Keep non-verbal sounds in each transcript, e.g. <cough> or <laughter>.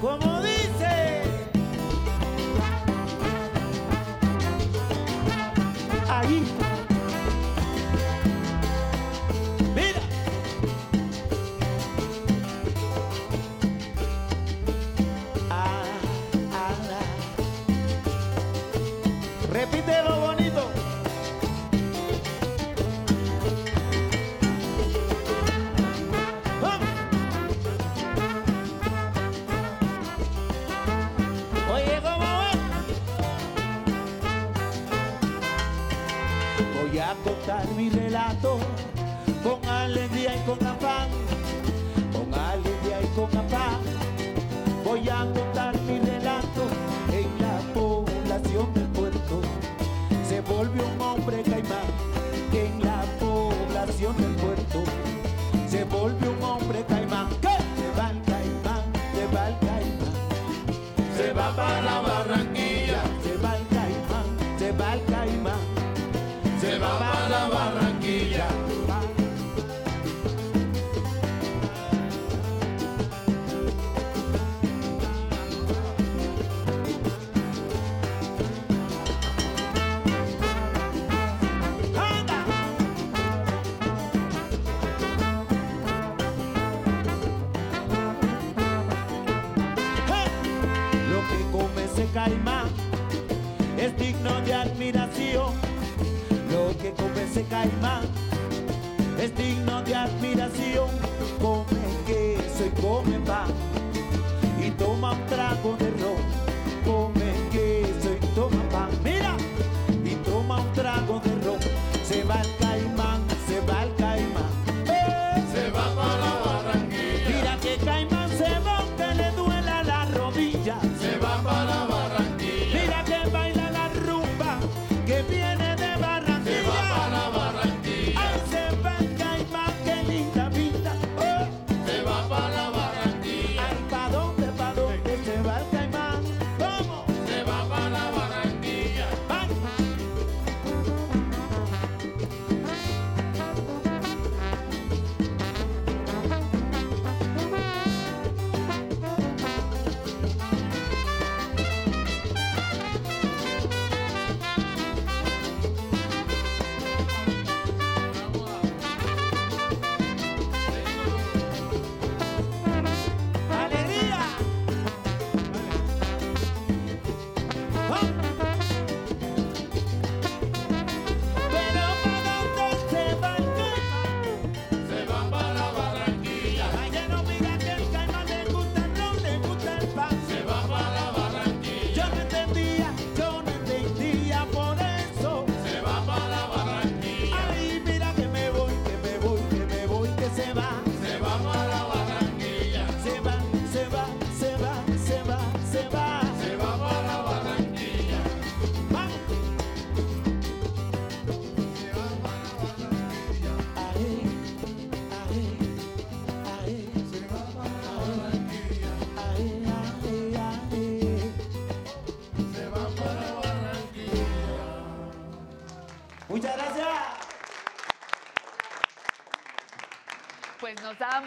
como bye.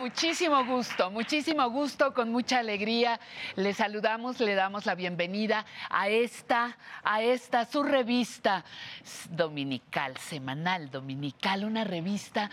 muchísimo gusto, muchísimo gusto, con mucha alegría. Le saludamos, le damos la bienvenida a esta, a esta, su revista dominical, semanal dominical, una revista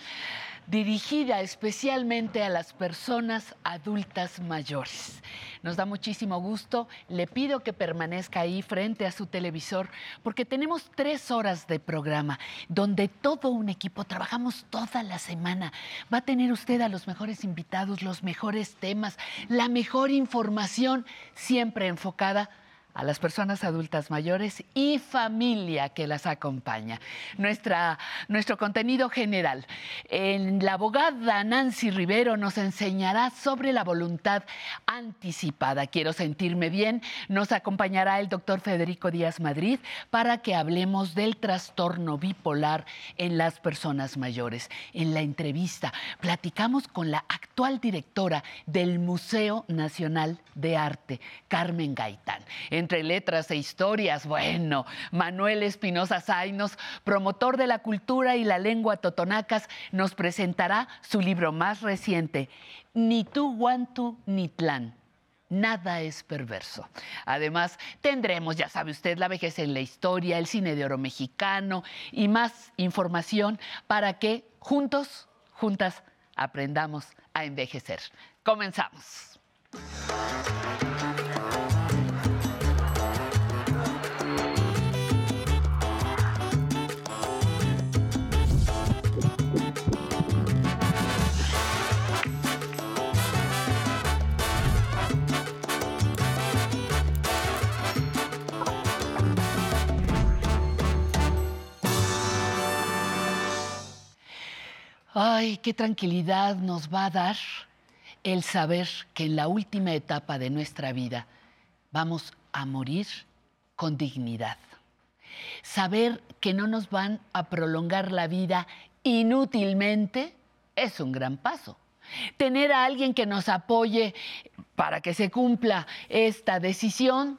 dirigida especialmente a las personas adultas mayores. Nos da muchísimo gusto. Le pido que permanezca ahí frente a su televisor porque tenemos tres horas de programa donde todo un equipo trabajamos toda la semana. Va a tener usted a los mejores invitados, los mejores temas, la mejor información, siempre enfocada a las personas adultas mayores y familia que las acompaña. Nuestra, nuestro contenido general. La abogada Nancy Rivero nos enseñará sobre la voluntad anticipada. Quiero sentirme bien. Nos acompañará el doctor Federico Díaz Madrid para que hablemos del trastorno bipolar en las personas mayores. En la entrevista platicamos con la actual directora del Museo Nacional de Arte, Carmen Gaitán entre letras e historias. Bueno, Manuel Espinosa Zainos, promotor de la cultura y la lengua totonacas, nos presentará su libro más reciente, Ni tú, Guantu, ni Tlán. Nada es perverso. Además, tendremos, ya sabe usted, la vejez en la historia, el cine de oro mexicano y más información para que juntos, juntas, aprendamos a envejecer. Comenzamos. Ay, qué tranquilidad nos va a dar el saber que en la última etapa de nuestra vida vamos a morir con dignidad. Saber que no nos van a prolongar la vida inútilmente es un gran paso. Tener a alguien que nos apoye para que se cumpla esta decisión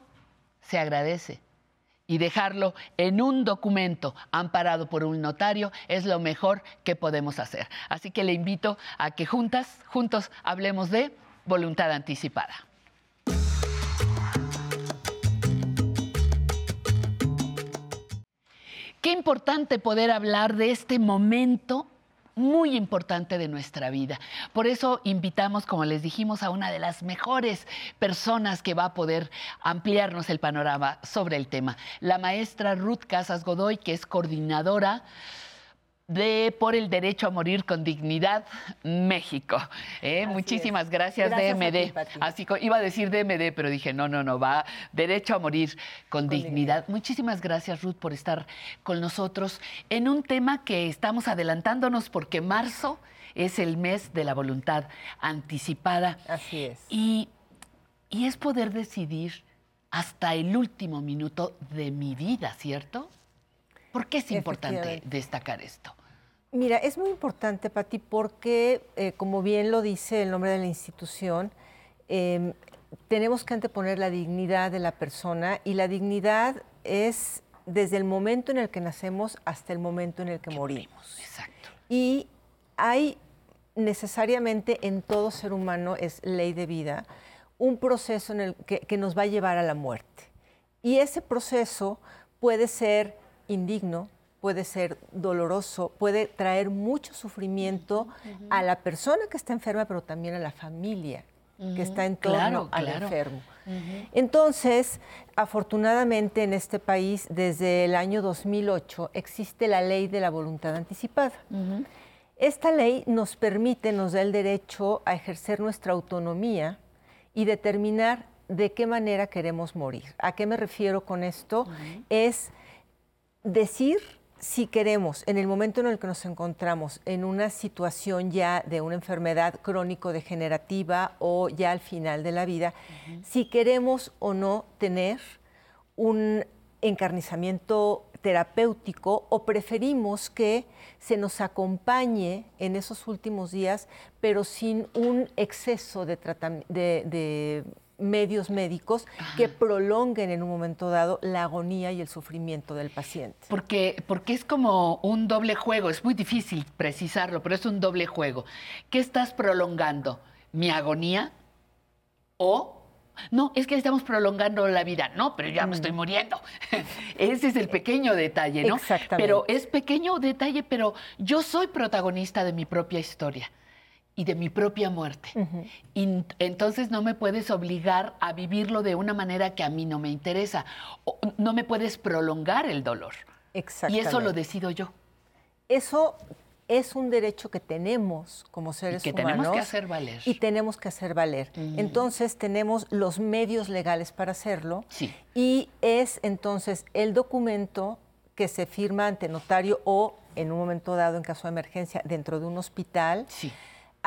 se agradece y dejarlo en un documento amparado por un notario es lo mejor que podemos hacer. Así que le invito a que juntas, juntos hablemos de voluntad anticipada. Qué importante poder hablar de este momento muy importante de nuestra vida. Por eso invitamos, como les dijimos, a una de las mejores personas que va a poder ampliarnos el panorama sobre el tema, la maestra Ruth Casas Godoy, que es coordinadora de Por el Derecho a Morir con Dignidad, México. ¿eh? Muchísimas gracias, DMD. Así iba a decir DMD, pero dije, no, no, no, va Derecho a Morir con, dignidad. Muchísimas gracias, Ruth, por estar con nosotros en un tema que estamos adelantándonos porque marzo es el mes de la voluntad anticipada. Así es. Y, y es poder decidir hasta el último minuto de mi vida, ¿cierto? ¿Por qué es importante destacar esto? Mira, es muy importante, Pati, porque, eh, como bien lo dice el nombre de la institución, em, tenemos que anteponer la dignidad de la persona y la dignidad es desde el momento en el que nacemos hasta el momento en el que, morimos. Exacto. Y hay necesariamente en todo ser humano, es ley de vida, un proceso en el que nos va a llevar a la muerte. Y ese proceso puede ser indigno, puede ser doloroso, puede traer mucho sufrimiento a la persona que está enferma, pero también a la familia que está en torno al enfermo. Entonces, afortunadamente en este país, desde el año 2008, existe la ley de la voluntad anticipada. Esta ley nos permite, nos da el derecho a ejercer nuestra autonomía y determinar de qué manera queremos morir. ¿A qué me refiero con esto? Es decir si queremos, en el momento en el que nos encontramos en una situación ya de una enfermedad crónico-degenerativa o ya al final de la vida, si queremos o no tener un encarnizamiento terapéutico o preferimos que se nos acompañe en esos últimos días, pero sin un exceso de, de medios médicos que prolonguen en un momento dado la agonía y el sufrimiento del paciente. Porque, porque es como un doble juego, es muy difícil precisarlo, pero es un doble juego. ¿Qué estás prolongando? ¿Mi agonía? ¿O no, es que estamos prolongando la vida. No, pero ya me estoy muriendo. <laughs> Ese es el pequeño detalle, ¿no? Exactamente. Pero es pequeño detalle, pero yo soy protagonista de mi propia historia y de mi propia muerte. y entonces no me puedes obligar a vivirlo de una manera que a mí no me interesa. O no me puedes prolongar el dolor. Exactamente. Y eso lo decido yo. Eso es un derecho que tenemos como seres y que tenemos que hacer valer. Y tenemos que hacer valer. Entonces tenemos los medios legales para hacerlo. Sí. Y es entonces el documento que se firma ante notario o en un momento dado, en caso de emergencia, dentro de un hospital. Sí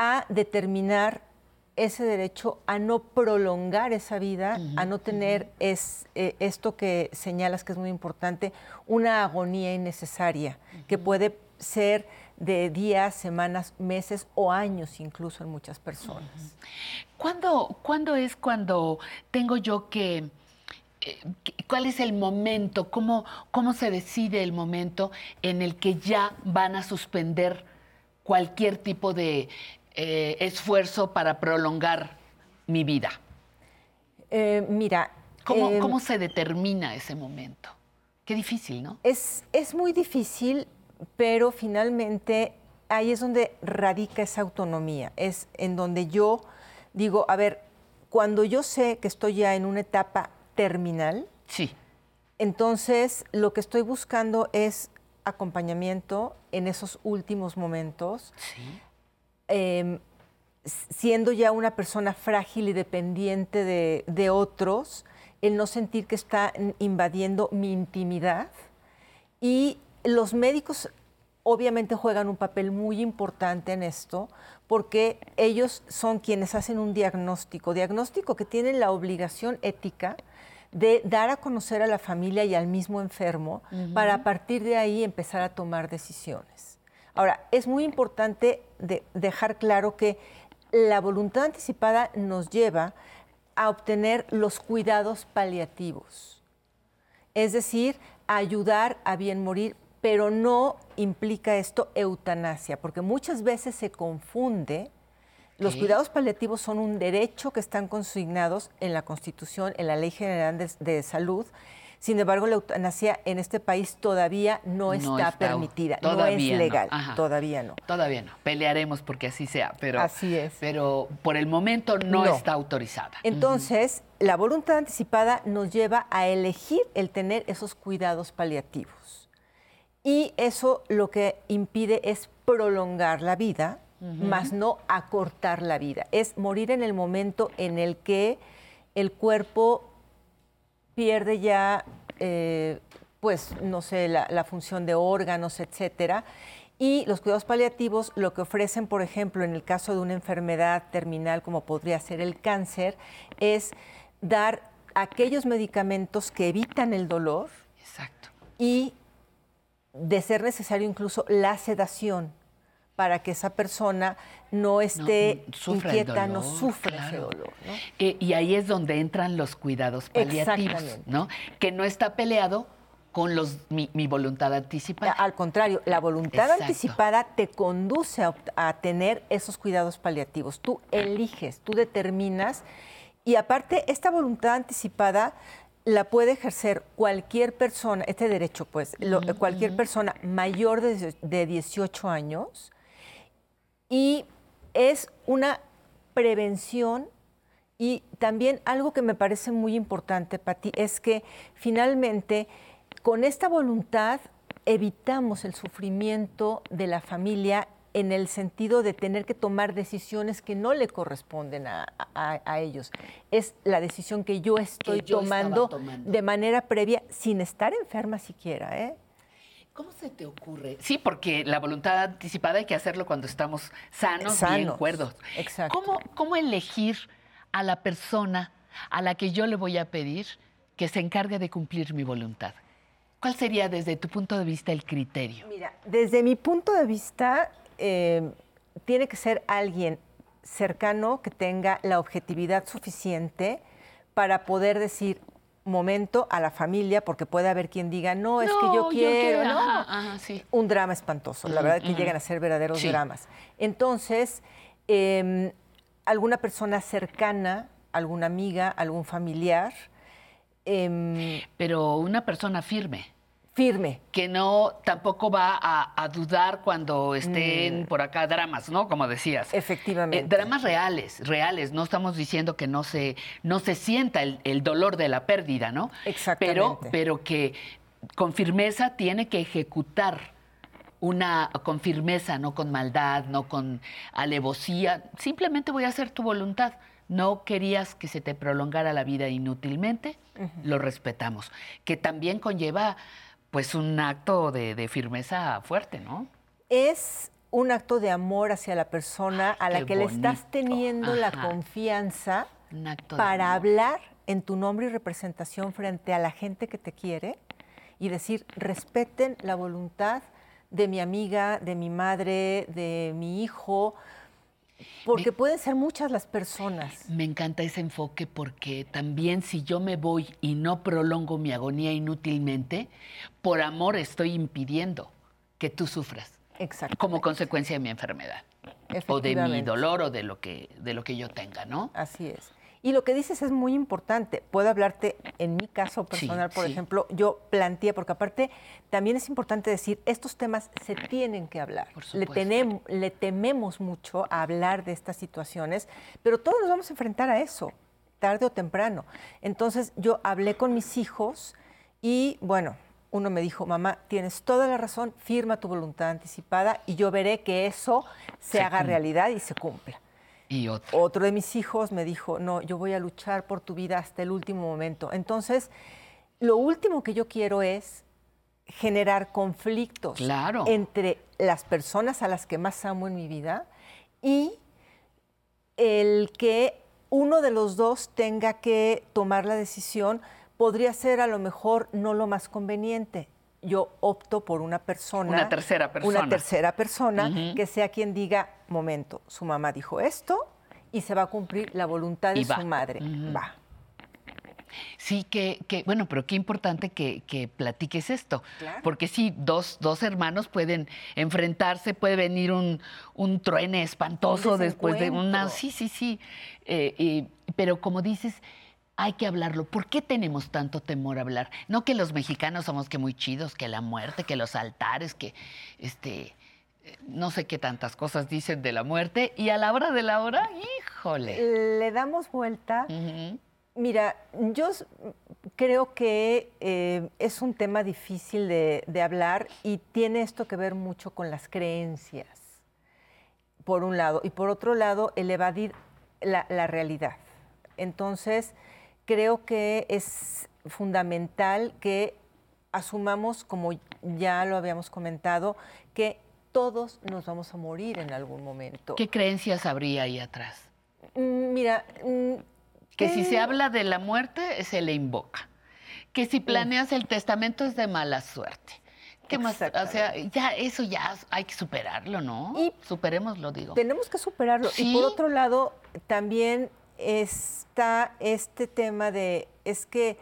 a determinar ese derecho a no prolongar esa vida, a no tener es, eh, esto que señalas que es muy importante, una agonía innecesaria, que puede ser de días, semanas, meses o años incluso en muchas personas. ¿Cuándo, es cuando tengo yo que... Eh, ¿Cuál es el momento? ¿Cómo, ¿Cómo se decide el momento en el que ya van a suspender cualquier tipo de eh, esfuerzo para prolongar mi vida? Eh, mira, ¿Cómo, em, cómo se determina ese momento? Qué difícil, ¿no? Es, es muy difícil, pero finalmente ahí es donde radica esa autonomía, es en donde yo digo, a ver, cuando yo sé que estoy ya en una etapa terminal, Sí. entonces lo que estoy buscando es acompañamiento en esos últimos momentos, Sí. Em, siendo ya una persona frágil y dependiente de, de otros, el no sentir que está invadiendo mi intimidad. Y los médicos obviamente juegan un papel muy importante en esto porque ellos son quienes hacen un diagnóstico, diagnóstico que tienen la obligación ética de dar a conocer a la familia y al mismo enfermo para a partir de ahí empezar a tomar decisiones. Ahora, es muy importante de- dejar claro que la voluntad anticipada nos lleva a obtener los cuidados paliativos es decir, ayudar a bien morir, pero no implica esto eutanasia, porque muchas veces se confunde. Los cuidados paliativos son un derecho que están consignados en la Constitución, en la Ley General de, de Salud. Sin embargo, la eutanasia en este país todavía no, No está, está- permitida, todavía no es legal, todavía no. Todavía no. Pelearemos porque así sea, pero. Así es. Pero por el momento no, No. está autorizada. Entonces, la voluntad anticipada nos lleva a elegir el tener esos cuidados paliativos. Y eso lo que impide es prolongar la vida, más no acortar la vida. Es morir en el momento en el que el cuerpo pierde ya, eh, pues, no sé, la, la función de órganos, etcétera. Y los cuidados paliativos lo que ofrecen, por ejemplo, en el caso de una enfermedad terminal como podría ser el cáncer, es dar aquellos medicamentos que evitan el dolor Exacto. y, de ser necesario, incluso la sedación para que esa persona no esté mm, sufra el inquieta, no sufra ese claro. dolor. ¿no? Eh, y ahí es donde entran los cuidados paliativos. ¿no? Que no está peleado con los, mi, mi voluntad anticipada. Al contrario, la voluntad Exacto. anticipada te conduce a, tener esos cuidados paliativos. Tú eliges, tú determinas. Y aparte, esta voluntad anticipada la puede ejercer cualquier persona, este derecho, pues, lo- cualquier persona mayor de, de 18 años. Y es una prevención y también algo que me parece muy importante, Pati, es que finalmente con esta voluntad evitamos el sufrimiento de la familia en el sentido de tener que tomar decisiones que no le corresponden a, a- a ellos. Es la decisión que yo estoy yo tomando, tomando. de manera previa, sin estar enferma siquiera. ¿eh? ¿Cómo se te ocurre? Sí, porque la voluntad anticipada hay que hacerlo cuando estamos sanos, bien Sanos, cuerdos. exacto. ¿Cómo, ¿Cómo elegir a la persona a la que yo le voy a pedir que se encargue de cumplir mi voluntad? ¿Cuál sería desde tu punto de vista el criterio? Mira, desde mi punto de vista, eh, tiene que ser alguien cercano que tenga la objetividad suficiente para poder decir momento a la familia, porque puede haber quien diga, no, es que yo quiero, ¿no? ajá, ajá, sí. Un drama espantoso, la verdad que ujú. llegan a ser verdaderos Sí. dramas. Entonces, eh, alguna persona cercana, alguna amiga, algún familiar, em, Pero una persona firme. Firme, que no tampoco va a, a dudar cuando estén por acá dramas, ¿no? Como decías. Mm. Efectivamente. Eh, dramas reales, reales. No estamos diciendo que no se, no se sienta el, el dolor de la pérdida, ¿no? Pero, Exactamente. pero que con firmeza tiene que ejecutar una con firmeza, no con maldad, no con alevosía. Simplemente voy a hacer tu voluntad. No querías que se te prolongara la vida inútilmente, lo respetamos. Que también conlleva, pues, un acto de, de firmeza fuerte, ¿no? es un acto de amor hacia la persona a la que le estás teniendo la confianza para hablar en tu nombre y representación frente a la gente que te quiere y decir, respeten la voluntad de mi amiga, de mi madre, de mi hijo, porque pueden ser muchas las personas. Me encanta ese enfoque porque también si yo me voy y no prolongo mi agonía inútilmente, por amor estoy impidiendo que tú sufras Exacto. como consecuencia de mi enfermedad o de mi dolor o de lo que de lo que yo tenga, ¿no? Así es. Y lo que dices es muy importante. Puedo hablarte en mi caso personal, por sí. ejemplo, yo planteé, porque aparte también es importante decir, estos temas se tienen que hablar. Le, tememos mucho a hablar de estas situaciones, pero todos nos vamos a enfrentar a eso, tarde o temprano. Entonces yo hablé con mis hijos y bueno, uno me dijo, mamá, tienes toda la razón, firma tu voluntad anticipada y yo veré que eso se, Se haga realidad y se cumpla. Y otro. Otro de mis hijos me dijo, no, yo voy a luchar por tu vida hasta el último momento. Entonces, lo último que yo quiero es generar conflictos Claro. entre las personas a las que más amo en mi vida y el que uno de los dos tenga que tomar la decisión podría ser a lo mejor no lo más conveniente. Yo opto por una persona. Una tercera persona. Una tercera persona que sea quien diga, momento, su mamá dijo esto y se va a cumplir la voluntad de va. su madre. Va. Sí, que, que, bueno, pero qué importante que, que platiques esto. Claro. Porque sí, dos, dos hermanos pueden enfrentarse, puede venir un, un truene espantoso después de una. Sí, sí, sí. Eh, pero como dices, hay que hablarlo. ¿Por qué tenemos tanto temor a hablar? No que los mexicanos somos que muy chidos, que la muerte, que los altares, que este. No sé qué tantas cosas dicen de la muerte. Y a la hora de la hora, híjole. Le damos vuelta. Mira, yo creo que eh, es un tema difícil de, de hablar y tiene esto que ver mucho con las creencias, por un lado, y por otro lado, el evadir la, la realidad. Entonces, creo que es fundamental que asumamos, como ya lo habíamos comentado, que todos nos vamos a morir en algún momento. ¿Qué creencias habría ahí atrás? Mm, Mira, mm, Que si se habla de la muerte, se le invoca. Que si planeas el testamento es de mala suerte. ¿Qué más? O sea, ya eso ya hay que superarlo, ¿no? Y- Superémoslo, digo. Tenemos que superarlo. Sí. Y por otro lado, también está este tema de, es que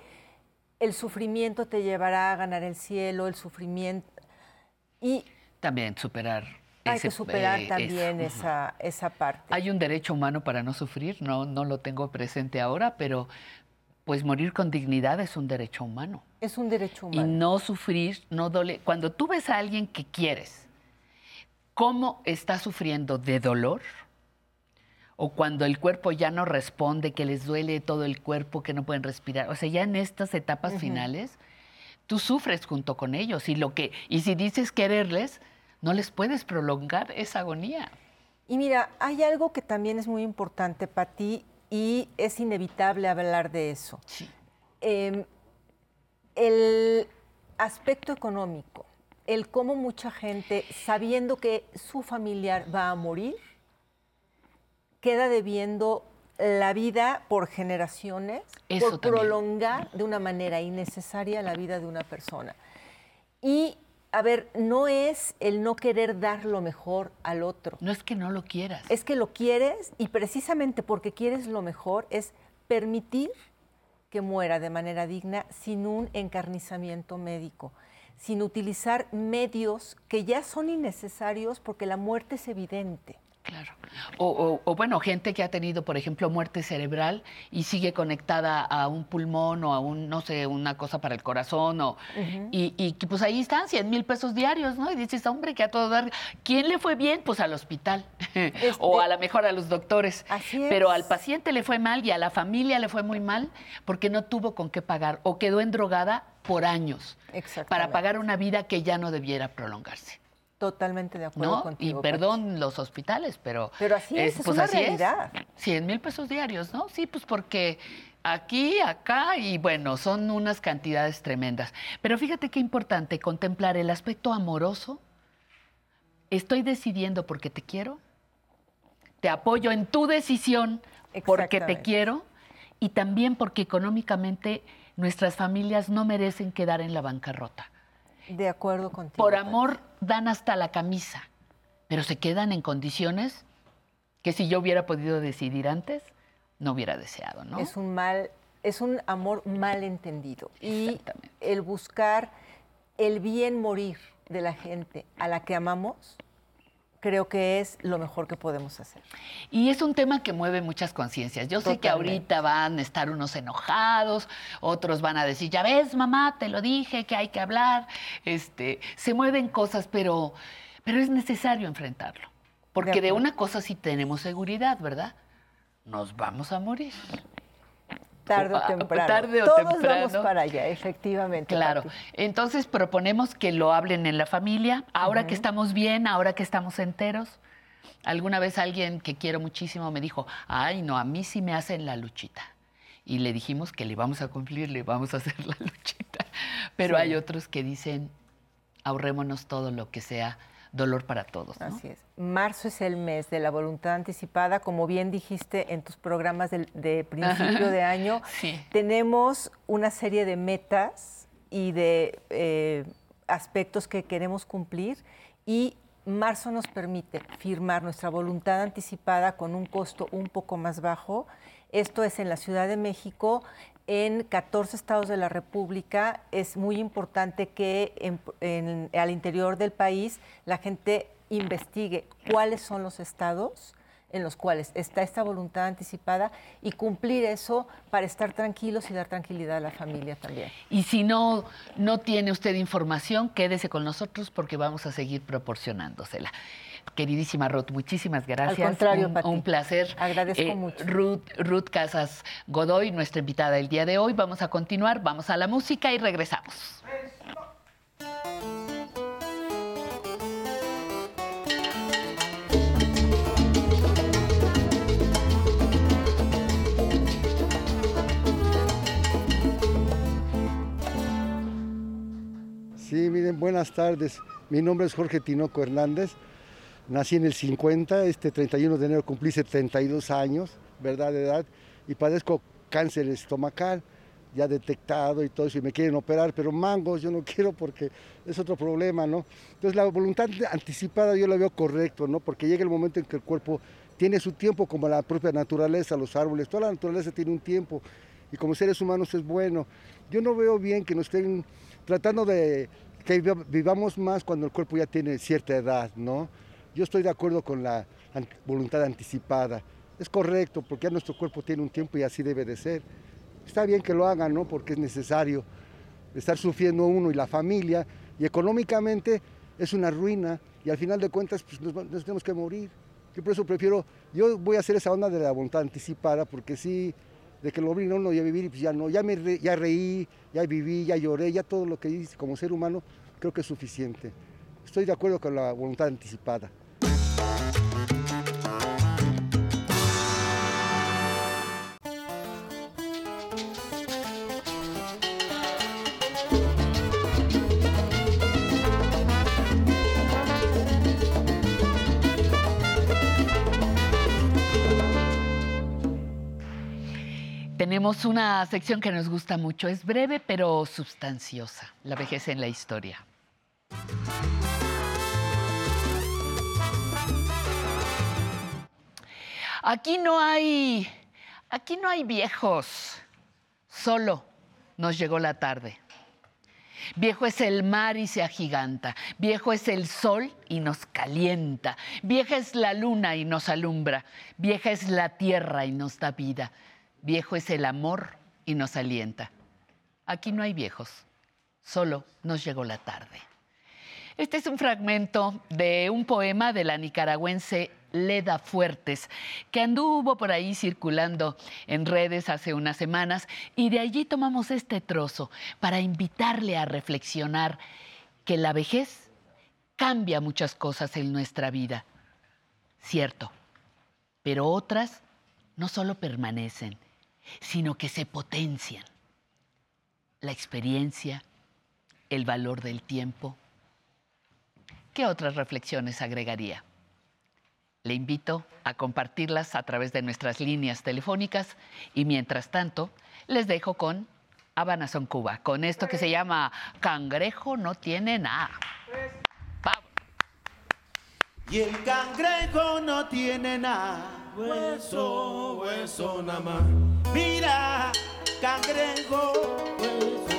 el sufrimiento te llevará a ganar el cielo, el sufrimiento. Y También superar. hay ese, que superar eh, también eso. Esa, esa parte. Hay un derecho humano para no sufrir, no, no lo tengo presente ahora, pero pues morir con dignidad es un derecho humano. Es un derecho Y humano. no sufrir, no dole. Cuando tú ves a alguien que quieres, ¿cómo está sufriendo de dolor? O cuando el cuerpo ya no responde, que les duele todo el cuerpo, que no pueden respirar. O sea, ya en estas etapas finales, tú sufres junto con ellos. Y, lo que, y si dices quererles, no les puedes prolongar esa agonía. Y mira, hay algo que también es muy importante para ti y es inevitable hablar de eso. Sí. Eh, el aspecto económico, el cómo mucha gente, sabiendo que su familiar va a morir, queda debiendo la vida por generaciones, Eso por también. prolongar de una manera innecesaria la vida de una persona. Y, a ver, no es el no querer dar lo mejor al otro. No es que no lo quieras. Es que lo quieres y precisamente porque quieres lo mejor es permitir que muera de manera digna sin un encarnizamiento médico, sin utilizar medios que ya son innecesarios porque la muerte es evidente. Claro. O, o- o, bueno, gente que ha tenido, por ejemplo, muerte cerebral y sigue conectada a un pulmón o a un, no sé, una cosa para el corazón. O, y, y que, pues ahí están, 100 mil pesos diarios, ¿no? Y dices, hombre, que a todo dar. ¿Quién le fue bien? Pues al hospital. <laughs> o a lo mejor a los doctores. Así es. Pero al paciente le fue mal y a la familia le fue muy mal porque no tuvo con qué pagar o quedó endrogada por años para pagar una vida que ya no debiera prolongarse. Totalmente de acuerdo ¿no? contigo. y perdón los hospitales, pero... Pero así es, es una realidad. 100 mil pesos diarios, ¿no? Sí, pues porque aquí, acá y bueno, son unas cantidades tremendas. Pero fíjate qué importante contemplar el aspecto amoroso. Estoy decidiendo porque te quiero, te apoyo en tu decisión porque te quiero y también porque económicamente nuestras familias no merecen quedar en la bancarrota. De acuerdo contigo. Por amor dan hasta la camisa, pero se quedan en condiciones que si yo hubiera podido decidir antes, no hubiera deseado, ¿no? Es un mal, es un amor mal entendido. Y el buscar el bien morir de la gente a la que amamos creo que es lo mejor que podemos hacer. Y es un tema que mueve muchas conciencias. Yo sé que ahorita van a estar unos enojados, otros van a decir, ya ves, mamá, te lo dije, que hay que hablar. Este, se mueven cosas, pero, pero es necesario enfrentarlo. Porque de, una cosa sí tenemos seguridad, ¿verdad? Nos vamos a morir. Tarde o Ah, temprano. tarde o Todos temprano. vamos para allá, efectivamente. Claro. Pati. Entonces proponemos que lo hablen en la familia, ahora que estamos bien, ahora que estamos enteros. Alguna vez alguien que quiero muchísimo me dijo, ay, no, a mí sí me hacen la luchita. Y le dijimos que le vamos a cumplir, le vamos a hacer <laughs> la luchita. Pero Sí. hay otros que dicen, ahorrémonos todo lo que sea dolor para todos. ¿no? Así es. Marzo es el mes de la voluntad anticipada, como bien dijiste en tus programas de, principio de año. Sí. Tenemos una serie de metas y de eh, aspectos que queremos cumplir y marzo nos permite firmar nuestra voluntad anticipada con un costo un poco más bajo. Esto es en la Ciudad de México, en 14 estados de la República. Es muy importante que en- en- al interior del país la gente investigue cuáles son los estados en los cuales está esta voluntad anticipada y cumplir eso para estar tranquilos y dar tranquilidad a la familia también. Y si no, no tiene usted información, quédese con nosotros porque vamos a seguir proporcionándosela. Queridísima Ruth, muchísimas gracias. contrario, un, Pati. un placer. Agradezco mucho. Ruth, Ruth Casas Godoy, nuestra invitada el día de hoy. Vamos a continuar, vamos a la música y regresamos. Sí, miren, buenas tardes. Mi nombre es Jorge Tinoco Hernández. Nací en el 50, este 31 de enero cumplí 72 años, ¿verdad? De edad, y padezco cáncer estomacal, ya detectado y todo eso, y me quieren operar, pero mangos yo no <laughs> quiero porque es otro problema, ¿no? Entonces la voluntad anticipada yo la veo correcto, ¿no? Porque llega el momento en que el cuerpo tiene su tiempo, como la propia naturaleza, los árboles, toda la naturaleza tiene un tiempo, y como seres humanos es bueno. Yo no veo bien que nos estén tratando de que viva- vivamos más cuando el cuerpo ya tiene cierta edad, ¿no? Yo estoy de acuerdo con la voluntad anticipada. Es correcto, porque ya nuestro cuerpo tiene un tiempo y así debe de ser. Está bien que lo hagan, ¿no? Porque es necesario estar sufriendo uno y la familia, y económicamente es una ruina, y al final de cuentas pues, nos, tenemos que morir. Yo por eso prefiero, yo voy a hacer esa onda de la voluntad anticipada, porque sí, de que lo obligan a uno ya a vivir, pues ya no, ya, me ya reí, ya viví, ya lloré, ya todo lo que hice como ser humano, creo que es suficiente. Estoy de acuerdo con la voluntad anticipada. Tenemos una sección que nos gusta mucho. Es breve pero sustanciosa. La vejez en la historia. Aquí no hay, aquí no hay viejos. Solo nos llegó la tarde. Viejo es el mar y se agiganta. Viejo es el sol y nos calienta. Vieja es la luna y nos alumbra. Vieja es la tierra y nos da vida. Viejo es el amor y nos alienta. Aquí no hay viejos. Solo nos llegó la tarde. Este es un fragmento de un poema de la nicaragüense Leda Fuertes, que anduvo por ahí circulando en redes hace unas semanas y de allí tomamos este trozo para invitarle a reflexionar que la vejez cambia muchas cosas en nuestra vida. Cierto, pero otras no solo permanecen, sino que se potencian. La experiencia, el valor del tiempo. ¿Qué otras reflexiones agregaría? Le invito a compartirlas a través de nuestras líneas telefónicas y mientras tanto les dejo con Habana Son Cuba, con esto que se llama Cangrejo no tiene nada. Vamos. Y el cangrejo no tiene nada. Hueso, hueso nada más. Mira, cangrejo. Ananana que no tiene nada. Hueso, hueso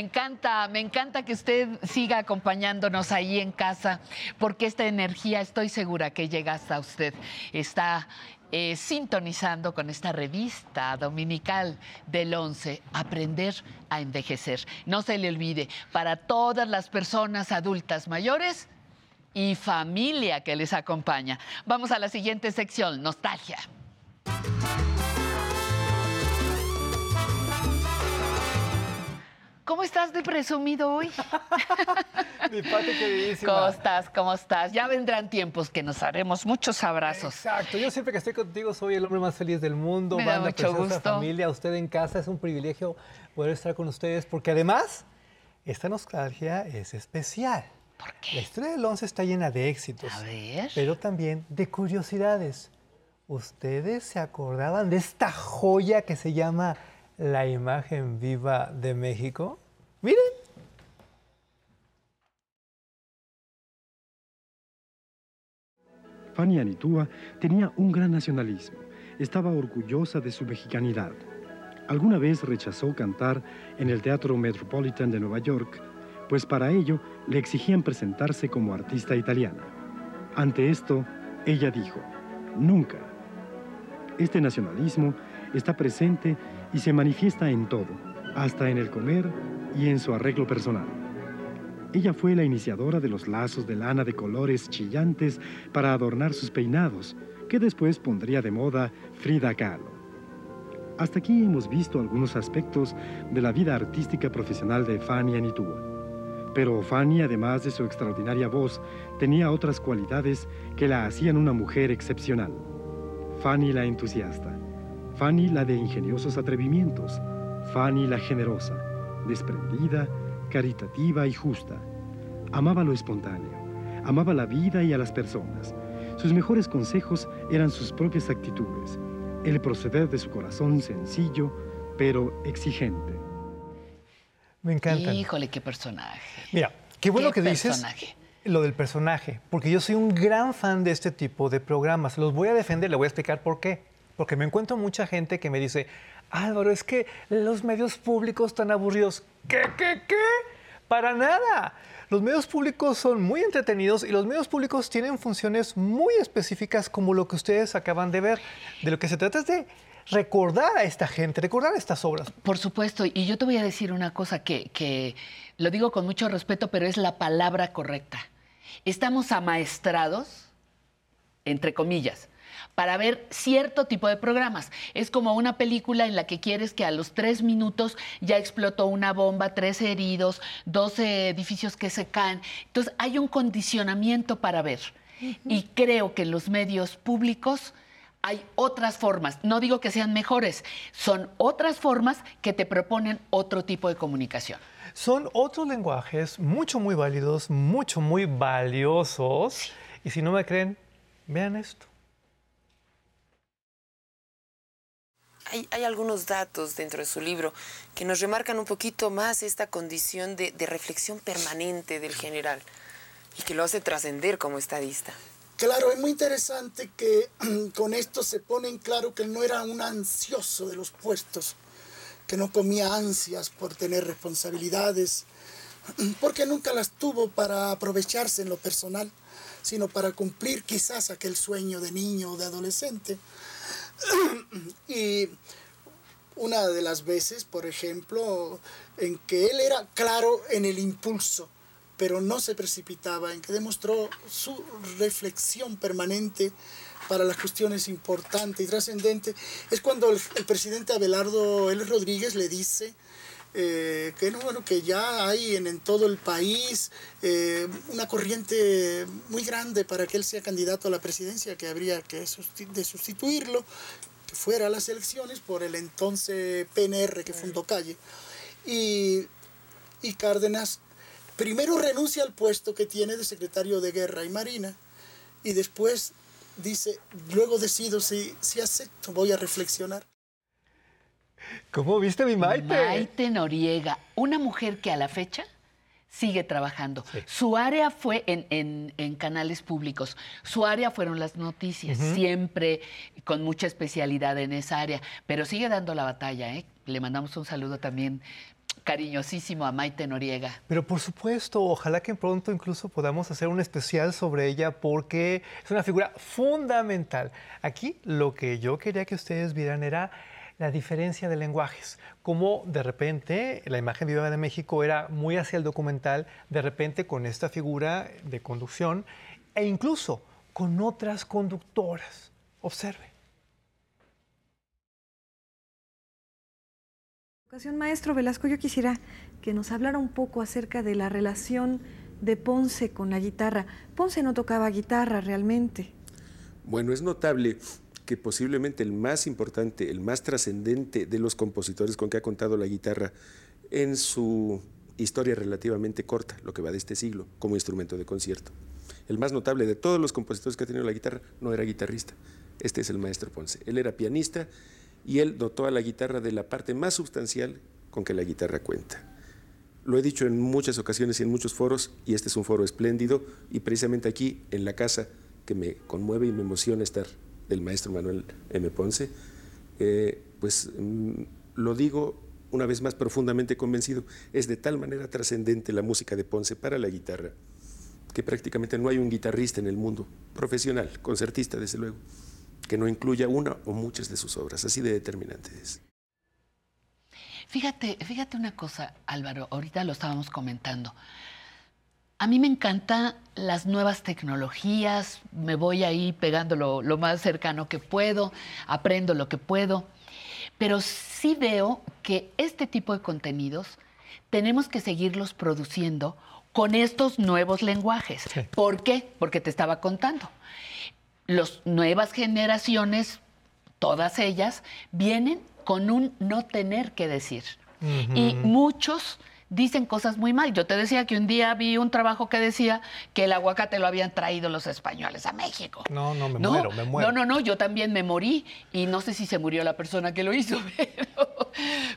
encanta, me encanta que usted siga acompañándonos ahí en casa, porque esta energía estoy segura que llega hasta usted. Está eh, sintonizando con esta revista dominical del 11, Aprender a Envejecer. No se le olvide, para todas las personas adultas mayores y familia que les acompaña. Vamos a la siguiente sección, nostalgia. ¿Cómo estás de presumido hoy? <laughs> Mi Pati queridísima. ¿Cómo estás? ¿Cómo estás? Ya vendrán tiempos que nos haremos muchos abrazos. Exacto, yo siempre que estoy contigo soy el hombre más feliz del mundo. Me da Banda mucho preciosa, gusto. familia, usted en casa, es un privilegio poder estar con ustedes porque además esta nostalgia es especial. ¿Por La qué? historia del 11 está llena de éxitos, A ver. pero también de curiosidades. ¿Ustedes se acordaban de esta joya que se llama la imagen viva de México? Miren. Fanny Anitúa tenía un gran nacionalismo. Estaba orgullosa de su mexicanidad. Alguna vez rechazó cantar en el Teatro Metropolitan de Nueva York, pues para ello le exigían presentarse como artista italiana. Ante esto, ella dijo, nunca. Este nacionalismo está presente y se manifiesta en todo, hasta en el comer y en su arreglo personal. Ella fue la iniciadora de los lazos de lana de colores chillantes para adornar sus peinados, que después pondría de moda Frida Kahlo. Hasta aquí hemos visto algunos aspectos de la vida artística profesional de Fanny Anitúa. Pero Fanny, además de su extraordinaria voz, tenía otras cualidades que la hacían una mujer excepcional. Fanny la entusiasta, Fanny la de ingeniosos atrevimientos, Fanny la generosa, desprendida, caritativa y justa. Amaba lo espontáneo, amaba la vida y a las personas. Sus mejores consejos eran sus propias actitudes, el proceder de su corazón sencillo, pero exigente. Me encantan. Híjole, qué personaje. Mira, qué bueno Qué que dices personaje. lo del personaje, porque yo soy un gran fan de este tipo de programas. Los voy a defender, le voy a explicar por qué. Porque me encuentro mucha gente que me dice, Álvaro, es que los medios públicos están aburridos. ¿Qué, qué, qué? Para nada. Los medios públicos son muy entretenidos y los medios públicos tienen funciones muy específicas como lo que ustedes acaban de ver. De lo que se trata es de recordar a esta gente, recordar estas obras. Por supuesto, y yo te voy a decir una cosa que, que lo digo con mucho respeto, pero es la palabra correcta. Estamos amaestrados, entre comillas, para ver cierto tipo de programas. Es como una película en la que quieres que a los tres minutos ya explotó una bomba, tres heridos, dos edificios que se caen. Entonces hay un condicionamiento para ver. Y creo que en los medios públicos hay otras formas. No digo que sean mejores, son otras formas que te proponen otro tipo de comunicación. Son otros lenguajes mucho, muy válidos, mucho, muy valiosos. Y si no me creen, vean esto. Hay, algunos datos dentro de su libro que nos remarcan un poquito más esta condición de, reflexión permanente del general y que lo hace trascender como estadista. Claro, es muy interesante que <clears throat> con esto se pone en claro que no era un ansioso de los puestos, que no comía ansias por tener responsabilidades, <clears throat> porque nunca las tuvo para aprovecharse en lo personal, sino para cumplir quizás aquel sueño de niño o de adolescente. Y una de las veces, por ejemplo, en que él era claro en el impulso, pero no se precipitaba, en que demostró su reflexión permanente para las cuestiones importantes y trascendentes, es cuando el, el, presidente Abelardo L. Rodríguez le dice eh, que, no, bueno, que ya hay en, en todo el país eh, una corriente muy grande para que él sea candidato a la presidencia, que habría que sustitu de sustituirlo, que fuera a las elecciones por el entonces PNR que fundó Calle. Y, y Cárdenas primero renuncia al puesto que tiene de secretario de Guerra y Marina y después dice, luego decido si, si acepto, voy a reflexionar. ¿Cómo viste mi Maite? Maite Noriega, una mujer que a la fecha sigue trabajando. Sí. Su área fue en, en, en, canales públicos, su área fueron las noticias, uh -huh. siempre con mucha especialidad en esa área, pero sigue dando la batalla. ¿eh? Le mandamos un saludo también cariñosísimo a Maite Noriega. Pero por supuesto, ojalá que pronto incluso podamos hacer un especial sobre ella porque es una figura fundamental. Aquí lo que yo quería que ustedes vieran era la diferencia de lenguajes, como de repente la imagen viva de México era muy hacia el documental, de repente con esta figura de conducción e incluso con otras conductoras. Observe. Maestro Velasco, yo quisiera que nos hablara un poco acerca de la relación de Ponce con la guitarra. Ponce no tocaba guitarra realmente. Bueno, es notable que posiblemente el más importante, el más trascendente de los compositores con que ha contado la guitarra en su historia relativamente corta, lo que va de este siglo, como instrumento de concierto. El más notable de todos los compositores que ha tenido la guitarra no era guitarrista. Este es el maestro Ponce. Él era pianista y él dotó a la guitarra de la parte más sustancial con que la guitarra cuenta. Lo he dicho en muchas ocasiones y en muchos foros, y este es un foro espléndido, y precisamente aquí, en la casa que me conmueve y me emociona estar del maestro Manuel M. Ponce, eh, pues mm, lo digo una vez más profundamente convencido, es de tal manera trascendente la música de Ponce para la guitarra, que prácticamente no hay un guitarrista en el mundo, profesional, concertista desde luego, que no incluya una o muchas de sus obras, así de determinante es. Fíjate, fíjate una cosa, Álvaro, ahorita lo estábamos comentando. A mí me encantan las nuevas tecnologías, me voy ahí pegando lo, lo, más cercano que puedo, aprendo lo que puedo, pero sí veo que este tipo de contenidos tenemos que seguirlos produciendo con estos nuevos lenguajes. Sí. ¿Por qué? Porque te estaba contando las nuevas generaciones, todas ellas, vienen con un no tener que decir. Uh -huh. Y muchos dicen cosas muy mal. Yo te decía que un día vi un trabajo que decía que el aguacate lo habían traído los españoles a México. No, no, me ¿No? muero, me muero. No, no, no, yo también me morí y no sé si se murió la persona que lo hizo, <laughs> pero,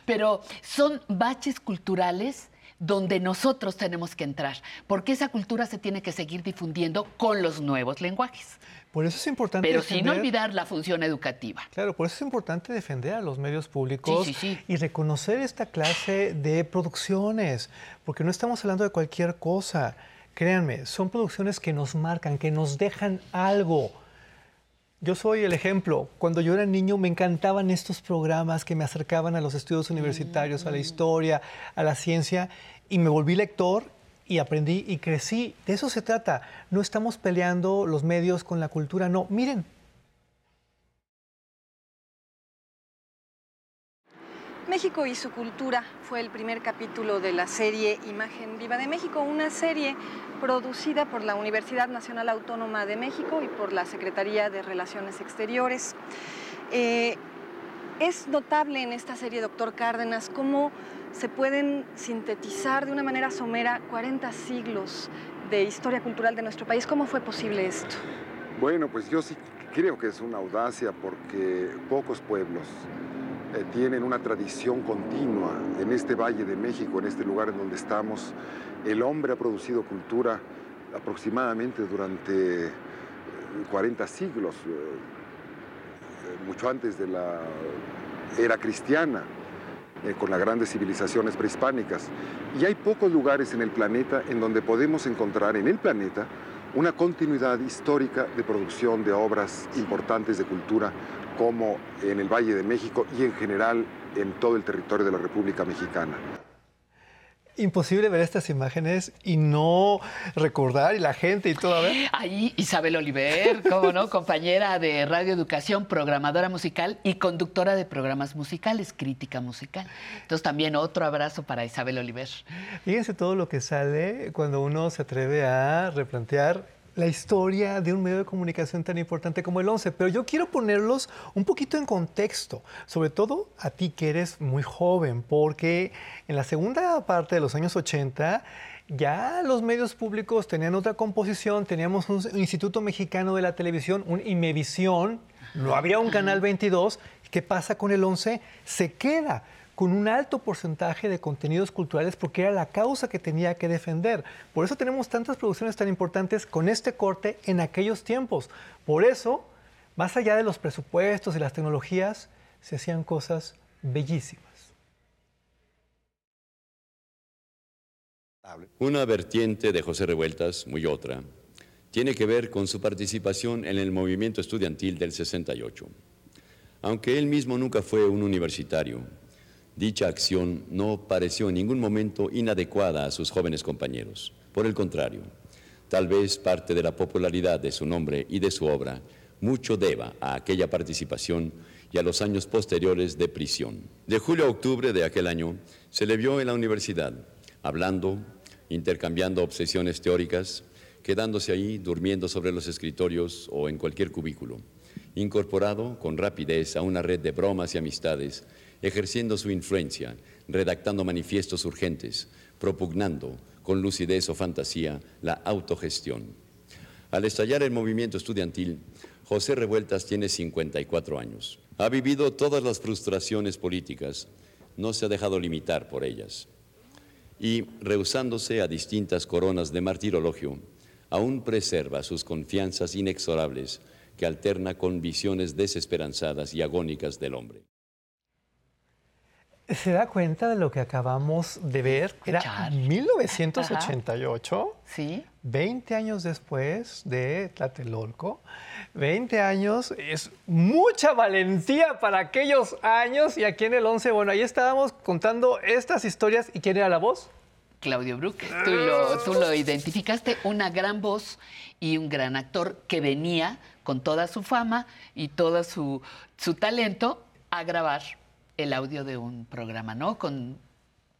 pero son baches culturales donde nosotros tenemos que entrar, porque esa cultura se tiene que seguir difundiendo con los nuevos lenguajes. Por eso es importante. Pero sin olvidar la función educativa. Claro, por eso es importante defender a los medios públicos y reconocer esta clase de producciones, porque no estamos hablando de cualquier cosa. Créanme, son producciones que nos marcan, que nos dejan algo. Yo soy el ejemplo. Cuando yo era niño me encantaban estos programas que me acercaban a los estudios universitarios, a la mm. historia, a la ciencia, y me volví lector y aprendí y crecí. De eso se trata. No estamos peleando los medios con la cultura, no. Miren. México y su cultura fue el primer capítulo de la serie Imagen Viva de México, una serie producida por la Universidad Nacional Autónoma de México y por la Secretaría de Relaciones Exteriores. Eh, es notable en esta serie, doctor Cárdenas, cómo se pueden sintetizar de una manera somera 40 siglos de historia cultural de nuestro país. ¿Cómo fue posible esto? Bueno, pues yo sí creo que es una audacia porque pocos pueblos eh, tienen una tradición continua en este Valle de México, en este lugar en donde estamos. El hombre ha producido cultura aproximadamente durante 40 eh, siglos, eh, mucho antes de la era cristiana. Eh, con las grandes civilizaciones prehispánicas. Y hay pocos lugares en el planeta en donde podemos encontrar en el planeta una continuidad histórica de producción de obras importantes de cultura como en el Valle de México y en general en todo el territorio de la República Mexicana imposible ver estas imágenes y no recordar y la gente y todo. ver. Ahí Isabel Oliver, cómo no, compañera de Radio Educación, programadora musical y conductora de programas musicales, crítica musical. Entonces también otro abrazo para Isabel Oliver. Fíjense todo lo que sale cuando uno se atreve a replantear la historia de un medio de comunicación tan importante como el 11, pero yo quiero ponerlos un poquito en contexto, sobre todo a ti que eres muy joven, porque en la segunda parte de los años 80 ya los medios públicos tenían otra composición, teníamos un Instituto Mexicano de la Televisión, un Imevisión, no había un Canal 22, ¿qué pasa con el 11? Se queda con un alto porcentaje de contenidos culturales porque era la causa que tenía que defender. Por eso tenemos tantas producciones tan importantes con este corte en aquellos tiempos. Por eso, más allá de los presupuestos y las tecnologías, se hacían cosas bellísimas. Una vertiente de José Revueltas, muy otra, tiene que ver con su participación en el movimiento estudiantil del 68. Aunque él mismo nunca fue un universitario, Dicha acción no pareció en ningún momento inadecuada a sus jóvenes compañeros. Por el contrario, tal vez parte de la popularidad de su nombre y de su obra mucho deba a aquella participación y a los años posteriores de prisión. De julio a octubre de aquel año se le vio en la universidad, hablando, intercambiando obsesiones teóricas, quedándose ahí durmiendo sobre los escritorios o en cualquier cubículo, incorporado con rapidez a una red de bromas y amistades ejerciendo su influencia, redactando manifiestos urgentes, propugnando con lucidez o fantasía la autogestión. Al estallar el movimiento estudiantil, José Revueltas tiene 54 años. Ha vivido todas las frustraciones políticas, no se ha dejado limitar por ellas. Y, rehusándose a distintas coronas de martirologio, aún preserva sus confianzas inexorables que alterna con visiones desesperanzadas y agónicas del hombre. ¿Se da cuenta de lo que acabamos de ver? Era 1988. Sí. 20 años después de Tlatelolco. 20 años es mucha valentía para aquellos años. Y aquí en el 11, bueno, ahí estábamos contando estas historias. ¿Y quién era la voz? Claudio Brook. Tú lo, tú lo identificaste, una gran voz y un gran actor que venía con toda su fama y todo su, su talento a grabar el audio de un programa, ¿no? Con,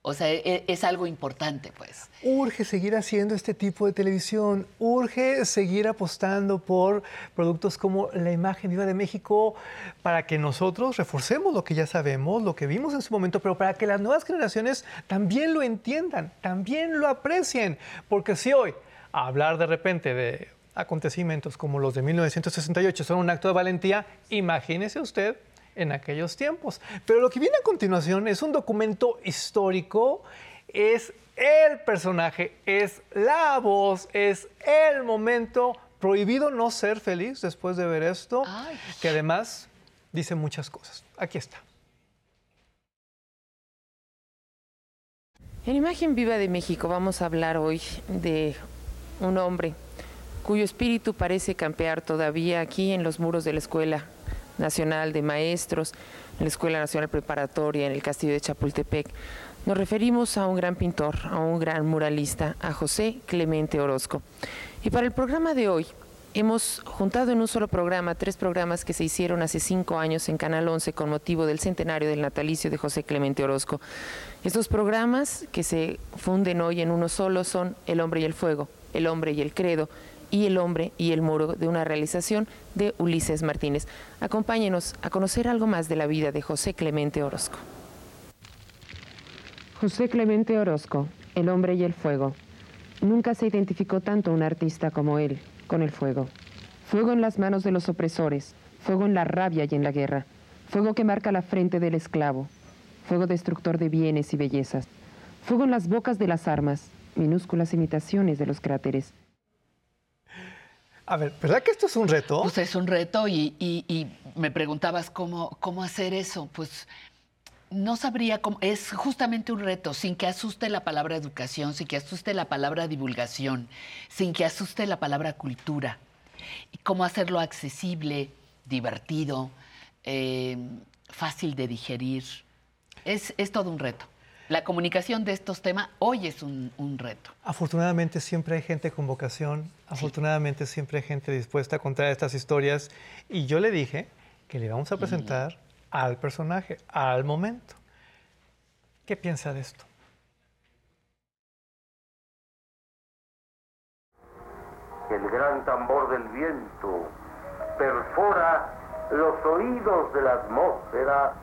o sea, e, es, algo importante, pues. Urge seguir haciendo este tipo de televisión, urge seguir apostando por productos como la imagen viva de México para que nosotros reforcemos lo que ya sabemos, lo que vimos en su momento, pero para que las nuevas generaciones también lo entiendan, también lo aprecien. Porque si hoy hablar de repente de acontecimientos como los de 1968 son un acto de valentía, imagínese usted en aquellos tiempos. Pero lo que viene a continuación es un documento histórico, es el personaje, es la voz, es el momento. Prohibido no ser feliz después de ver esto, que además dice muchas cosas. Aquí está. En Imagen Viva de México vamos a hablar hoy de un hombre cuyo espíritu parece campear todavía aquí en los muros de la Escuela Nacional de Maestros, en la Escuela Nacional Preparatoria, en el Castillo de Chapultepec. Nos referimos a un gran pintor, a un gran muralista, a José Clemente Orozco. Y para el programa de hoy hemos juntado en un solo programa tres programas que se hicieron hace cinco años en Canal 11 con motivo del centenario del natalicio de José Clemente Orozco. Estos programas que se funden hoy en uno solo son El hombre y el fuego, El hombre y el credo y El hombre y el muro de una realización de Ulises Martínez. Acompáñenos a conocer algo más de la vida de José Clemente Orozco. José Clemente Orozco, El hombre y el fuego. Nunca se identificó tanto un artista como él con el fuego. Fuego en las manos de los opresores, fuego en la rabia y en la guerra, fuego que marca la frente del esclavo, fuego destructor de bienes y bellezas, fuego en las bocas de las armas, minúsculas imitaciones de los cráteres. A ver, ¿verdad que esto es un reto? Pues es un reto y, y- y me preguntabas cómo, cómo hacer eso. Pues no sabría cómo. Es justamente un reto, sin que asuste la palabra educación, sin que asuste la palabra divulgación, sin que asuste la palabra cultura. Y cómo hacerlo accesible, divertido, eh, fácil de digerir. Es, es todo un reto. La comunicación de estos temas hoy es un, un reto. Afortunadamente siempre hay gente con vocación, afortunadamente siempre hay gente dispuesta a contar estas historias y yo le dije que le vamos a presentar al personaje, al momento. ¿Qué piensa de esto? El gran tambor del viento perfora los oídos de la atmósfera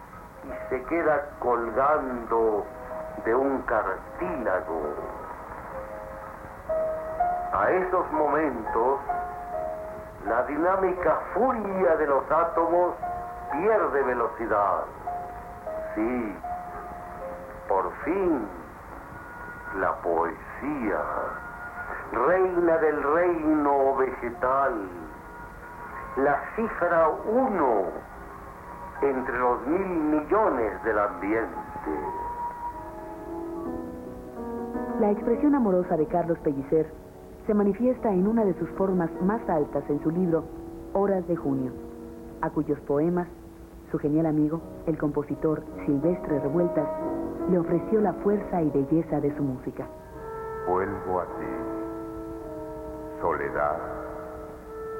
y se queda colgando de un cartílago. A esos momentos, la dinámica furia de los átomos pierde velocidad. Sí, por fin, la poesía, reina del reino vegetal, la cifra uno entre los mil millones del ambiente. La expresión amorosa de Carlos Pellicer se manifiesta en una de sus formas más altas en su libro Horas de Junio, a cuyos poemas su genial amigo, el compositor Silvestre Revueltas, le ofreció la fuerza y belleza de su música. Vuelvo a ti, soledad,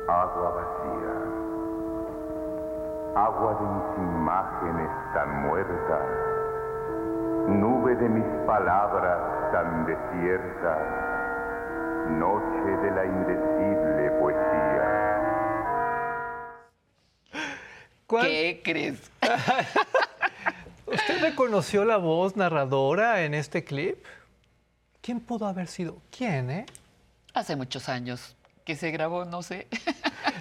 agua vacía, agua de mis imágenes tan muertas, nube de mis palabras tan desiertas, noche de la indecible poesía. ¿Qué crees? <laughs> ¿Usted reconoció la voz narradora en este clip? ¿Quién pudo haber sido? ¿Quién, eh? Hace muchos años que se grabó, no sé. <laughs>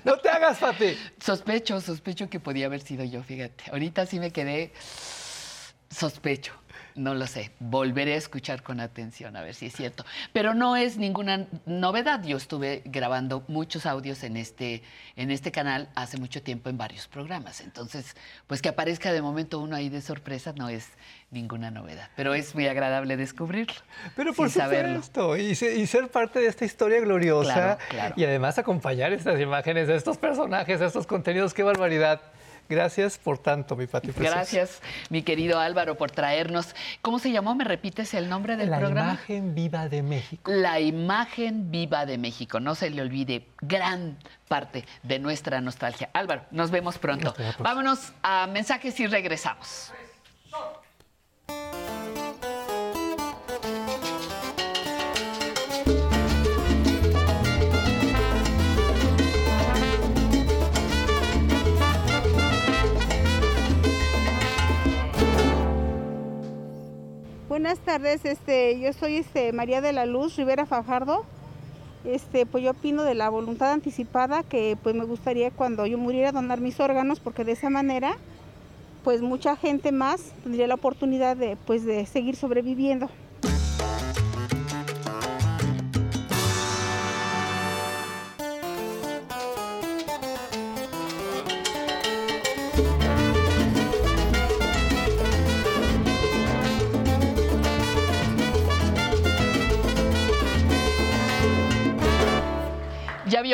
No te hagas, Pati. Sospecho, sospecho que podía haber sido yo, fíjate. Ahorita sí me quedé sospecho. No lo sé. Volveré a escuchar con atención a ver si es cierto. Pero no es ninguna novedad. Yo estuve grabando muchos audios en este, en este canal hace mucho tiempo en varios programas. Entonces, pues que aparezca de momento uno ahí de sorpresa no es ninguna novedad. Pero es muy agradable descubrirlo. Pero por supuesto, y, y ser parte de esta historia gloriosa Claro, claro. y además acompañar estas imágenes de estos personajes, de estos contenidos, qué barbaridad. Gracias por tanto, mi Pati. preciosa. Gracias, mi querido Álvaro, por traernos. ¿Cómo se llamó? ¿Me repites el nombre del La programa? imagen viva de México. La imagen viva de México. No se le olvide, gran parte de nuestra nostalgia. Álvaro, nos vemos pronto. La. Vámonos a mensajes y regresamos. Buenas tardes, este, yo soy este, María de la Luz Rivera Fajardo. Este, pues yo opino de la voluntad anticipada que pues me gustaría cuando yo muriera donar mis órganos porque de esa manera pues mucha gente más tendría la oportunidad de pues de seguir sobreviviendo.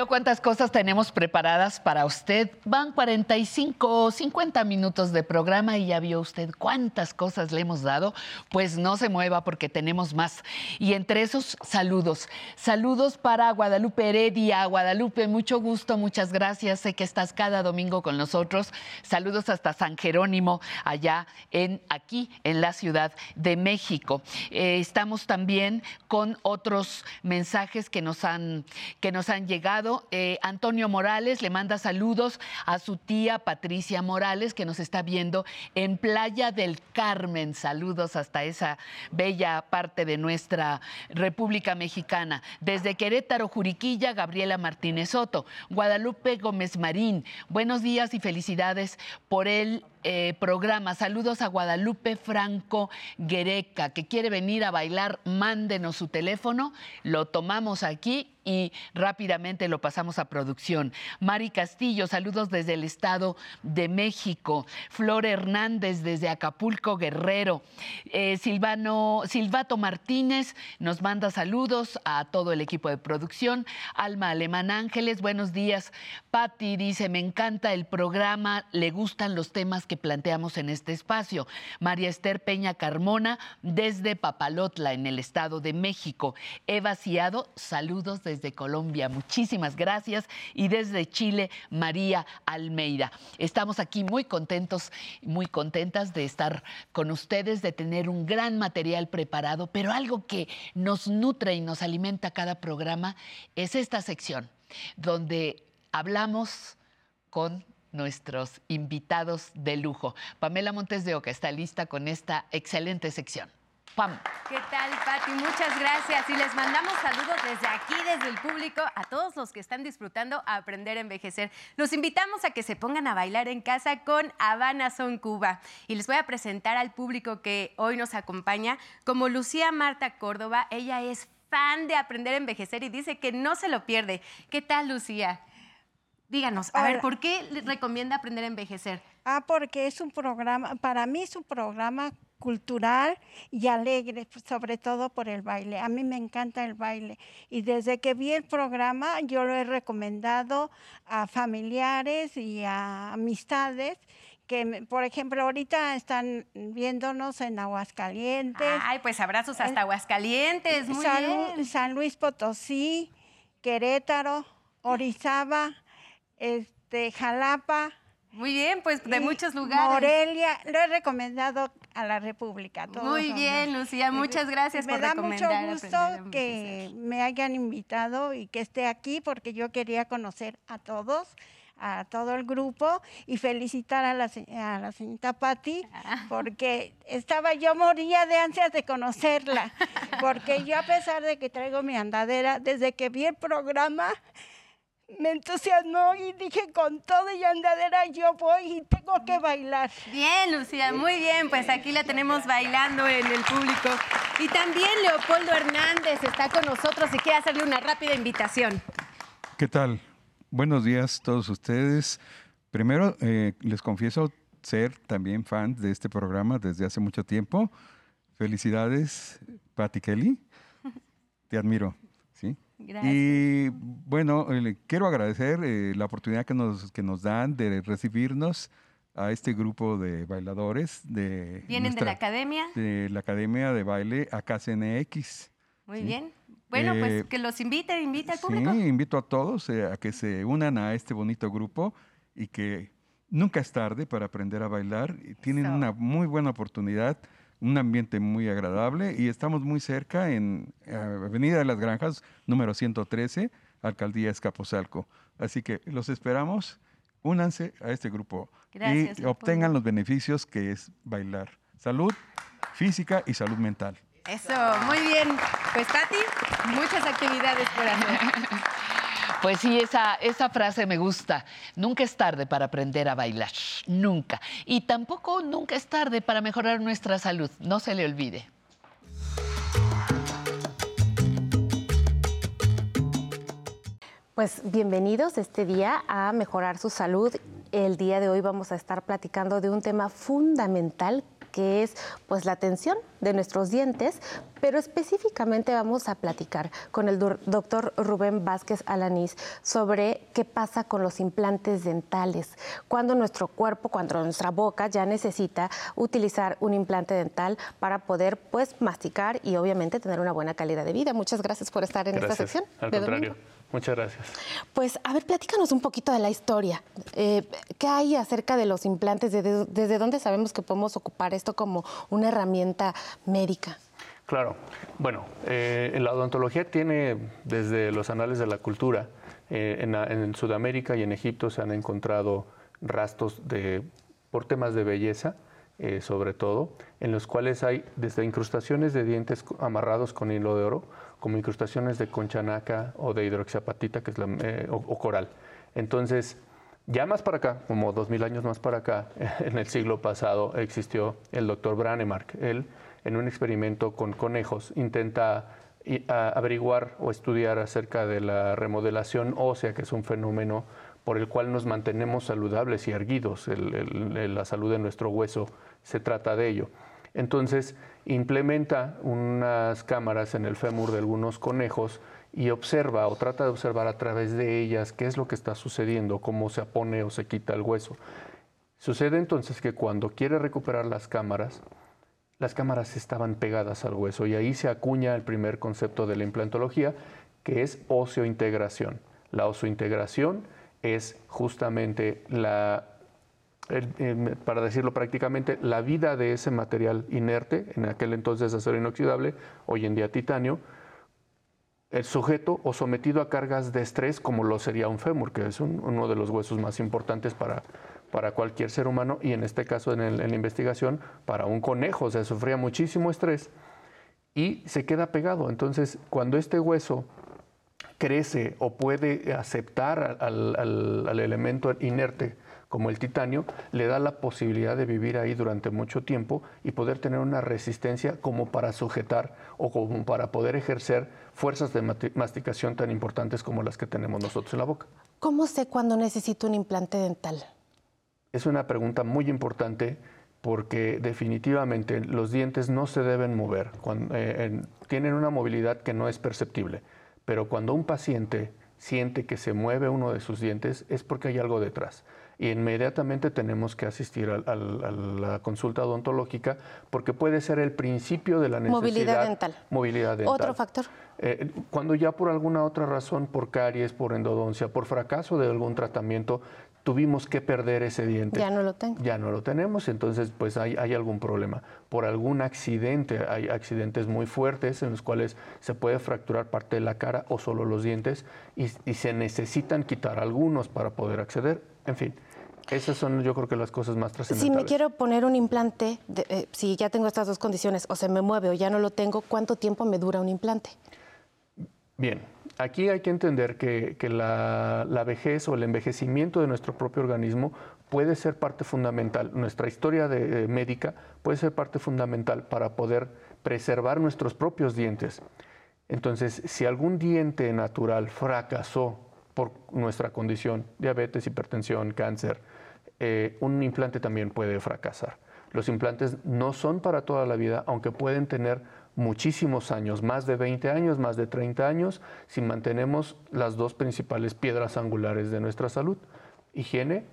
Cuántas cosas tenemos preparadas para usted. Van 45 o 50 minutos de programa y ya vio usted cuántas cosas le hemos dado. Pues no se mueva porque tenemos más. Y entre esos, saludos. Saludos para Guadalupe Heredia. Guadalupe, mucho gusto, muchas gracias. Sé que estás cada domingo con nosotros. Saludos hasta San Jerónimo, allá en aquí en la Ciudad de México. Eh, estamos también con otros mensajes que nos han, que nos han llegado. Eh, Antonio Morales le manda saludos a su tía Patricia Morales, que nos está viendo en Playa del Carmen. Saludos hasta esa bella parte de nuestra República Mexicana. Desde Querétaro, Juriquilla, Gabriela Martínez Soto. Guadalupe Gómez Marín, buenos días y felicidades por el eh, programa. Saludos a Guadalupe Franco Guereca, que quiere venir a bailar, mándenos su teléfono, lo tomamos aquí y rápidamente lo pasamos a producción. Mari Castillo, saludos desde el Estado de México. Flor Hernández desde Acapulco, Guerrero. Eh, Silvano, Silvato Martínez nos manda saludos a todo el equipo de producción. Alma Alemán Ángeles, buenos días. Patti dice, me encanta el programa, le gustan los temas que planteamos en este espacio. María Esther Peña Carmona, desde Papalotla, en el Estado de México. He vaciado, saludos desde Colombia, muchísimas gracias. Y desde Chile, María Almeida. Estamos aquí muy contentos, muy contentas de estar con ustedes, de tener un gran material preparado, pero algo que nos nutre y nos alimenta cada programa es esta sección, donde hablamos con nuestros invitados de lujo. Pamela Montes de Oca está lista con esta excelente sección. Pam. ¿Qué tal, Pati? Muchas gracias. Y les mandamos saludos desde aquí, desde el público, a todos los que están disfrutando a aprender a envejecer. Los invitamos a que se pongan a bailar en casa con Habana Son Cuba. Y les voy a presentar al público que hoy nos acompaña como Lucía Marta Córdoba. Ella es fan de aprender a envejecer y dice que no se lo pierde. ¿Qué tal, Lucía? Díganos, a ver, ¿por qué le recomienda aprender a envejecer? Ah, porque es un programa, para mí es un programa cultural y alegre, sobre todo por el baile. A mí me encanta el baile y desde que vi el programa yo lo he recomendado a familiares y a amistades que, por ejemplo, ahorita están viéndonos en Aguascalientes. Ay, pues abrazos hasta Aguascalientes, muy bien. San Luis Potosí, Querétaro, <gasps> Orizaba este, Jalapa. Muy bien, pues de muchos lugares. Morelia, lo he recomendado a la República. Muy bien, Lucía, muchas gracias por recomendar. Me da mucho gusto que me hayan invitado y que esté aquí porque yo quería conocer a todos a todo el grupo y felicitar a la, a la señorita Patti ah. porque estaba yo moría de ansias de conocerla porque yo a pesar de que traigo mi andadera desde que vi el programa me entusiasmó y dije con todo y andadera yo voy y tengo que bailar. Bien, Lucía, muy bien, pues aquí la tenemos bailando en el público. Y también Leopoldo Hernández está con nosotros y quiere hacerle una rápida invitación. ¿Qué tal? Buenos días a todos ustedes. Primero, eh, les confieso ser también fan de este programa desde hace mucho tiempo. Felicidades, Patti Kelly. Te admiro. Y bueno, eh, quiero agradecer eh, la oportunidad que nos, que nos dan de recibirnos a este grupo de bailadores de... ¿Vienen de la academia? De la Academia de Baile AKCNX. Muy bien. Bueno, pues eh, que los invite, invite al público. Sí, invito a todos a que se unan a este bonito grupo y que nunca es tarde para aprender a bailar. Tienen una muy buena oportunidad un ambiente muy agradable y estamos muy cerca en eh, Avenida de las Granjas, número 113, Alcaldía Escaposalco. Así que los esperamos, únanse a este grupo y obtengan los beneficios que es bailar. Salud física y salud mental. Eso, muy bien. Pues Tati, muchas actividades por hacer. Pues sí, esa, esa frase me gusta. Nunca es tarde para aprender a bailar, nunca. Y tampoco nunca es tarde para mejorar nuestra salud, no se le olvide. Pues bienvenidos este día a Mejorar su Salud. El día de hoy vamos a estar platicando de un tema fundamental que es pues la atención de nuestros dientes, pero específicamente vamos a platicar con el doctor Rubén Vázquez Alanís sobre qué pasa con los implantes dentales, cuando nuestro cuerpo, cuando nuestra boca ya necesita utilizar un implante dental para poder pues masticar y obviamente tener una buena calidad de vida. Muchas gracias por estar en esta sección. Al contrario. Muchas gracias. Pues, a ver, platícanos un poquito de la historia. Eh, ¿Qué hay acerca de los implantes? ¿Desde, ¿Desde dónde sabemos que podemos ocupar esto como una herramienta médica? Claro. Bueno, eh, la odontología tiene desde los anales de la cultura. Eh, en, Sudamérica y en Egipto se han encontrado rastros de, por temas de belleza, eh, sobre todo, en los cuales hay desde incrustaciones de dientes amarrados con hilo de oro, como incrustaciones de conchanaca o de hidroxiapatita, que es la, o, coral. Entonces, ya más para acá, como dos mil años más para acá, <laughs> en el siglo pasado existió el doctor Branemark. Él en un experimento con conejos, intenta averiguar o estudiar acerca de la remodelación ósea, que es un fenómeno por el cual nos mantenemos saludables y erguidos. la salud de nuestro hueso se trata de ello. Entonces, implementa unas cámaras en el fémur de algunos conejos y observa o trata de observar a través de ellas qué es lo que está sucediendo, cómo se pone o se quita el hueso. Sucede entonces que cuando quiere recuperar las cámaras, las cámaras estaban pegadas al hueso y ahí se acuña el primer concepto de la implantología, que es oseointegración. La oseointegración es justamente la, para decirlo prácticamente, la vida de ese material inerte, en aquel entonces acero inoxidable, hoy en día titanio, el sujeto o sometido a cargas de estrés como lo sería un fémur, que es uno de los huesos más importantes para para cualquier ser humano y en este caso en, la investigación para un conejo, o sea, sufría muchísimo estrés y se queda pegado. Entonces, cuando este hueso crece o puede aceptar al, elemento inerte como el titanio, le da la posibilidad de vivir ahí durante mucho tiempo y poder tener una resistencia como para sujetar o como para poder ejercer fuerzas de masticación tan importantes como las que tenemos nosotros en la boca. ¿Cómo sé cuándo necesito un implante dental? Es una pregunta muy importante porque definitivamente los dientes no se deben mover, eh, tienen una movilidad que no es perceptible, pero cuando un paciente siente que se mueve uno de sus dientes es porque hay algo detrás. Y inmediatamente tenemos que asistir a, la consulta odontológica porque puede ser el principio de la necesidad. Movilidad dental. Movilidad dental. Otro factor. Eh, cuando ya por alguna otra razón, por caries, por endodoncia, por fracaso de algún tratamiento, tuvimos que perder ese diente. Ya no lo tengo. Ya no lo tenemos, entonces pues hay, algún problema. Por algún accidente, hay accidentes muy fuertes en los cuales se puede fracturar parte de la cara o solo los dientes y, se necesitan quitar algunos para poder acceder. En fin, esas son yo creo que las cosas más trascendentales. Si me quiero poner un implante, eh, si ya tengo estas dos condiciones, o se me mueve o ya no lo tengo, ¿cuánto tiempo me dura un implante? Bien, aquí hay que entender que, la, vejez o el envejecimiento de nuestro propio organismo puede ser parte fundamental, nuestra historia de, médica puede ser parte fundamental para poder preservar nuestros propios dientes. Entonces, si algún diente natural fracasó por nuestra condición, diabetes, hipertensión, cáncer, eh, un implante también puede fracasar. Los implantes no son para toda la vida, aunque pueden tener muchísimos años, más de 20 años, más de 30 años, si mantenemos las dos principales piedras angulares de nuestra salud, higiene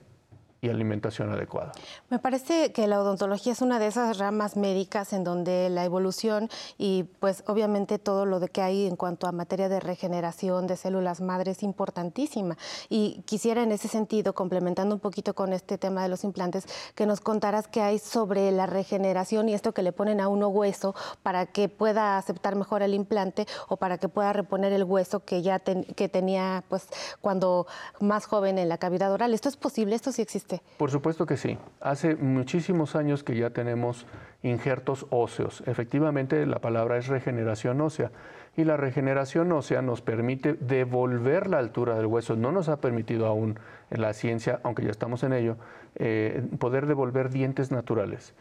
y alimentación adecuada. Me parece que la odontología es una de esas ramas médicas en donde la evolución y pues obviamente todo lo de que hay en cuanto a materia de regeneración de células madre es importantísima. Y quisiera en ese sentido, complementando un poquito con este tema de los implantes, que nos contaras qué hay sobre la regeneración y esto que le ponen a uno hueso para que pueda aceptar mejor el implante o para que pueda reponer el hueso que ya que tenía pues cuando más joven en la cavidad oral. ¿Esto es posible? ¿Esto sí existe? Por supuesto que sí. Hace muchísimos años que ya tenemos injertos óseos. Efectivamente, la palabra es regeneración ósea. Y la regeneración ósea nos permite devolver la altura del hueso. No nos ha permitido aún en la ciencia, aunque ya estamos en ello, eh, poder devolver dientes naturales.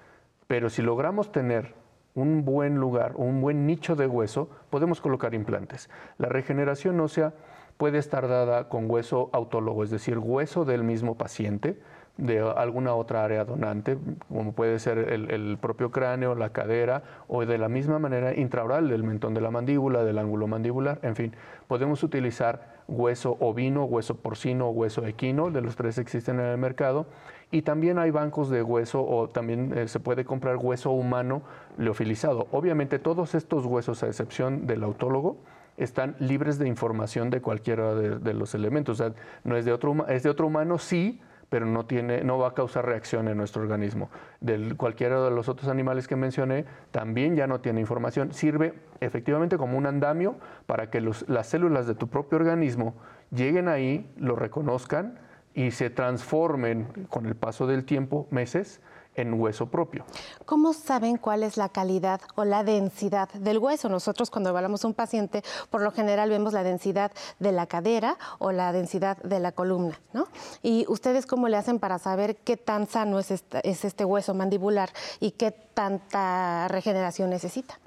Pero si logramos tener un buen lugar, un buen nicho de hueso, podemos colocar implantes. La regeneración ósea puede estar dada con hueso autólogo, es decir, hueso del mismo paciente, de alguna otra área donante, como puede ser el, propio cráneo, la cadera, o de la misma manera intraoral del mentón de la mandíbula, del ángulo mandibular, en fin, podemos utilizar hueso ovino, hueso porcino, hueso equino, de los tres existen en el mercado, y también hay bancos de hueso o también eh, se puede comprar hueso humano leofilizado. Obviamente todos estos huesos, a excepción del autólogo, están libres de información de cualquiera de, los elementos. O sea, no es de otro, es de otro humano, sí, pero no, tiene, no va a causar reacción en nuestro organismo. De cualquiera de los otros animales que mencioné también ya no tiene información. Sirve efectivamente como un andamio para que las células de tu propio organismo lleguen ahí, lo reconozcan y se transformen con el paso del tiempo, meses, en hueso propio. ¿Cómo saben cuál es la calidad o la densidad del hueso? Nosotros cuando evaluamos a un paciente, por lo general vemos la densidad de la cadera o la densidad de la columna, ¿no? ¿Y ustedes cómo le hacen para saber qué tan sano es este, hueso mandibular y qué tanta regeneración necesita?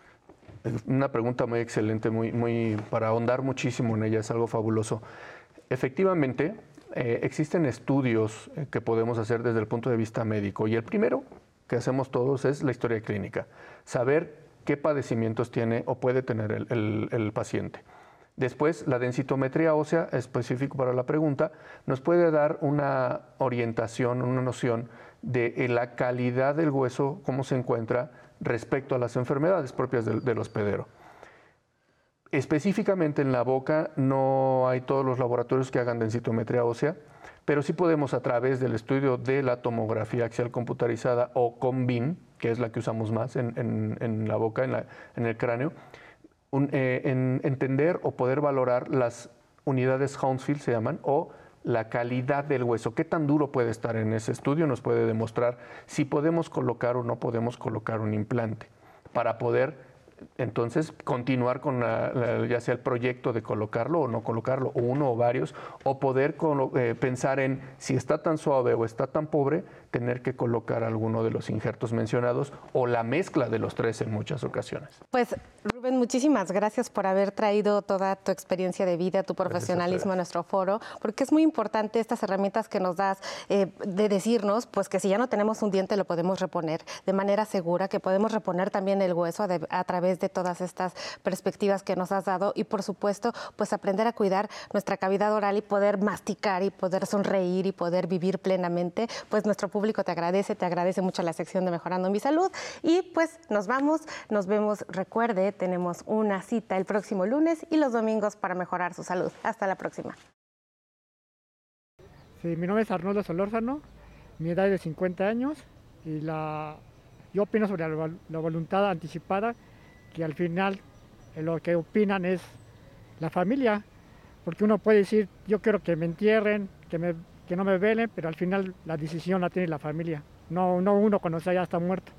Una pregunta muy excelente, muy, muy, para ahondar muchísimo en ella, es algo fabuloso. Efectivamente, eh, existen estudios eh, que podemos hacer desde el punto de vista médico y el primero que hacemos todos es la historia clínica, saber qué padecimientos tiene o puede tener el, paciente. Después, la densitometría ósea, específico para la pregunta, nos puede dar una orientación, una noción de eh, la calidad del hueso, cómo se encuentra respecto a las enfermedades propias del, del hospedero. Específicamente en la boca no hay todos los laboratorios que hagan densitometría ósea, pero sí podemos a través del estudio de la tomografía axial computarizada o COMBIN, que es la que usamos más en, la boca, en, el cráneo, eh, entender o poder valorar las unidades Hounsfield, se llaman, o la calidad del hueso, qué tan duro puede estar en ese estudio, nos puede demostrar si podemos colocar o no podemos colocar un implante para poder entonces continuar con ya sea el proyecto de colocarlo o no colocarlo, uno o varios, o poder eh, pensar en si está tan suave o está tan pobre, tener que colocar alguno de los injertos mencionados o la mezcla de los tres en muchas ocasiones. Pues Rubén, muchísimas gracias por haber traído toda tu experiencia de vida, tu profesionalismo a, nuestro foro, porque es muy importante estas herramientas que nos das eh, de decirnos, pues que si ya no tenemos un diente lo podemos reponer de manera segura, que podemos reponer también el hueso a, través de todas estas perspectivas que nos has dado y por supuesto, pues aprender a cuidar nuestra cavidad oral y poder masticar y poder sonreír y poder vivir plenamente, pues nuestro público público te agradece, te agradece mucho la sección de Mejorando mi Salud. Y pues nos vamos, nos vemos, recuerde, tenemos una cita el próximo lunes y los domingos para mejorar su salud. Hasta la próxima. Sí, mi nombre es Arnoldo Solórzano, mi edad es de 50 años y la, yo opino sobre la, la voluntad anticipada, que al final eh, lo que opinan es la familia, porque uno puede decir, yo quiero que me entierren, que me que no me velen, pero al final la decisión la tiene la familia, no, no uno cuando ya está muerto.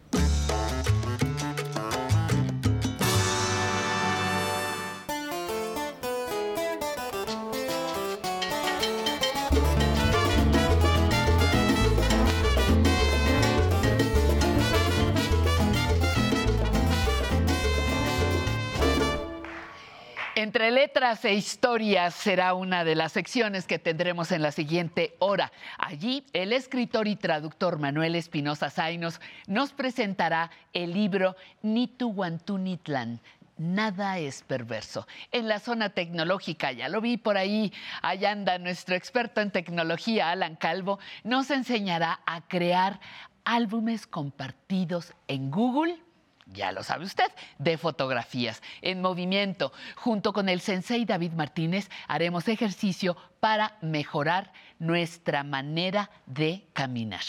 Letras e historias será una de las secciones que tendremos en la siguiente hora. Allí, el escritor y traductor Manuel Espinosa Zainos nos presentará el libro Nituhuantunitlan, Nada es perverso. En la zona tecnológica, ya lo vi por ahí, allá anda nuestro experto en tecnología, Alan Calvo, nos enseñará a crear álbumes compartidos en Google ya lo sabe usted, de fotografías en movimiento. Junto con el sensei David Martínez haremos ejercicio para mejorar nuestra manera de caminar.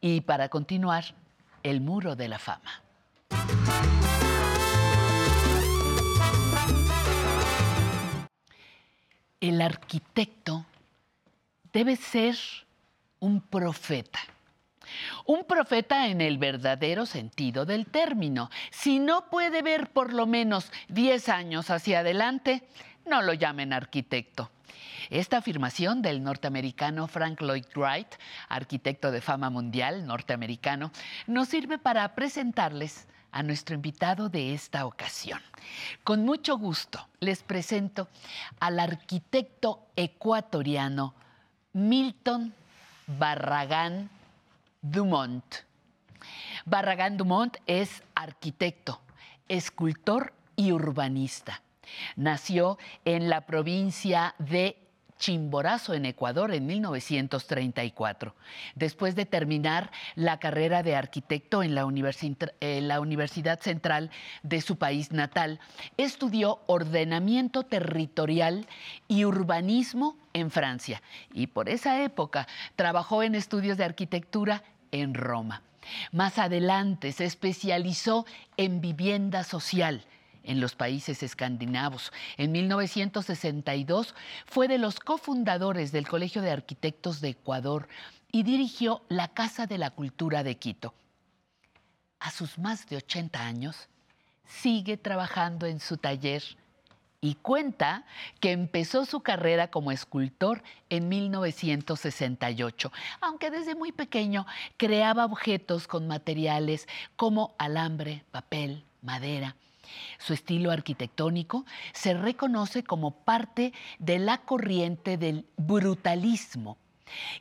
Y para continuar, el muro de la fama. El arquitecto debe ser un profeta un profeta en el verdadero sentido del término. Si no puede ver por lo menos 10 años hacia adelante, no lo llamen arquitecto. Esta afirmación del norteamericano Frank Lloyd Wright, arquitecto de fama mundial norteamericano, nos sirve para presentarles a nuestro invitado de esta ocasión. Con mucho gusto les presento al arquitecto ecuatoriano Milton Barragán Dumont. Barragán Dumont es arquitecto, escultor y urbanista. Nació en la provincia de Chimborazo, en Ecuador, en 1934. Después de terminar la carrera de arquitecto en la, en la, Universidad Central de su país natal, estudió ordenamiento territorial y urbanismo en Francia y por esa época trabajó en estudios de arquitectura en Roma. Más adelante se especializó en vivienda social en los países escandinavos. En 1962 fue de los cofundadores del Colegio de Arquitectos de Ecuador y dirigió la Casa de la Cultura de Quito. A sus más de 80 años, sigue trabajando en su taller y cuenta que empezó su carrera como escultor en 1968, aunque desde muy pequeño creaba objetos con materiales como alambre, papel, madera. Su estilo arquitectónico se reconoce como parte de la corriente del brutalismo,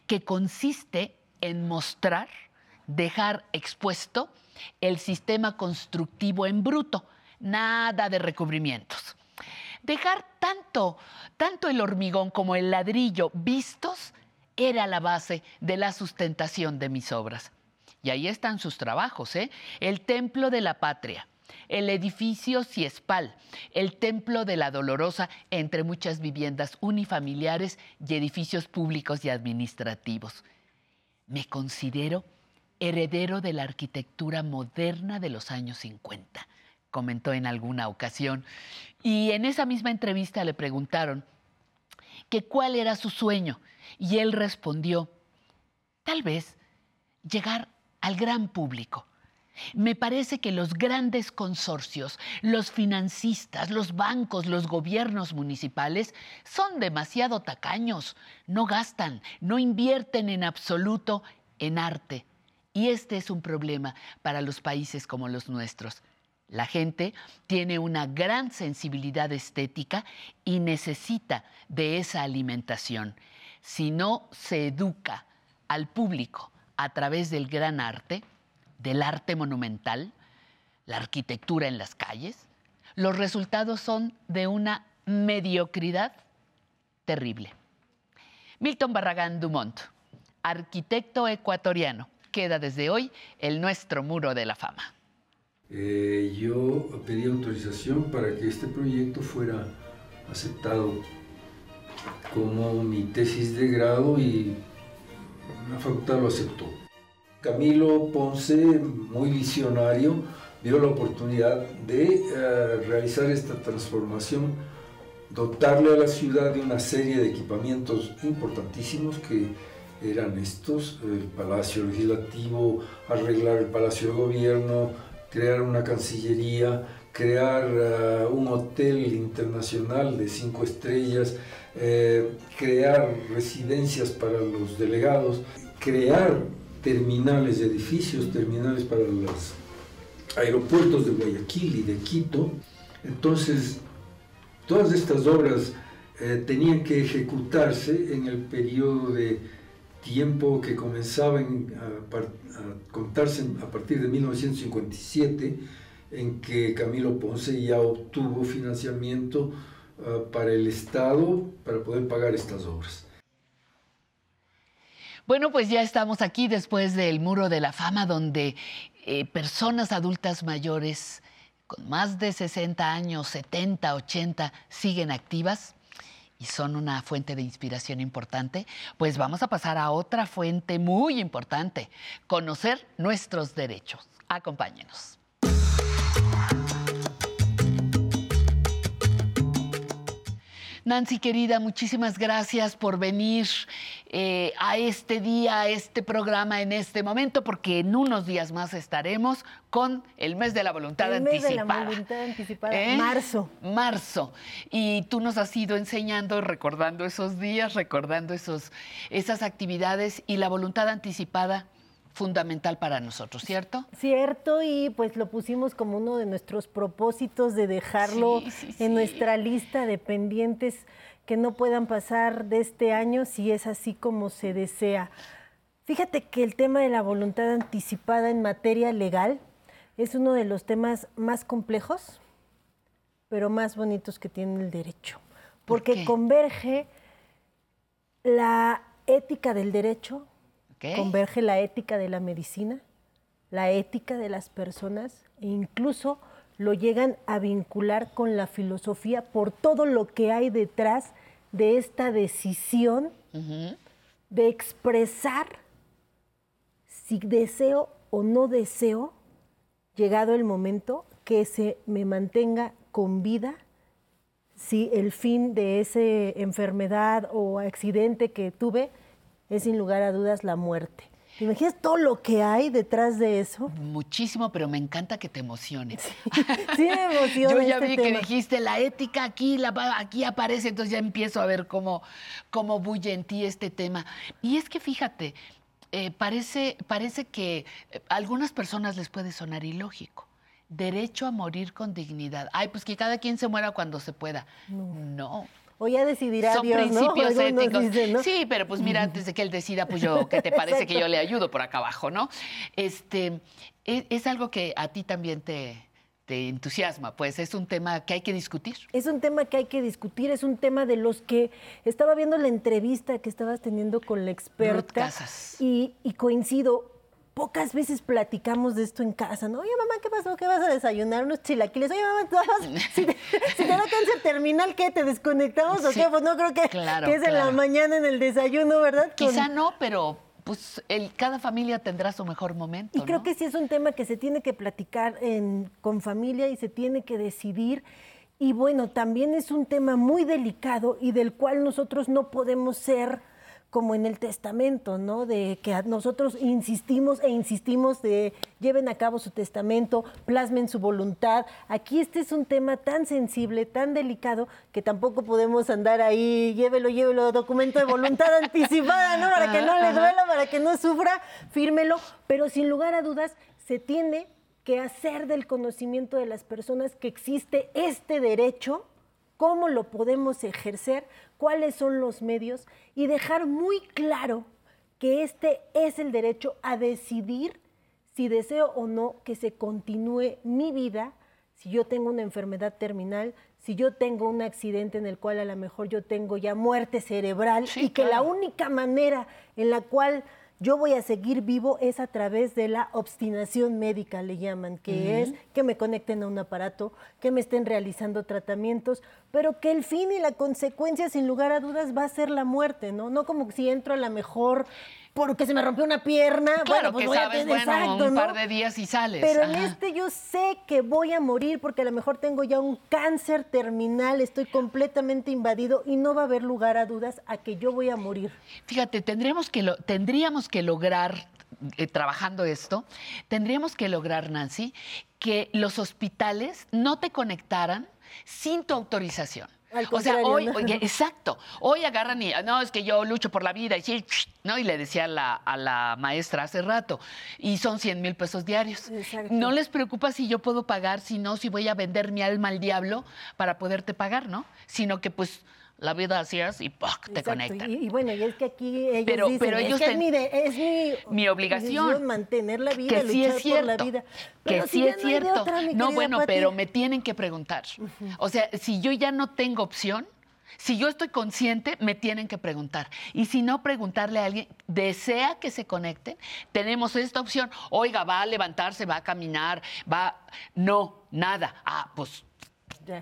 que consiste en mostrar, dejar expuesto el sistema constructivo en bruto, nada de recubrimientos. Dejar tanto, tanto el hormigón como el ladrillo vistos era la base de la sustentación de mis obras. Y ahí están sus trabajos, ¿eh? El Templo de la Patria, el edificio Ciespal, el Templo de la Dolorosa, entre muchas viviendas unifamiliares y edificios públicos y administrativos. Me considero heredero de la arquitectura moderna de los años 50 comentó en alguna ocasión. Y en esa misma entrevista le preguntaron que cuál era su sueño. Y él respondió, tal vez llegar al gran público. Me parece que los grandes consorcios, los financistas, los bancos, los gobiernos municipales son demasiado tacaños, no gastan, no invierten en absoluto en arte. Y este es un problema para los países como los nuestros. La gente tiene una gran sensibilidad estética y necesita de esa alimentación. Si no se educa al público a través del gran arte, del arte monumental, la arquitectura en las calles, los resultados son de una mediocridad terrible. Milton Barragán Dumont, arquitecto ecuatoriano, queda desde hoy el nuestro muro de la fama. Eh, yo pedí autorización para que este proyecto fuera aceptado como mi tesis de grado y la facultad lo aceptó. Camilo Ponce, muy visionario, vio la oportunidad de eh, realizar esta transformación, dotarle a la ciudad de una serie de equipamientos importantísimos que eran estos, el Palacio Legislativo, arreglar el Palacio de Gobierno, crear una cancillería, crear uh, un hotel internacional de cinco estrellas, eh, crear residencias para los delegados, crear terminales, edificios terminales para los aeropuertos de Guayaquil y de Quito. Entonces, todas estas obras eh, tenían que ejecutarse en el periodo de tiempo que comenzaba a, contarse a partir de 1957, en que Camilo Ponce ya obtuvo financiamiento ah, para el Estado para poder pagar estas obras. Bueno, pues ya estamos aquí después del Muro de la Fama, donde eh, personas adultas mayores con más de 60 años, 70, 80, siguen activas y son una fuente de inspiración importante, pues vamos a pasar a otra fuente muy importante, conocer nuestros derechos. Acompáñenos. Nancy querida, muchísimas gracias por venir eh, a este día, a este programa en este momento, porque en unos días más estaremos con el mes de la voluntad el anticipada. Mes de la voluntad anticipada, ¿Eh? marzo. Marzo. Y tú nos has ido enseñando, recordando esos días, recordando esos, esas actividades y la voluntad anticipada fundamental para nosotros, ¿cierto? Cierto, y pues lo pusimos como uno de nuestros propósitos de dejarlo en nuestra lista de pendientes que no puedan pasar de este año si es así como se desea. Fíjate que el tema de la voluntad anticipada en materia legal es uno de los temas más complejos, pero más bonitos que tiene el derecho, porque converge la ética del derecho, converge la ética de la medicina, la ética de las personas e incluso lo llegan a vincular con la filosofía por todo lo que hay detrás de esta decisión de expresar si deseo o no deseo, llegado el momento, que se me mantenga con vida, si el fin de esa enfermedad o accidente que tuve es sin lugar a dudas la muerte. ¿Te imaginas todo lo que hay detrás de eso? Muchísimo, pero me encanta que te emociones. <laughs> Sí, me emociona. Yo ya este vi tema. que dijiste la ética aquí, la, aquí aparece, entonces ya empiezo a ver cómo, cómo bulle en ti este tema. Y es que fíjate, eh, parece, parece que a algunas personas les puede sonar ilógico. Derecho a morir con dignidad. Ay, pues que cada quien se muera cuando se pueda. No. O ya decidirá Son Dios, ¿no? principios Algunos éticos. dicen, ¿no? Sí, pero pues mira, antes de que él decida, pues yo, ¿qué te parece que yo le ayudo por acá abajo, no? Este, es, es algo que a ti también te, te entusiasma, pues es un tema que hay que discutir. Es un tema que hay que discutir, es un tema de los que estaba viendo la entrevista que estabas teniendo con la experta Casas. y, y coincido. Pocas veces platicamos de esto en casa, ¿no? Oye, mamá, ¿qué pasó? ¿Qué vas a desayunar? Unos chilaquiles. Oye, mamá, ¿tú vas- <laughs> si, te, si te da cáncer terminal, ¿qué? ¿Te desconectamos o qué? Pues no creo que, claro, que es en la mañana en el desayuno, ¿verdad? Con- Quizá no, pero pues el, cada familia tendrá su mejor momento. Y creo ¿no? que sí es un tema que se tiene que platicar en- con familia y se tiene que decidir. Y bueno, también es un tema muy delicado y del cual nosotros no podemos ser como en el testamento, ¿no? De que nosotros insistimos e insistimos de lleven a cabo su testamento, plasmen su voluntad. Aquí este es un tema tan sensible, tan delicado, que tampoco podemos andar ahí, llévelo, llévelo, documento de voluntad <laughs> anticipada, ¿no? Para que no le duela, para que no sufra, fírmelo. Pero sin lugar a dudas, se tiene que hacer del conocimiento de las personas que existe este derecho, cómo lo podemos ejercer, cuáles son los medios y dejar muy claro que este es el derecho a decidir si deseo o no que se continúe mi vida, si yo tengo una enfermedad terminal, si yo tengo un accidente en el cual a lo mejor yo tengo ya muerte cerebral y que la única manera en la cual yo voy a seguir vivo es a través de la obstinación médica, le llaman, que es que me conecten a un aparato, que me estén realizando tratamientos, pero que el fin y la consecuencia, sin lugar a dudas, va a ser la muerte, ¿no? No como si entro a la mejor porque se me rompió una pierna. Claro bueno, pues que voy a sabes, tener- bueno, exacto, un ¿no? par de días y sales. Pero en este yo sé que voy a morir porque a lo mejor tengo ya un cáncer terminal, estoy completamente invadido y no va a haber lugar a dudas a que yo voy a morir. Fíjate, tendríamos que, lo, tendríamos que lograr, eh, trabajando esto, tendríamos que lograr, Nancy, que los hospitales no te conectaran sin tu autorización. Al o sea, hoy, ¿no? oye, exacto, hoy agarran y, no, es que yo lucho por la vida, y sí, ¿no? Y le decía a la, a la maestra hace rato, y son 100 mil pesos diarios. No les preocupa si yo puedo pagar, si no, si voy a vender mi alma al diablo para poderte pagar, ¿no? Sino que pues la vida así es y te Exacto, conectan. Y, y bueno, y es que aquí ellos Pero- dicen, pero es que es, mi, de- es mi, Mi obligación. mantener la vida, que sí luchar es cierto, por la vida. que si sí es no cierto. otra, no, bueno, Pati. pero me tienen que preguntar. O sea, si yo ya no tengo opción, si yo estoy consciente, me tienen que preguntar. Y si no, preguntarle a alguien, desea que se conecten, tenemos esta opción. Oiga, va a levantarse, va a caminar, va... No, nada. Ah, pues Ya.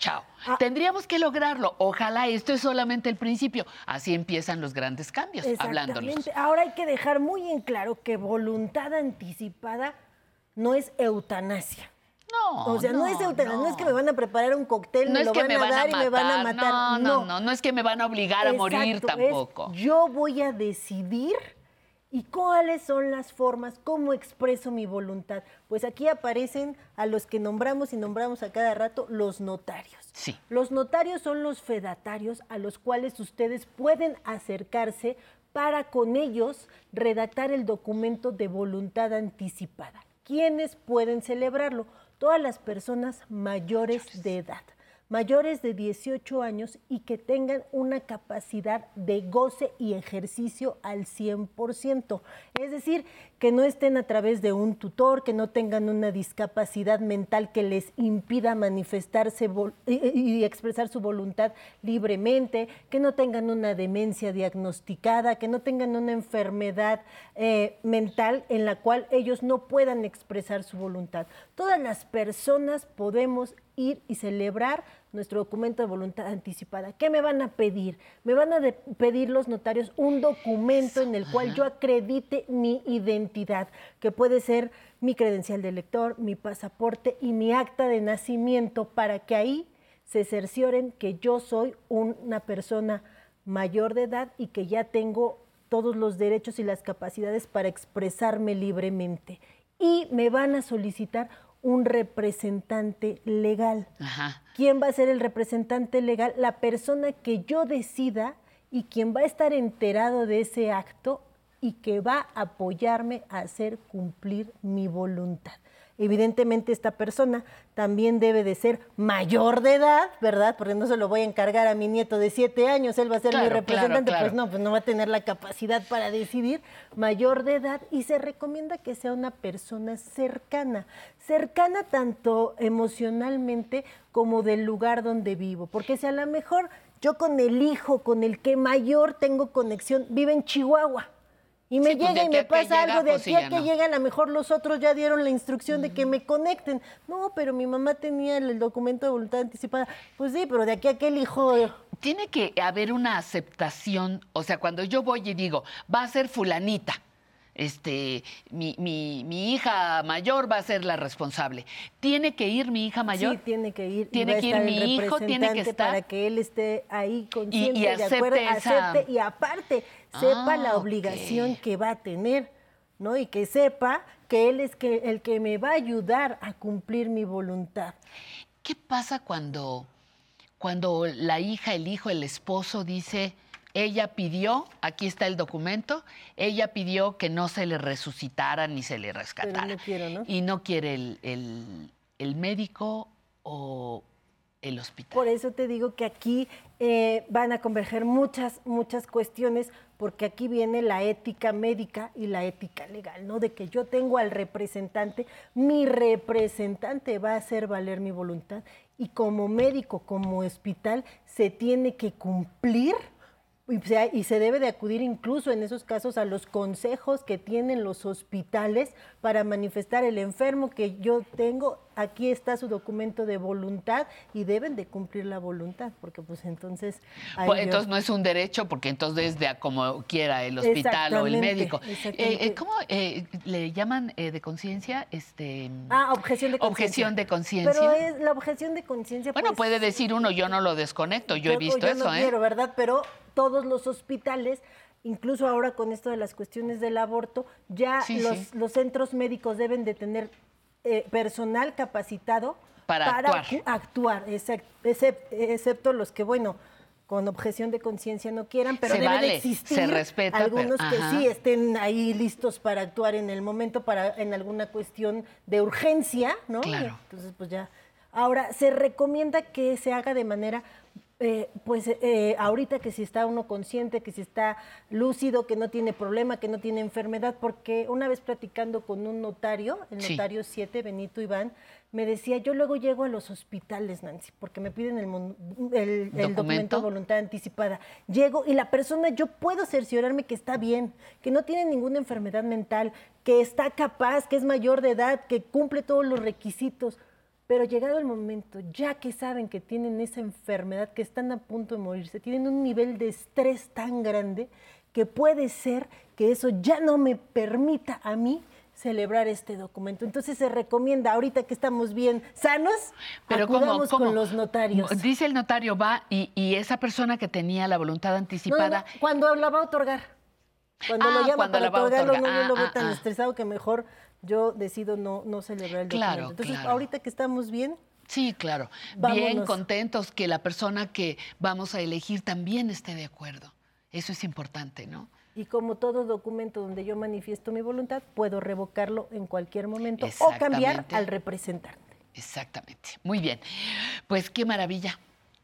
Chao. Tendríamos que lograrlo. Ojalá esto es solamente el principio. Así empiezan los grandes cambios. Exactamente. Ahora hay que dejar muy en claro que voluntad anticipada no es eutanasia. No, O sea, no, es eutanasia, no. es que me van a preparar un cóctel, No me es lo que van me a van a dar y me van a matar. No, no, no, no es que me van a obligar a morir es tampoco. yo voy a decidir y cuáles son las formas, cómo expreso mi voluntad. Pues aquí aparecen a los que nombramos y nombramos a cada rato los notarios. Sí. Los notarios son los fedatarios a los cuales ustedes pueden acercarse para con ellos redactar el documento de voluntad anticipada. ¿Quiénes pueden celebrarlo? Todas las personas mayores de edad. Mayores de 18 años y que tengan una capacidad de goce y ejercicio al 100%. Es decir, que no estén a través de un tutor, que no tengan una discapacidad mental que les impida manifestarse y, expresar su voluntad libremente, que no tengan una demencia diagnosticada, que no tengan una enfermedad eh, mental en la cual ellos no puedan expresar su voluntad. Todas las personas podemos ir y celebrar nuestro documento de voluntad anticipada. ¿Qué me van a pedir? Me van a pedir los notarios un documento en el cual yo acredite mi identidad, que puede ser mi credencial de lector, mi pasaporte y mi acta de nacimiento, para que ahí se cercioren que yo soy una persona mayor de edad y que ya tengo todos los derechos y las capacidades para expresarme libremente. Y me van a solicitar un representante legal. ¿Quién va a ser el representante legal? La persona que yo decida y quien va a estar enterado de ese acto y que va a apoyarme a hacer cumplir mi voluntad. Evidentemente esta persona también debe de ser mayor de edad, ¿verdad? Porque no se lo voy a encargar a mi nieto de siete años, él va a ser mi representante, pues no, pues no va a tener la capacidad para decidir, mayor de edad, y se recomienda que sea una persona cercana, cercana tanto emocionalmente como del lugar donde vivo, porque si a lo mejor yo con el hijo con el que mayor tengo conexión, vive en Chihuahua, y me pues, llega y me pasa algo de pues, aquí a que llega, a lo mejor los otros ya dieron la instrucción de que me conecten. No, pero mi mamá tenía el, documento de voluntad anticipada. Pues sí, pero de aquí a que el hijo... Tiene que haber una aceptación, o sea, cuando yo voy y digo, va a ser fulanita, este, mi, mi, mi, hija mayor va a ser la responsable. ¿Tiene que ir mi hija mayor? Sí, tiene que ir. Tiene que ir mi hijo, tiene que estar. Para que él esté ahí consciente, y, y de acuerdo, acepte y aparte sepa la Ah, obligación que va a tener, ¿no? Y que sepa que él es que, el que me va a ayudar a cumplir mi voluntad. ¿Qué pasa cuando, cuando la hija, el hijo, el esposo dice, ella pidió, aquí está el documento, ella pidió que no se le resucitara ni se le rescatara. no quiero, ¿no? Y no quiere el, el- el médico o el hospital. Por eso te digo que aquí eh, van a converger muchas, muchas cuestiones, porque aquí viene la ética médica y la ética legal, ¿no? De que yo tengo al representante, mi representante va a hacer valer mi voluntad y como médico, como hospital, se tiene que cumplir y se, y se debe de acudir incluso en esos casos a los consejos que tienen los hospitales para manifestar el enfermo que yo tengo, aquí está su documento de voluntad y deben de cumplir la voluntad, porque pues entonces... Pues, yo- entonces no es un derecho porque entonces de a como quiera el hospital o el médico. Eh, eh, ¿Cómo eh, le llaman eh, de conciencia? Este, Ah, objeción de conciencia. Objeción de conciencia. Pero es la objeción de conciencia. Bueno, pues, puede decir uno, yo no lo desconecto, yo, he visto yo eso, no ¿eh? quiero, ¿verdad? Pero todos los hospitales, incluso ahora con esto de las cuestiones del aborto, ya Sí, los, sí. los centros médicos deben de tener eh, personal capacitado Para actuar. excepto los que, bueno, con objeción de conciencia no quieran, pero Se debe vale, de existir se respeta, pero- algunos que sí estén ahí listos para actuar en el momento, para en alguna cuestión de urgencia, ¿no? Claro. Entonces, pues ya. Ahora, se recomienda que se haga de manera, eh, pues eh, ahorita que si está uno consciente, que si está lúcido, que no tiene problema, que no tiene enfermedad, porque una vez platicando con un notario, el Sí. notario 7, Benito Iván, me decía, yo luego llego a los hospitales, Nancy, porque me piden el, mon- el- el ¿Documento? documento de voluntad anticipada. Llego y la persona, yo puedo cerciorarme que está bien, que no tiene ninguna enfermedad mental, que está capaz, que es mayor de edad, que cumple todos los requisitos. Pero llegado el momento, ya que saben que tienen esa enfermedad, que están a punto de morirse, tienen un nivel de estrés tan grande que puede ser que eso ya no me permita a mí celebrar este documento. Entonces se recomienda, ahorita que estamos bien sanos, Pero ¿cómo, acudamos cómo? con los notarios. Dice el notario, va y, y esa persona que tenía la voluntad No, no, anticipada, no, cuando la va a otorgar. Cuando Ah, lo llama cuando para la va a otorgarlo, otorgar. no, lo Ah, veo ah, tan ah. estresado que mejor yo decido no, no celebrar el Claro, documento. Entonces, claro. ahorita que estamos bien, Sí, claro. Bien contentos que la persona que vamos a elegir también esté de acuerdo. Eso es importante, ¿no? y como todo documento donde yo manifiesto mi voluntad, puedo revocarlo en cualquier momento o cambiar al representante. Exactamente. Muy bien. Pues qué maravilla.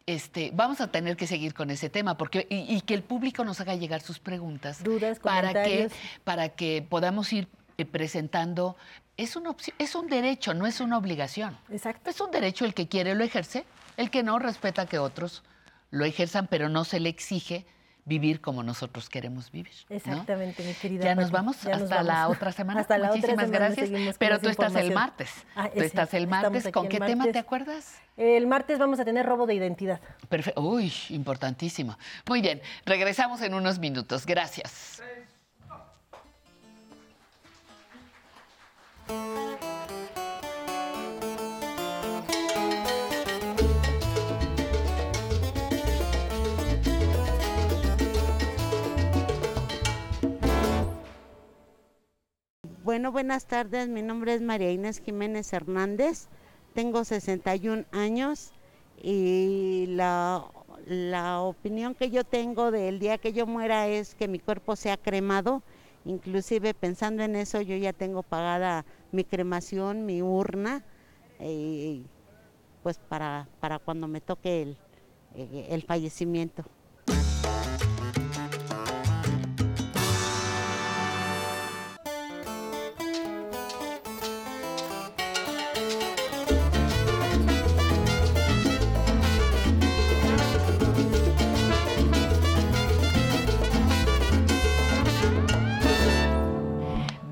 Este, vamos a tener que seguir con ese tema porque y, que el público nos haga llegar sus preguntas, dudas, para que para que podamos ir presentando es una es un derecho, no es una obligación. Exacto. Es un derecho el que quiere lo ejerce, el que no respeta que otros lo ejerzan, pero no se le exige vivir como nosotros queremos vivir. Exactamente, mi querida. Ya nos vamos <laughs> hasta la otra semana. Hasta la Muchísimas otra semana gracias. Pero tú estás el martes. Ah, tú estás el martes. ¿Con qué tema te acuerdas? El martes vamos a tener robo de identidad. Perfecto. Uy, importantísimo. Muy bien. Regresamos en unos minutos. Gracias. Bueno, buenas tardes. Mi nombre es María Inés Jiménez Hernández. Tengo 61 años y la, la opinión que yo tengo del día que yo muera es que mi cuerpo sea cremado. Inclusive pensando en eso, yo ya tengo pagada mi cremación, mi urna, y pues para, para cuando me toque el, el fallecimiento.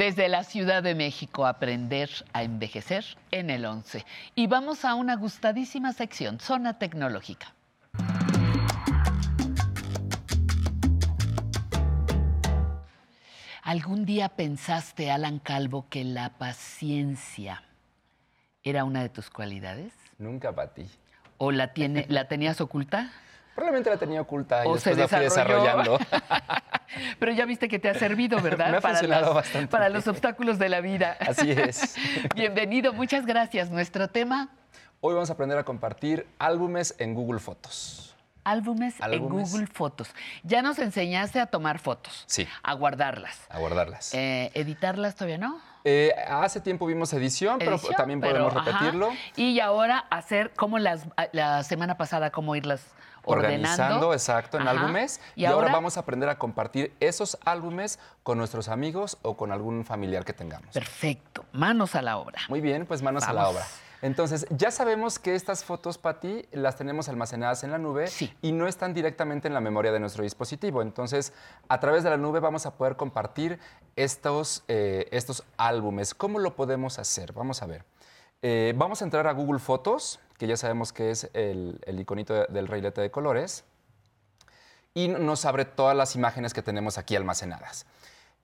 Desde la Ciudad de México, aprender a envejecer en el 11. Y vamos a una gustadísima sección, zona tecnológica. ¿Algún día pensaste, Alan Calvo, que la paciencia era una de tus cualidades? Nunca, Pati. ¿O la, tiene, la tenías oculta? <laughs> Probablemente la tenía oculta y o después la fui desarrollando. <laughs> Pero ya viste que te ha servido, ¿verdad? <laughs> Me ha para, funcionado bastante para los obstáculos de la vida. <laughs> Así es. Bienvenido, muchas gracias. Nuestro tema, Hoy vamos a aprender a compartir álbumes en Google Fotos. álbumes, en. Google Fotos. Ya nos enseñaste a tomar fotos, Sí, a guardarlas. a guardarlas. Eh, editarlas todavía no. Eh, hace tiempo vimos edición, pero también pero, podemos ajá. repetirlo. Y ahora hacer como las la semana pasada, cómo irlas. Organizando, exacto, en Ajá. álbumes. Y, Y, ahora ahora vamos a aprender a compartir esos álbumes con nuestros amigos o con algún familiar que tengamos. Perfecto, manos a la obra. Muy bien, pues manos a la obra. Entonces, ya sabemos que estas fotos, Pati, las tenemos almacenadas en la nube y no están directamente en la memoria de nuestro dispositivo. Entonces, a través de la nube vamos a poder compartir estos, eh, estos álbumes. ¿Cómo lo podemos hacer? Vamos a ver. Eh, vamos a entrar a Google Fotos, que ya sabemos que es el, el iconito de- del reilete de colores, y nos abre todas las imágenes que tenemos aquí almacenadas.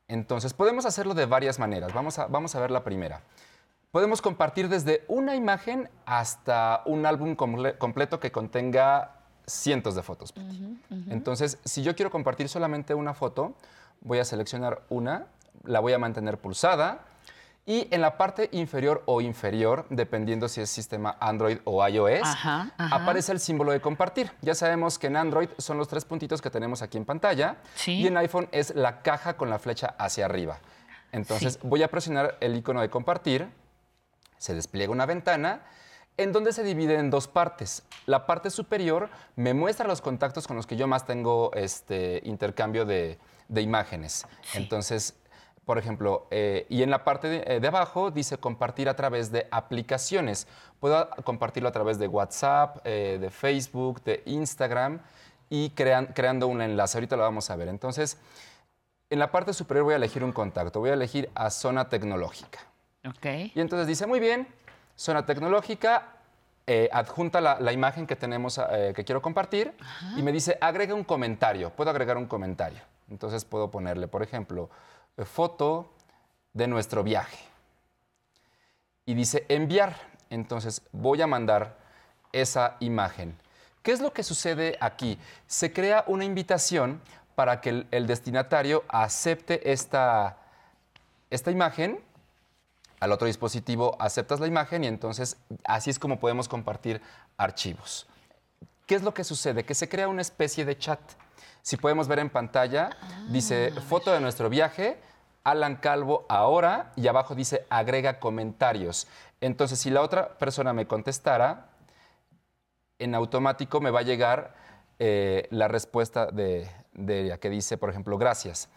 Entonces, podemos hacerlo de varias maneras. Vamos a, vamos a ver la primera. Podemos compartir desde una imagen hasta un álbum comple- completo que contenga cientos de fotos. Entonces, si yo quiero compartir solamente una foto, voy a seleccionar una, la voy a mantener pulsada y en la parte inferior o inferior, dependiendo si es sistema Android o iOS, Ajá, ajá. aparece el símbolo de compartir. Ya sabemos que en Android son los tres puntitos que tenemos aquí en pantalla y en iPhone es la caja con la flecha hacia arriba. Entonces, voy a presionar el icono de compartir, se despliega una ventana en donde se divide en dos partes. La parte superior me muestra los contactos con los que yo más tengo este intercambio de, de imágenes. Entonces, por ejemplo, eh, y en la parte de, eh, de abajo dice compartir a través de aplicaciones. Puedo compartirlo a través de WhatsApp, eh, de Facebook, de Instagram y crean- creando un enlace. Ahorita lo vamos a ver. Entonces, en la parte superior voy a elegir un contacto. Voy a elegir a zona tecnológica. Ok. Y entonces dice, muy bien, zona tecnológica, eh, adjunta la, la imagen que tenemos, eh, que quiero compartir, y me dice, agrega un comentario. Puedo agregar un comentario. Entonces puedo ponerle, por ejemplo, foto de nuestro viaje. Y dice enviar. Entonces voy a mandar esa imagen. ¿Qué es lo que sucede aquí? Se crea una invitación para que el, destinatario acepte esta, esta imagen al otro dispositivo aceptas la imagen y entonces así es como podemos compartir archivos. ¿Qué es lo que sucede? Que se crea una especie de chat. Si podemos ver en pantalla, dice foto de nuestro viaje, Alan Calvo ahora y abajo dice agrega comentarios. Entonces, si la otra persona me contestara, en automático me va a llegar eh, la respuesta de, de ella, que dice, por ejemplo, gracias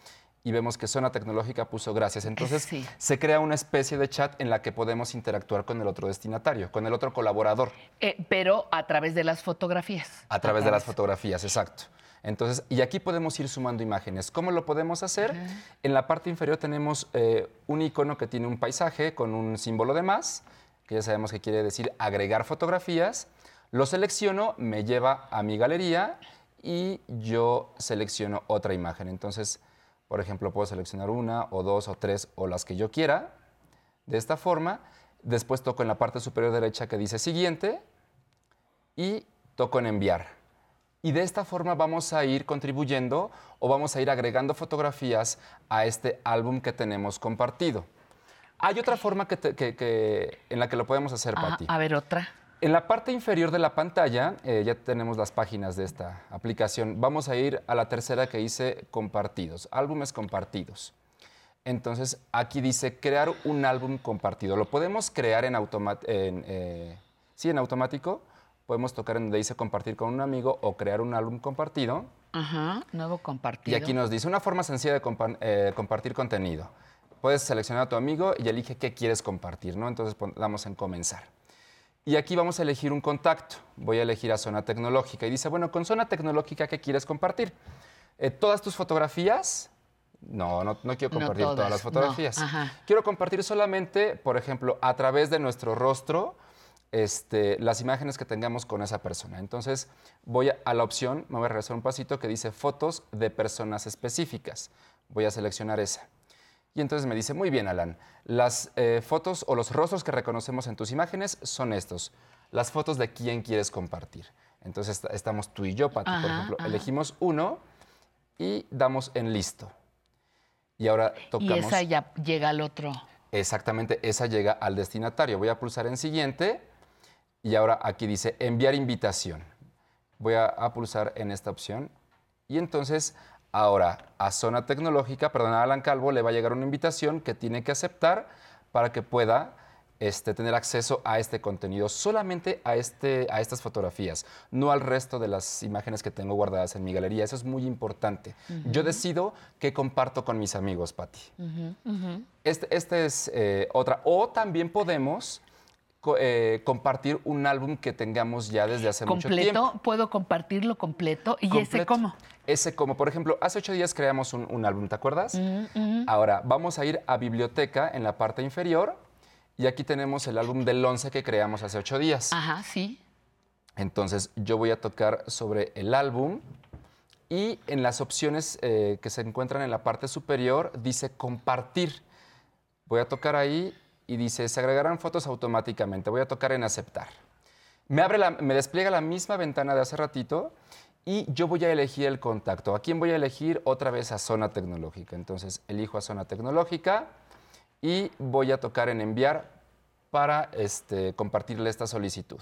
y vemos que Zona Tecnológica puso gracias. Entonces se crea una especie de chat en la que podemos interactuar con el otro destinatario, con el otro colaborador. Eh, pero a través de las fotografías. A través de las fotografías, exacto. Entonces, y aquí podemos ir sumando imágenes. ¿Cómo lo podemos hacer? En la parte inferior tenemos eh, un icono que tiene un paisaje con un símbolo de más, que ya sabemos que quiere decir agregar fotografías. Lo selecciono, me lleva a mi galería y yo selecciono otra imagen. Entonces, por ejemplo, puedo seleccionar una o dos o tres o las que yo quiera. De esta forma, después toco en la parte superior derecha que dice siguiente y toco en enviar. Y de esta forma vamos a ir contribuyendo o vamos a ir agregando fotografías a este álbum que tenemos compartido. Hay otra forma que, en la que lo podemos hacer, Pati. A ver, otra. En la parte inferior de la pantalla eh, ya tenemos las páginas de esta aplicación. Vamos a ir a la tercera que dice compartidos, álbumes compartidos. Entonces aquí dice crear un álbum compartido. Lo podemos crear en, en, eh, sí, en automático. Podemos tocar en donde dice compartir con un amigo o crear un álbum compartido. Ajá, nuevo compartido. Y aquí nos dice una forma sencilla de eh, compartir contenido. Puedes seleccionar a tu amigo y elige qué quieres compartir, ¿no? Entonces damos en comenzar. Y aquí vamos a elegir un contacto. Voy a elegir a zona tecnológica. Y dice, bueno, con zona tecnológica, ¿qué quieres compartir? Eh, ¿Todas tus fotografías? No, no, quiero compartir todas, las fotografías. quiero compartir solamente, por ejemplo, a través de nuestro rostro, este, las imágenes que tengamos con esa persona. Entonces, voy a, a la opción, me voy a regresar un pasito que dice fotos de personas específicas. Voy a seleccionar esa. Y entonces me dice, muy bien, Alan, las eh, fotos o los rostros que reconocemos en tus imágenes son estos. Las fotos de quién quieres compartir. Entonces estamos tú y yo, Pati, por ejemplo. Elegimos uno y damos en listo. Y ahora tocamos... Y esa ya llega al otro. Exactamente, esa llega al destinatario. Voy a pulsar en siguiente y ahora aquí dice enviar invitación. Voy a, a pulsar en esta opción y entonces Ahora, a Zona Tecnológica, perdón, a Alan Calvo le va a llegar una invitación que tiene que aceptar para que pueda este, tener acceso a este contenido, solamente a, este, a estas fotografías, no al resto de las imágenes que tengo guardadas en mi galería. Eso es muy importante. Yo decido qué comparto con mis amigos, Patti. este, este, es eh, otra. O también podemos eh, compartir un álbum que tengamos ya desde hace mucho tiempo. ¿Completo? ¿Puedo compartirlo completo? ¿Y ese cómo? Ese como, por ejemplo, hace ocho días creamos un, álbum, ¿te acuerdas? Ahora, vamos a ir a biblioteca en la parte inferior y aquí tenemos el álbum del 11 que creamos hace ocho días. Ajá, sí. Entonces, yo voy a tocar sobre el álbum y en las opciones eh, que se encuentran en la parte superior dice compartir. Voy a tocar ahí y dice, se agregarán fotos automáticamente. Voy a tocar en aceptar. Me, abre me despliega la misma ventana de hace ratito y yo voy a elegir el contacto. ¿A quién voy a elegir? Otra vez a zona tecnológica. Entonces, elijo a zona tecnológica y voy a tocar en enviar para este, compartirle esta solicitud.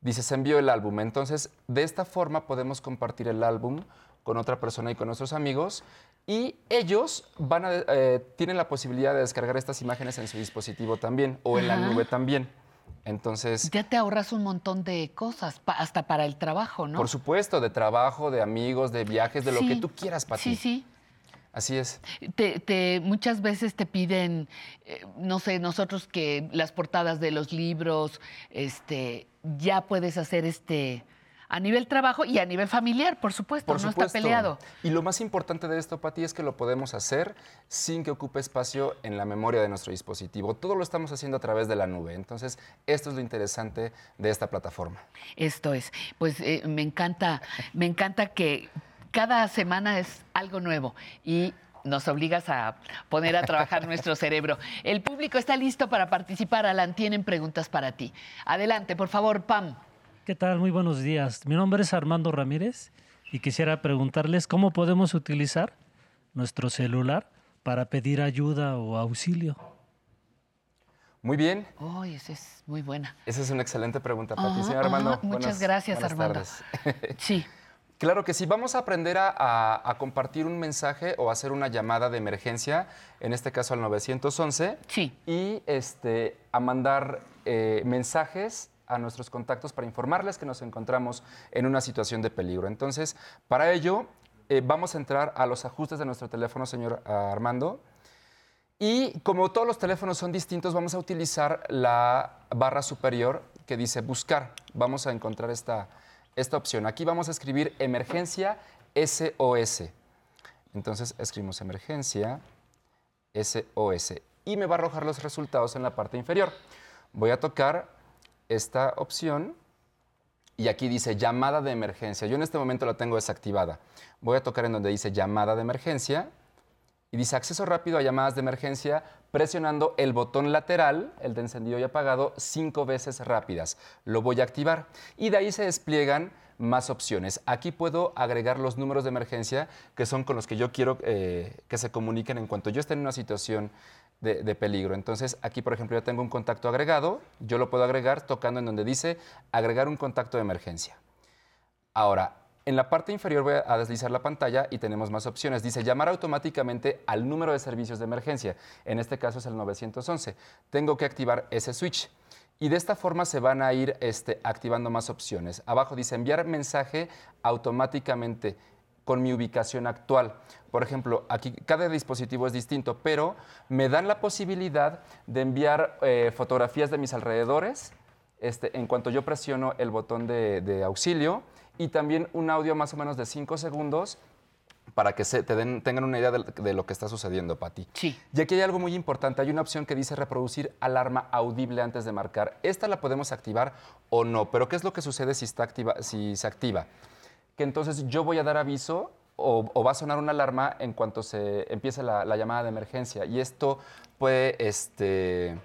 Dice, se envió el álbum. Entonces, de esta forma podemos compartir el álbum con otra persona y con nuestros amigos y ellos van a, eh, tienen la posibilidad de descargar estas imágenes en su dispositivo también o en la nube también. Entonces. Ya te ahorras un montón de cosas, hasta para el trabajo, ¿no? Por supuesto, de trabajo, de amigos, de viajes, de lo que tú quieras, Pati. Sí, sí. Así es. Te, muchas veces te piden, eh, no sé, nosotros que las portadas de los libros, este, ya puedes hacer este a nivel trabajo y a nivel familiar, por supuesto, no está peleado. Y lo más importante de esto, Pati, es que lo podemos hacer sin que ocupe espacio en la memoria de nuestro dispositivo. Todo lo estamos haciendo a través de la nube. Entonces, esto es lo interesante de esta plataforma. Esto es. Pues eh, me encanta, me encanta que cada semana es algo nuevo y nos obligas a poner a trabajar <laughs> nuestro cerebro. El público está listo para participar. Alan, tienen preguntas para ti. Adelante, por favor, Pam. ¿Qué tal? Muy buenos días. Mi nombre es Armando Ramírez y quisiera preguntarles cómo podemos utilizar nuestro celular para pedir ayuda o auxilio. Muy bien. Oh, esa es muy buena. Esa es una excelente pregunta, Patricia. Armando, muchas gracias, Armando. <laughs> sí. Claro que sí, vamos a aprender a, compartir un mensaje o hacer una llamada de emergencia, en este caso al 911. Sí. Y este, a mandar eh, mensajes a nuestros contactos para informarles que nos encontramos en una situación de peligro. Entonces, para ello, eh, vamos a entrar a los ajustes de nuestro teléfono, señor Armando. Y como todos los teléfonos son distintos, vamos a utilizar la barra superior que dice buscar. Vamos a encontrar esta, esta opción. Aquí vamos a escribir emergencia SOS. Entonces escribimos emergencia SOS y me va a arrojar los resultados en la parte inferior. Voy a tocar esta opción y aquí dice llamada de emergencia. Yo en este momento la tengo desactivada. Voy a tocar en donde dice llamada de emergencia y dice acceso rápido a llamadas de emergencia presionando el botón lateral, el de encendido y apagado, cinco veces rápidas. Lo voy a activar y de ahí se despliegan más opciones. Aquí puedo agregar los números de emergencia que son con los que yo quiero eh, que se comuniquen en cuanto yo esté en una situación de, peligro. Entonces, aquí, por ejemplo, ya tengo un contacto agregado. Yo lo puedo agregar tocando en donde dice agregar un contacto de emergencia. Ahora, en la parte inferior voy a deslizar la pantalla y tenemos más opciones. Dice llamar automáticamente al número de servicios de emergencia. En este caso es el 911. Tengo que activar ese switch. Y de esta forma se van a ir este, activando más opciones. Abajo dice enviar mensaje automáticamente con mi ubicación actual. Por ejemplo, aquí cada dispositivo es distinto, pero me dan la posibilidad de enviar eh, fotografías de mis alrededores este, en cuanto yo presiono el botón de, auxilio y también un audio más o menos de 5 segundos para que se te den, tengan una idea de, lo que está sucediendo, Pati. Sí. Y aquí hay algo muy importante. Hay una opción que dice reproducir alarma audible antes de marcar. Esta la podemos activar o no, pero ¿qué es lo que sucede si, está activa, si se activa? Que entonces yo voy a dar aviso o, va a sonar una alarma en cuanto se empiece la, llamada de emergencia. Y esto puede, este,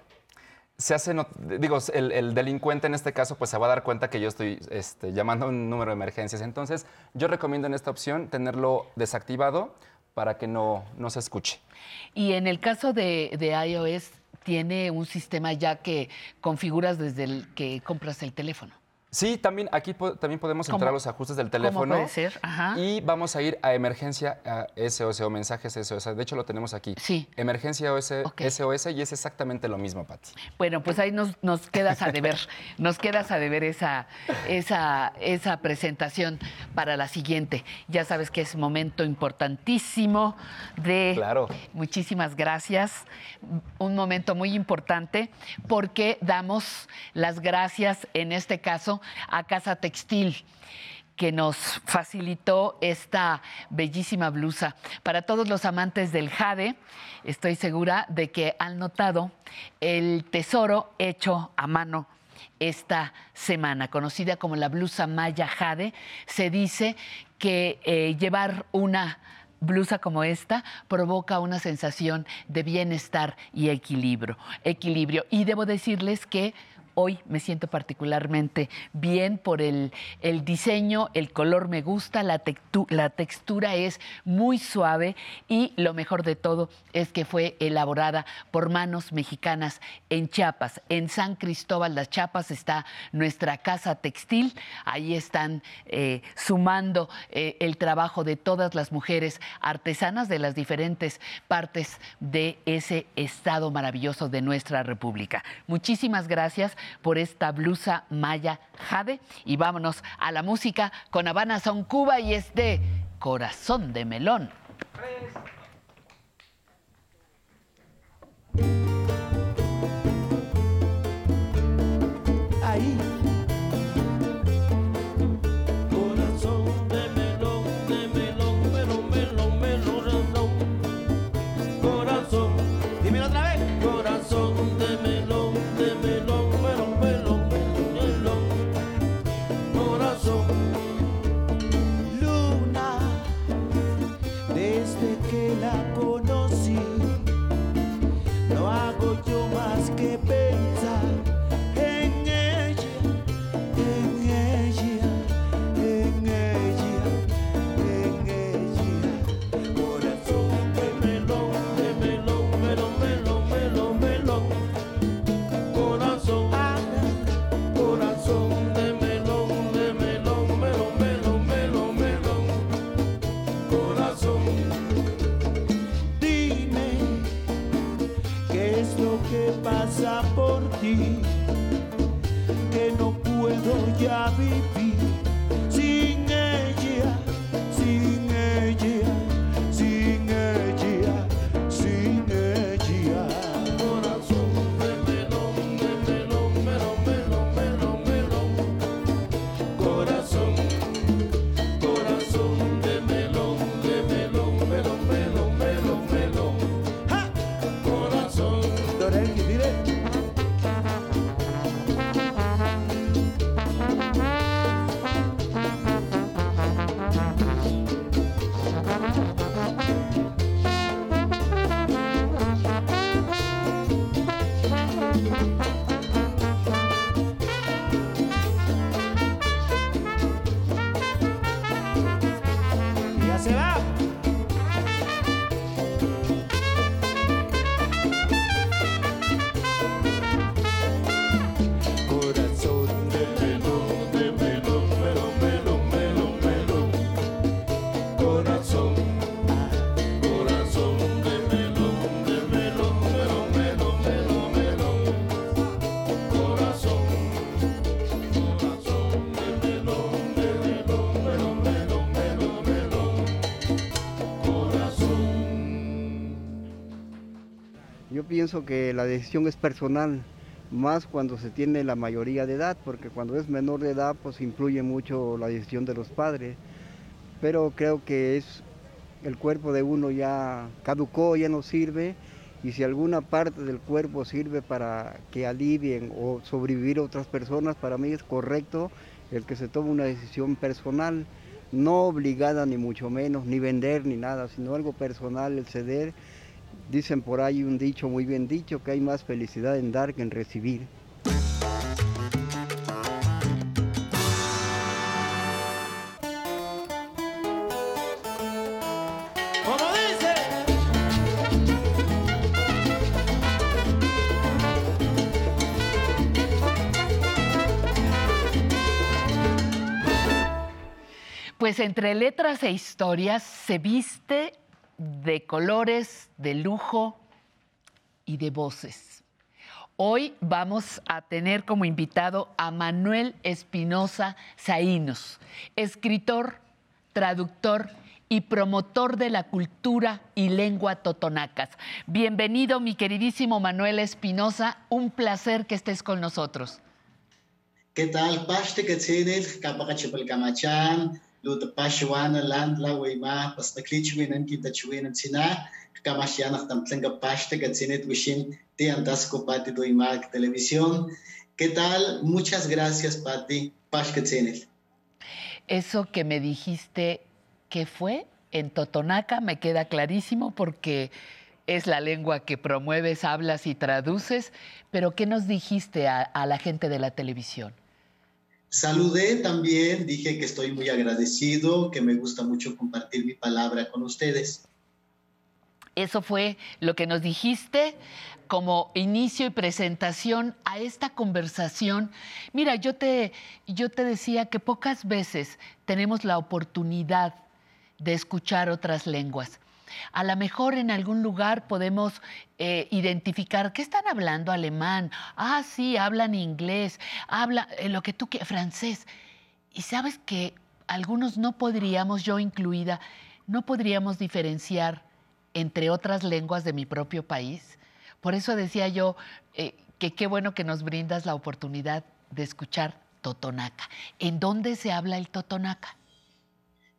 se hace, digo, el, delincuente en este caso pues se va a dar cuenta que yo estoy este, llamando a un número de emergencias. Entonces yo recomiendo en esta opción tenerlo desactivado para que no, no se escuche. Y en el caso de, de iOS, tiene un sistema ya que configuras desde el que compras el teléfono. Sí, también aquí también podemos entrar a los ajustes del teléfono. ¿Cómo puede ser? Ajá. Y vamos a ir a emergencia SOS o mensajes SOS. De hecho, lo tenemos aquí. Sí. Emergencia SOS y es exactamente lo mismo, Pati. Bueno, pues ahí nos, nos quedas a deber. <laughs> nos quedas a deber esa, esa, esa presentación para la siguiente. Ya sabes que es momento importantísimo de... Claro. Muchísimas gracias. Un momento muy importante porque damos las gracias en este caso a Casa Textil que nos facilitó esta bellísima blusa. Para todos los amantes del jade, estoy segura de que han notado el tesoro hecho a mano esta semana, conocida como la blusa maya jade. Se dice que eh, llevar una blusa como esta provoca una sensación de bienestar y equilibrio. equilibrio. Y debo decirles que hoy me siento particularmente bien por el, diseño, el color me gusta, la, la textura es muy suave y lo mejor de todo es que fue elaborada por manos mexicanas en Chiapas. En San Cristóbal las Chiapas está nuestra casa textil, ahí están eh, sumando eh, el trabajo de todas las mujeres artesanas de las diferentes partes de ese estado maravilloso de nuestra República. Muchísimas gracias por esta blusa maya jade. Y vámonos a la música con Habana Son Cuba y este Corazón de Melón. Ahí. Pienso que la decisión es personal, más cuando se tiene la mayoría de edad, porque cuando es menor de edad pues influye mucho la decisión de los padres, pero creo que es el cuerpo de uno ya caducó, ya no sirve, y si alguna parte del cuerpo sirve para que alivien o sobrevivir otras personas, para mí es correcto el que se tome una decisión personal, no obligada ni mucho menos, ni vender ni nada, sino algo personal, el ceder. Dicen por ahí un dicho muy bien dicho, que hay más felicidad en dar que en recibir. Pues entre letras e historias se viste de colores, de lujo y de voces. Hoy vamos a tener como invitado a Manuel Espinosa Zaínos, escritor, traductor y promotor de la cultura y lengua totonacas. Bienvenido, mi queridísimo Manuel Espinosa. Un placer que estés con nosotros. ¿Qué tal? Pashte que tienes, kapaka chipal kamachan, luta pashwana land la wema, pasta klichwinan kita chwinan sina, kamashianak tamtlenga pashte que tienes wishin te antasco pati do imak televisión. ¿Qué tal? Muchas gracias, Pati. Pash que tienes. Eso que me dijiste que fue en Totonaca me queda clarísimo porque es la lengua que promueves, hablas y traduces, pero ¿qué nos dijiste a, a la gente de la televisión? Saludé también, dije que estoy muy agradecido, que me gusta mucho compartir mi palabra con ustedes. Eso fue lo que nos dijiste como inicio y presentación a esta conversación. Mira, yo te, yo te decía que pocas veces tenemos la oportunidad de escuchar otras lenguas. A lo mejor en algún lugar podemos eh, identificar qué están hablando alemán. Ah, sí, hablan inglés, habla eh, lo que tú quieras, francés. Y sabes que algunos no podríamos, yo incluida, no podríamos diferenciar entre otras lenguas de mi propio país. Por eso decía yo eh, que qué bueno que nos brindas la oportunidad de escuchar totonaca. ¿En dónde se habla el totonaca?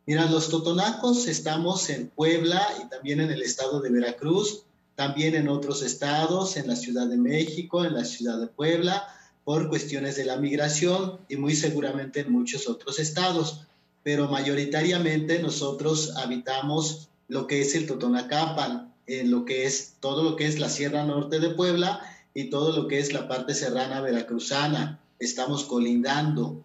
Mira, los totonacos estamos en Puebla y también en el estado de Veracruz, también en otros estados, en la Ciudad de México, en la Ciudad de Puebla, por cuestiones de la migración y muy seguramente en muchos otros estados. Pero mayoritariamente nosotros habitamos lo que es el Totonacapan, en lo que es todo lo que es la Sierra Norte de Puebla y todo lo que es la parte serrana veracruzana. Estamos colindando.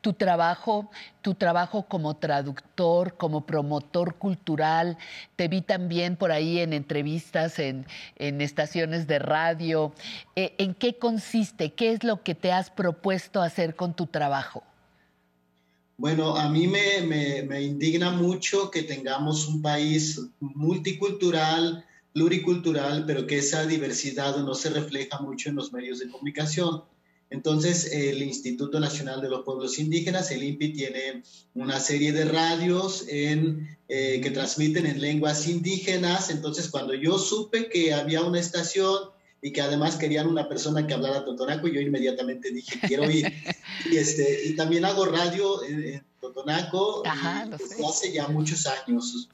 Tu trabajo, tu trabajo como traductor, como promotor cultural, te vi también por ahí en entrevistas, en, en estaciones de radio. Eh, ¿En qué consiste? ¿Qué es lo que te has propuesto hacer con tu trabajo? Bueno, a mí me, me, me indigna mucho que tengamos un país multicultural, pluricultural, pero que esa diversidad no se refleja mucho en los medios de comunicación. Entonces, el Instituto Nacional de los Pueblos Indígenas, el INPI, tiene una serie de radios en, eh, que transmiten en lenguas indígenas. Entonces, cuando yo supe que había una estación y que además querían una persona que hablara totonaco, yo inmediatamente dije, quiero ir. <laughs> y, este, y también hago radio en, en totonaco desde hace ya muchos años.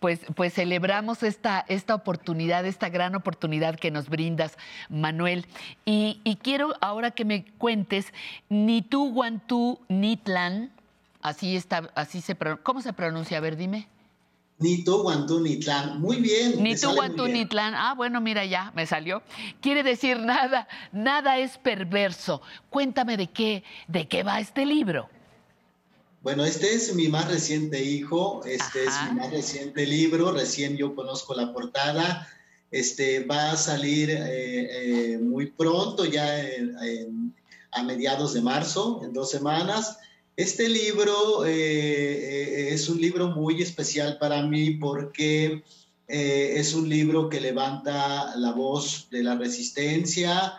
Pues, pues celebramos esta, esta oportunidad, esta gran oportunidad que nos brindas, Manuel. Y, y quiero ahora que me cuentes, ni tú, Guantú, Nitlan, así está, así se ¿cómo se pronuncia? A ver, dime. Nito Guantú Nitlán. Muy bien. Nito Guantú Nitlán. Ah, bueno, mira ya, me salió. Quiere decir nada, nada es perverso. Cuéntame de qué, de qué va este libro. Bueno, este es mi más reciente hijo, este es mi más reciente libro, recién yo conozco la portada, este va a salir eh, eh, muy pronto, ya a mediados de marzo, en dos semanas. Este libro eh, es un libro muy especial para mí porque es un libro que levanta la voz de la resistencia,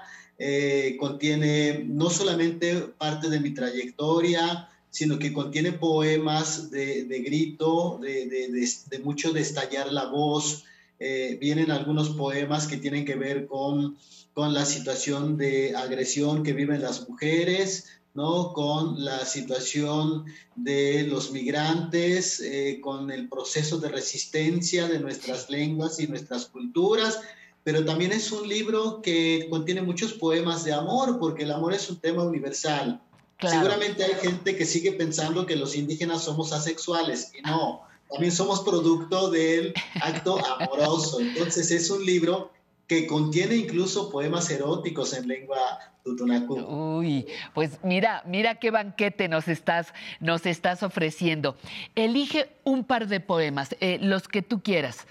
contiene no solamente parte de mi trayectoria, sino que contiene poemas de, grito, de, mucho de estallar la voz. Eh, vienen algunos poemas que tienen que ver con, con la situación de agresión que viven las mujeres, ¿no? con la situación de los migrantes, eh, con el proceso de resistencia de nuestras lenguas y nuestras culturas, pero también es un libro que contiene muchos poemas de amor, porque el amor es un tema universal. Seguramente hay gente que sigue pensando que los indígenas somos asexuales y no, también somos producto del acto amoroso. Entonces es un libro que contiene incluso poemas eróticos en lengua tutunacu. Uy, pues mira, mira qué banquete nos estás, nos estás ofreciendo. Elige un par de poemas, eh, los que tú quieras.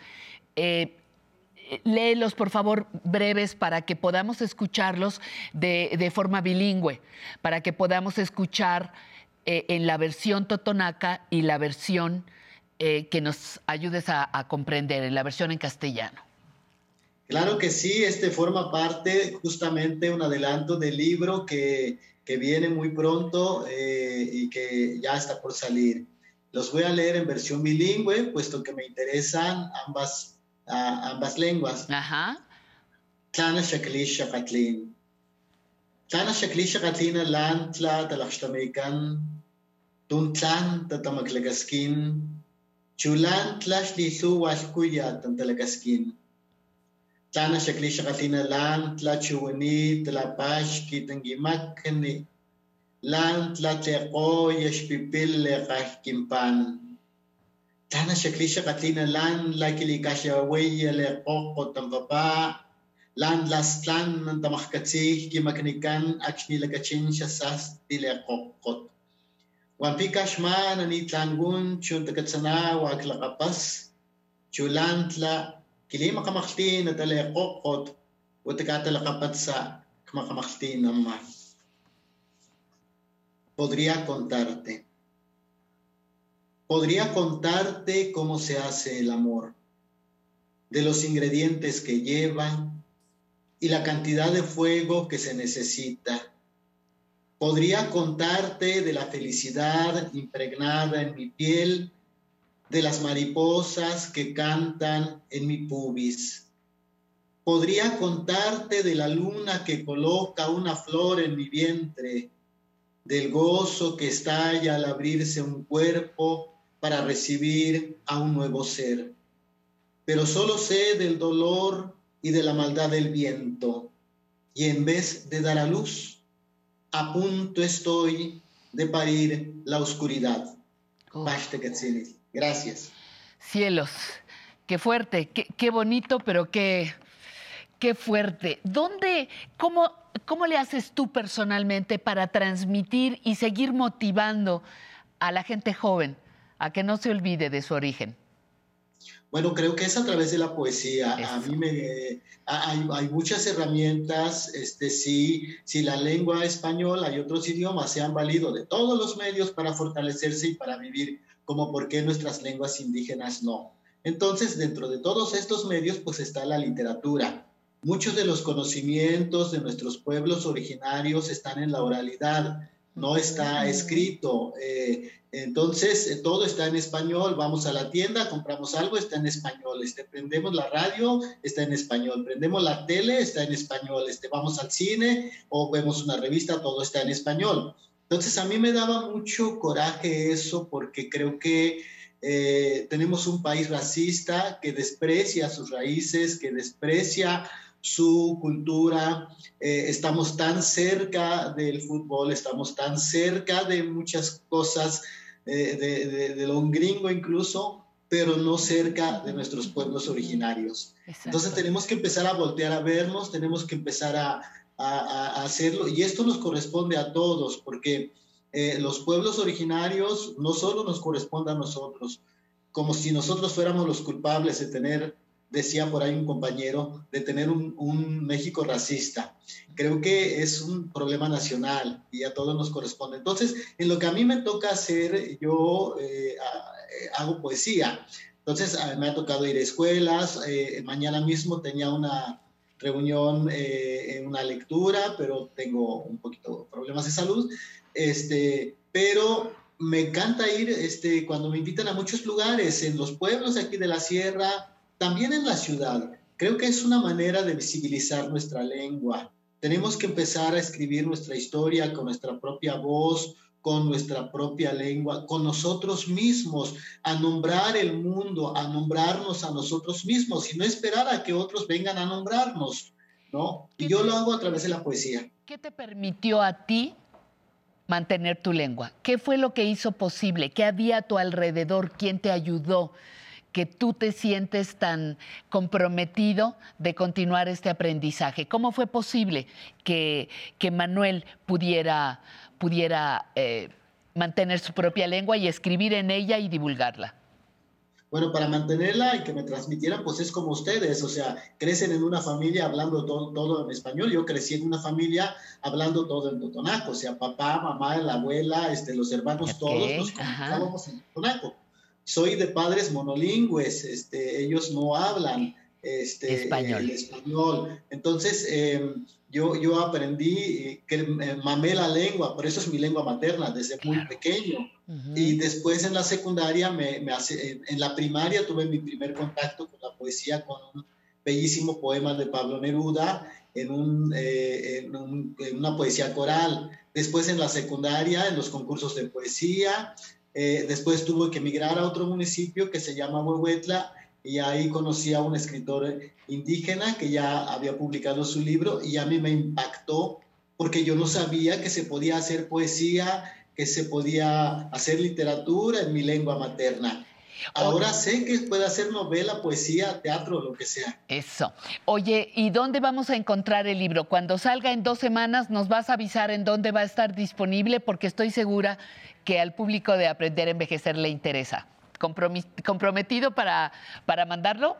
Eh, léelos, por favor, breves para que podamos escucharlos de, forma bilingüe, para que podamos escuchar eh, en la versión totonaca y la versión eh, que nos ayudes a, comprender, en la versión en castellano. Claro que sí, este forma parte justamente un adelanto del libro que, viene muy pronto eh, y que ya está por salir. Los voy a leer en versión bilingüe, puesto que me interesan ambas ambas lenguas. Ajá. Tlana shakli shakatlin. Tlana shakli shakatlin lan tla talakshtamekan. Tun tlan tatamaglagaskin. Chulan tlash lisu walkuya tantalagaskin. Tlana shakli shakatlin lan tla chuwani tlapash kitangimakni. Lan tla tleko yashpipil lekahkimpan. Tana shaklisha katina lan la kilikasha weya le qoko tampapa lan las tlan ng tamakatsi kimaknikan akshni lakachin siya sas tile qokot. Wampi kashma na ni tlangun chun takatsana wa klakapas chulan tla kilima kamakti na tale qokot o takatalakapat sa kamakamakti naman. Podría contarte. Podría contarte cómo se hace el amor, de los ingredientes que lleva y la cantidad de fuego que se necesita. Podría contarte de la felicidad impregnada en mi piel, de las mariposas que cantan en mi pubis. Podría contarte de la luna que coloca una flor en mi vientre, del gozo que estalla al abrirse un cuerpo para recibir a un nuevo ser. Pero solo sé del dolor y de la maldad del viento, y en vez de dar a luz, a punto estoy de parir la oscuridad. Gracias. Cielos, qué fuerte, qué, bonito, pero qué, qué fuerte. ¿Dónde, cómo, cómo le haces tú personalmente para transmitir y seguir motivando a la gente joven a que no se olvide de su origen? Bueno, creo que es a través de la poesía. A mí me hay, muchas herramientas. Este sí, si la lengua española y otros idiomas se han valido de todos los medios para fortalecerse y para vivir, como por qué nuestras lenguas indígenas no. Entonces, dentro de todos estos medios, pues está la literatura. Muchos de los conocimientos de nuestros pueblos originarios están en la oralidad, no está escrito. Eh, entonces, eh, todo está en español. Vamos a la tienda, compramos algo, está en español. Este, prendemos la radio, está en español. Prendemos la tele, está en español. Este, vamos al cine o vemos una revista, todo está en español. Entonces, a mí me daba mucho coraje eso porque creo que eh, tenemos un país racista que desprecia sus raíces, que desprecia su cultura, eh, estamos tan cerca del fútbol, estamos tan cerca de muchas cosas, eh, de, de, lo gringo incluso, pero no cerca de nuestros pueblos originarios. Entonces tenemos que empezar a voltear a vernos, tenemos que empezar a, a, hacerlo, y esto nos corresponde a todos, porque eh, los pueblos originarios no solo nos corresponde a nosotros, como si nosotros fuéramos los culpables de tener decía por ahí un compañero, de tener un, México racista. Creo que es un problema nacional y a todos nos corresponde. Entonces, en lo que a mí me toca hacer, yo eh, eh, hago poesía. Entonces, me ha tocado ir a escuelas. Eh, mañana mismo tenía una reunión en una lectura, pero tengo un poquito de problemas de salud. Este, pero me encanta ir este, cuando me invitan a muchos lugares, en los pueblos aquí de la sierra, también en la ciudad. Creo que es una manera de visibilizar nuestra lengua. Tenemos que empezar a escribir nuestra historia con nuestra propia voz, con nuestra propia lengua, con nosotros mismos, a nombrar el mundo, a nombrarnos a nosotros mismos y no esperar a que otros vengan a nombrarnos, ¿no? Y yo lo hago a través de la poesía. ¿Qué te permitió a ti mantener tu lengua? ¿Qué fue lo que hizo posible? ¿Qué había a tu alrededor? ¿Quién te ayudó? Que tú te sientes tan comprometido de continuar este aprendizaje. ¿Cómo fue posible que, que Manuel pudiera, pudiera eh, mantener su propia lengua y escribir en ella y divulgarla? Bueno, para mantenerla y que me transmitieran, pues es como ustedes, o sea, crecen en una familia hablando todo, todo en español. Yo crecí en una familia hablando todo en totonaco, o sea, papá, mamá, la abuela, este, los hermanos, todos nos comunicábamos en totonaco soy de padres monolingües, este, ellos no hablan este, español. el español. Entonces, em, yo, yo aprendí, que mamé la lengua, por eso es mi lengua materna desde muy pequeño. Y después en la secundaria, me, me hace, en la primaria tuve mi primer contacto con la poesía, con un bellísimo poema de Pablo Neruda, en, un, eh, en, un, en una poesía coral. Después en la secundaria, en los concursos de poesía, eh, después tuve que emigrar a otro municipio que se llama Huehuetla y ahí conocí a un escritor indígena que ya había publicado su libro y a mí me impactó porque yo no sabía que se podía hacer poesía, que se podía hacer literatura en mi lengua materna. Ahora sé que puede hacer novela, poesía, teatro, lo que sea. Eso. Oye, ¿y dónde vamos a encontrar el libro? Cuando salga en dos semanas, nos vas a avisar en dónde va a estar disponible, porque estoy segura que al público de Aprender a Envejecer le interesa. ¿Comprometido para, para mandarlo?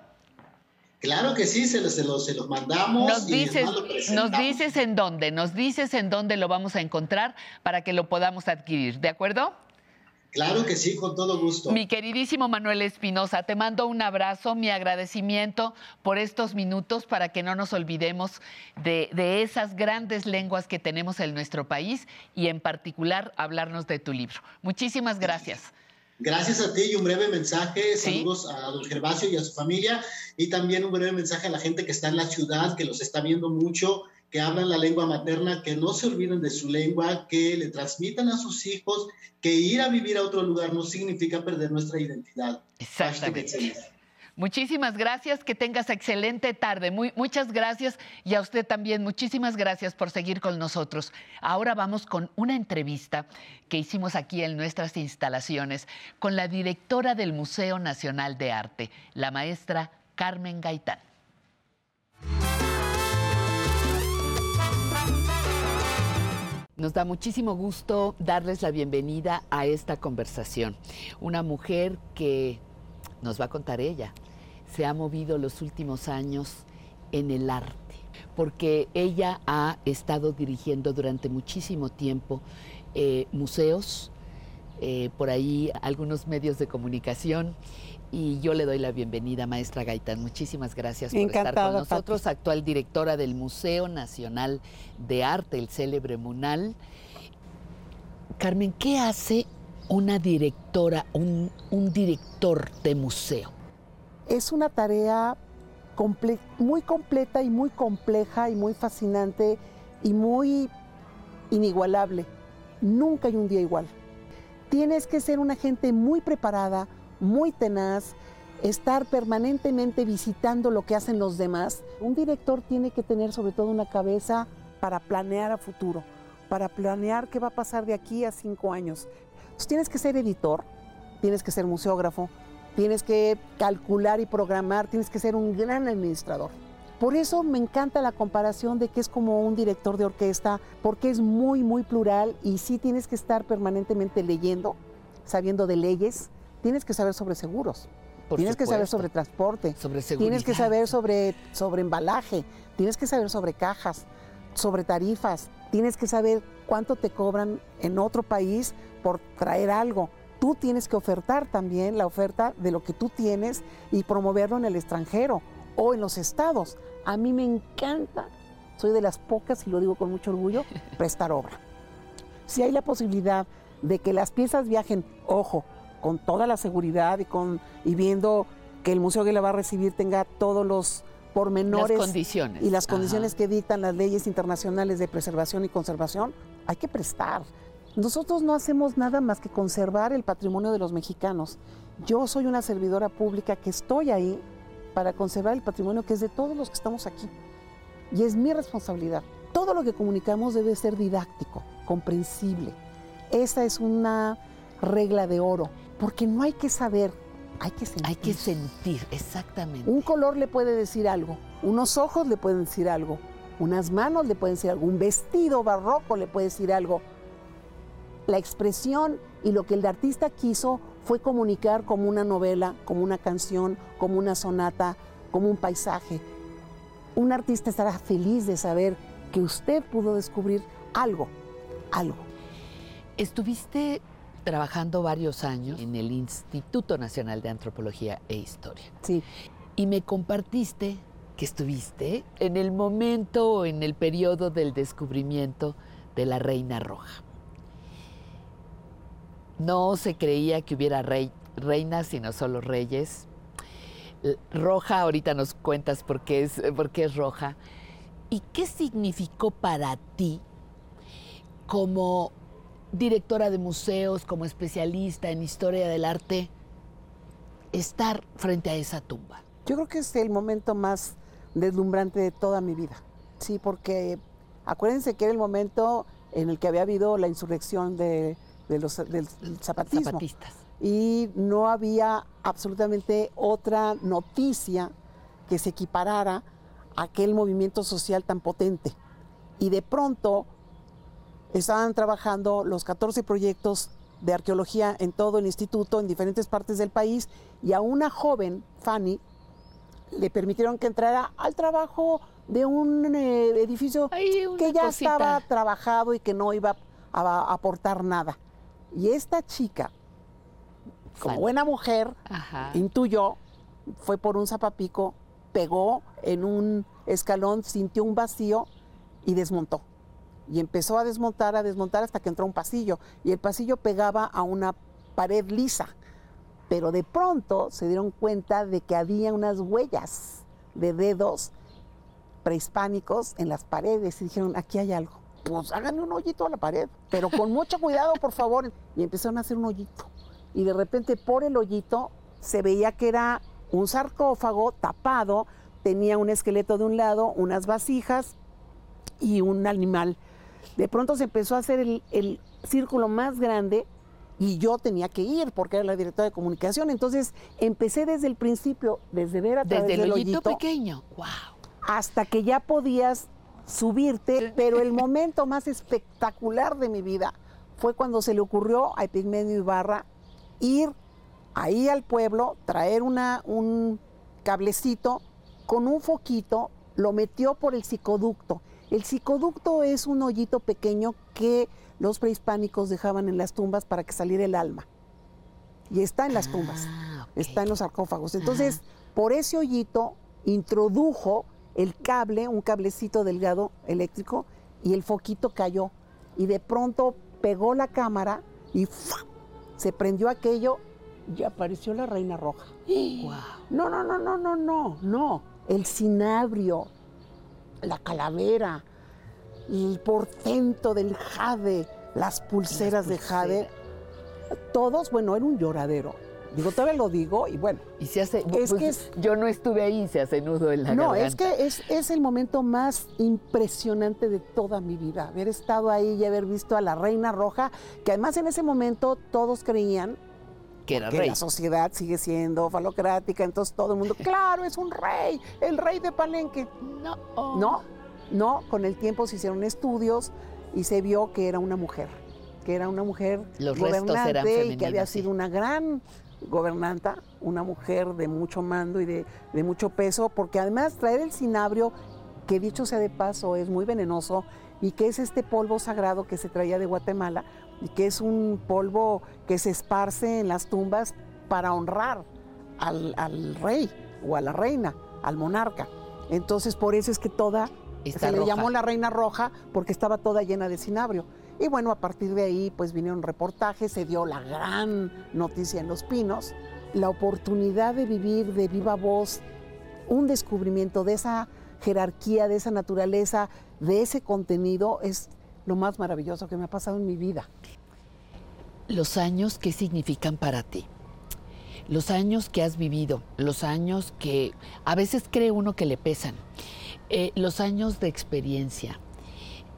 Claro que sí, se los, se mandamos. Nos dices, nos dices en dónde, nos dices en dónde lo vamos a encontrar para que lo podamos adquirir, ¿de acuerdo? Claro que sí, con todo gusto. Mi queridísimo Manuel Espinosa, te mando un abrazo, mi agradecimiento por estos minutos para que no nos olvidemos de, de, esas grandes lenguas que tenemos en nuestro país y en particular hablarnos de tu libro. Muchísimas gracias. Gracias a ti y un breve mensaje, saludos a don Gervasio y a su familia y también un breve mensaje a la gente que está en la ciudad, que los está viendo mucho que hablan la lengua materna, que no se olviden de su lengua, que le transmitan a sus hijos que ir a vivir a otro lugar no significa perder nuestra identidad. Exactamente. Muchísimas gracias, que tengas excelente tarde. Muy, muchas gracias y a usted también muchísimas gracias por seguir con nosotros. Ahora vamos con una entrevista que hicimos aquí en nuestras instalaciones con la directora del Museo Nacional de Arte, la maestra Carmen Gaitán. Nos da muchísimo gusto darles la bienvenida a esta conversación. Una mujer que nos va a contar ella, se ha movido los últimos años en el arte, porque ella ha estado dirigiendo durante muchísimo tiempo eh, museos, eh, por ahí algunos medios de comunicación. Y yo le doy la bienvenida, maestra Gaitán. Muchísimas gracias por estar con nosotros. Actual directora del Museo Nacional de Arte, el célebre MUNAL. Carmen, ¿qué hace una directora, un, un director de museo? Es una tarea comple- muy completa y muy compleja y muy fascinante y muy inigualable. Nunca hay un día igual. Tienes que ser una gente muy preparada, muy tenaz, estar permanentemente visitando lo que hacen los demás. Un director tiene que tener sobre todo una cabeza para planear a futuro, para planear qué va a pasar de aquí a cinco años. Entonces tienes que ser editor, tienes que ser museógrafo, tienes que calcular y programar, tienes que ser un gran administrador. Por eso me encanta la comparación de que es como un director de orquesta, porque es muy, muy plural y sí tienes que estar permanentemente leyendo, sabiendo de leyes, tienes que saber sobre seguros, Por tienes que saber sobre transporte, Sobre tienes que saber sobre, sobre embalaje, tienes que saber sobre cajas, sobre tarifas, tienes que saber cuánto te cobran en otro país por traer algo. Tú tienes que ofertar también la oferta de lo que tú tienes y promoverlo en el extranjero o en los estados. A mí me encanta, soy de las pocas, y lo digo con mucho orgullo, <laughs> prestar obra. Si hay la posibilidad de que las piezas viajen, ojo, con toda la seguridad y, con, y viendo que el museo que la va a recibir tenga todos los pormenores Las condiciones. y las Ajá. condiciones que dictan las leyes internacionales de preservación y conservación, hay que prestar. Nosotros no hacemos nada más que conservar el patrimonio de los mexicanos. Yo soy una servidora pública que estoy ahí para conservar el patrimonio que es de todos los que estamos aquí. Y es mi responsabilidad. Todo lo que comunicamos debe ser didáctico, comprensible. Esa es una regla de oro, porque no hay que saber, hay que sentir. Hay que sentir, exactamente. Un color le puede decir algo, unos ojos le pueden decir algo, unas manos le pueden decir algo, un vestido barroco le puede decir algo. La expresión y lo que el artista quiso fue comunicar como una novela, como una canción, como una sonata, como un paisaje. Un artista estará feliz de saber que usted pudo descubrir algo, algo. Estuviste trabajando varios años en el Instituto Nacional de Antropología e Historia. Sí. Y me compartiste que estuviste en el momento, en el periodo del descubrimiento de la Reina Roja. No se creía que hubiera rey, reinas, sino solo reyes. Roja, ahorita nos cuentas por qué es, por qué es roja. ¿Y qué significó para ti como directora de museos, como especialista en historia del arte, estar frente a esa tumba? Yo creo que es el momento más deslumbrante de toda mi vida. Sí, porque acuérdense que era el momento en el que había habido la insurrección de, de los, del zapatismo. Zapatistas. Y no había absolutamente otra noticia que se equiparara a aquel movimiento social tan potente. Y de pronto estaban trabajando los 14 proyectos de arqueología en todo el instituto, en diferentes partes del país, y a una joven, Fanny, le permitieron que entrara al trabajo de un eh, edificio que ya cosita. estaba trabajado y que no iba a, aportar nada. Y esta chica, como buena mujer, Ajá. intuyó, fue por un zapapico, pegó en un escalón, sintió un vacío y desmontó. Y empezó a desmontar, a desmontar hasta que entró un pasillo. Y el pasillo pegaba a una pared lisa. Pero de pronto se dieron cuenta de que había unas huellas de dedos prehispánicos en las paredes y dijeron, aquí hay algo. Pues háganle un hoyito a la pared, pero con mucho cuidado, por favor. Y empezaron a hacer un hoyito. Y de repente por el hoyito se veía que era un sarcófago tapado, tenía un esqueleto de un lado, unas vasijas y un animal. De pronto se empezó a hacer el, el círculo más grande y yo tenía que ir porque era la directora de comunicación. Entonces empecé desde el principio, desde ver a través Desde el hoyito pequeño. ¡Wow! hasta que ya podías subirte, pero el <laughs> momento más espectacular de mi vida fue cuando se le ocurrió a Epigmenio Ibarra ir ahí al pueblo, traer una, un cablecito con un foquito, lo metió por el psicoducto El psicoducto es un hoyito pequeño que los prehispánicos dejaban en las tumbas para que saliera el alma. Y está en las tumbas, está en los sarcófagos. Entonces, por ese hoyito introdujo el cable, un cablecito delgado eléctrico, y el foquito cayó. Y de pronto pegó la cámara y ¡fua! se prendió aquello y apareció la reina roja. <gasps> No, no, no, no, no, no, no. El cinabrio, la calavera, el portento del jade, las pulseras de jade. Todos, bueno, era un lloradero. Digo, todavía lo digo y bueno. Y se hace. Es pues, que es- Yo no estuve ahí, se hace nudo en la No, garganta. es que es, es el momento más impresionante de toda mi vida. Haber estado ahí y haber visto a la Reina Roja, que además en ese momento todos creían Que era que rey. la sociedad sigue siendo falocrática, entonces todo el mundo, <laughs> claro, es un rey, el rey de Palenque. No. No, no, con el tiempo se hicieron estudios y se vio que era una mujer, que era una mujer Los gobernante y que había sí. sido una gran gobernanta, una mujer de mucho mando y de, de mucho peso, porque además traer el cinabrio, que dicho sea de paso, es muy venenoso y que es este polvo sagrado que se traía de Guatemala y que es un polvo que se esparce en las tumbas para honrar al, al rey o a la reina, al monarca. Entonces por eso es que toda Está se le llamó la reina roja porque estaba toda llena de cinabrio. Y bueno, a partir de ahí pues vinieron reportajes, se dio la gran noticia en Los Pinos, la oportunidad de vivir de viva voz un descubrimiento de esa jerarquía, de esa naturaleza, de ese contenido es lo más maravilloso que me ha pasado en mi vida. Los años, ¿qué significan para ti? Los años que has vivido, los años que a veces cree uno que le pesan, eh, los años de experiencia.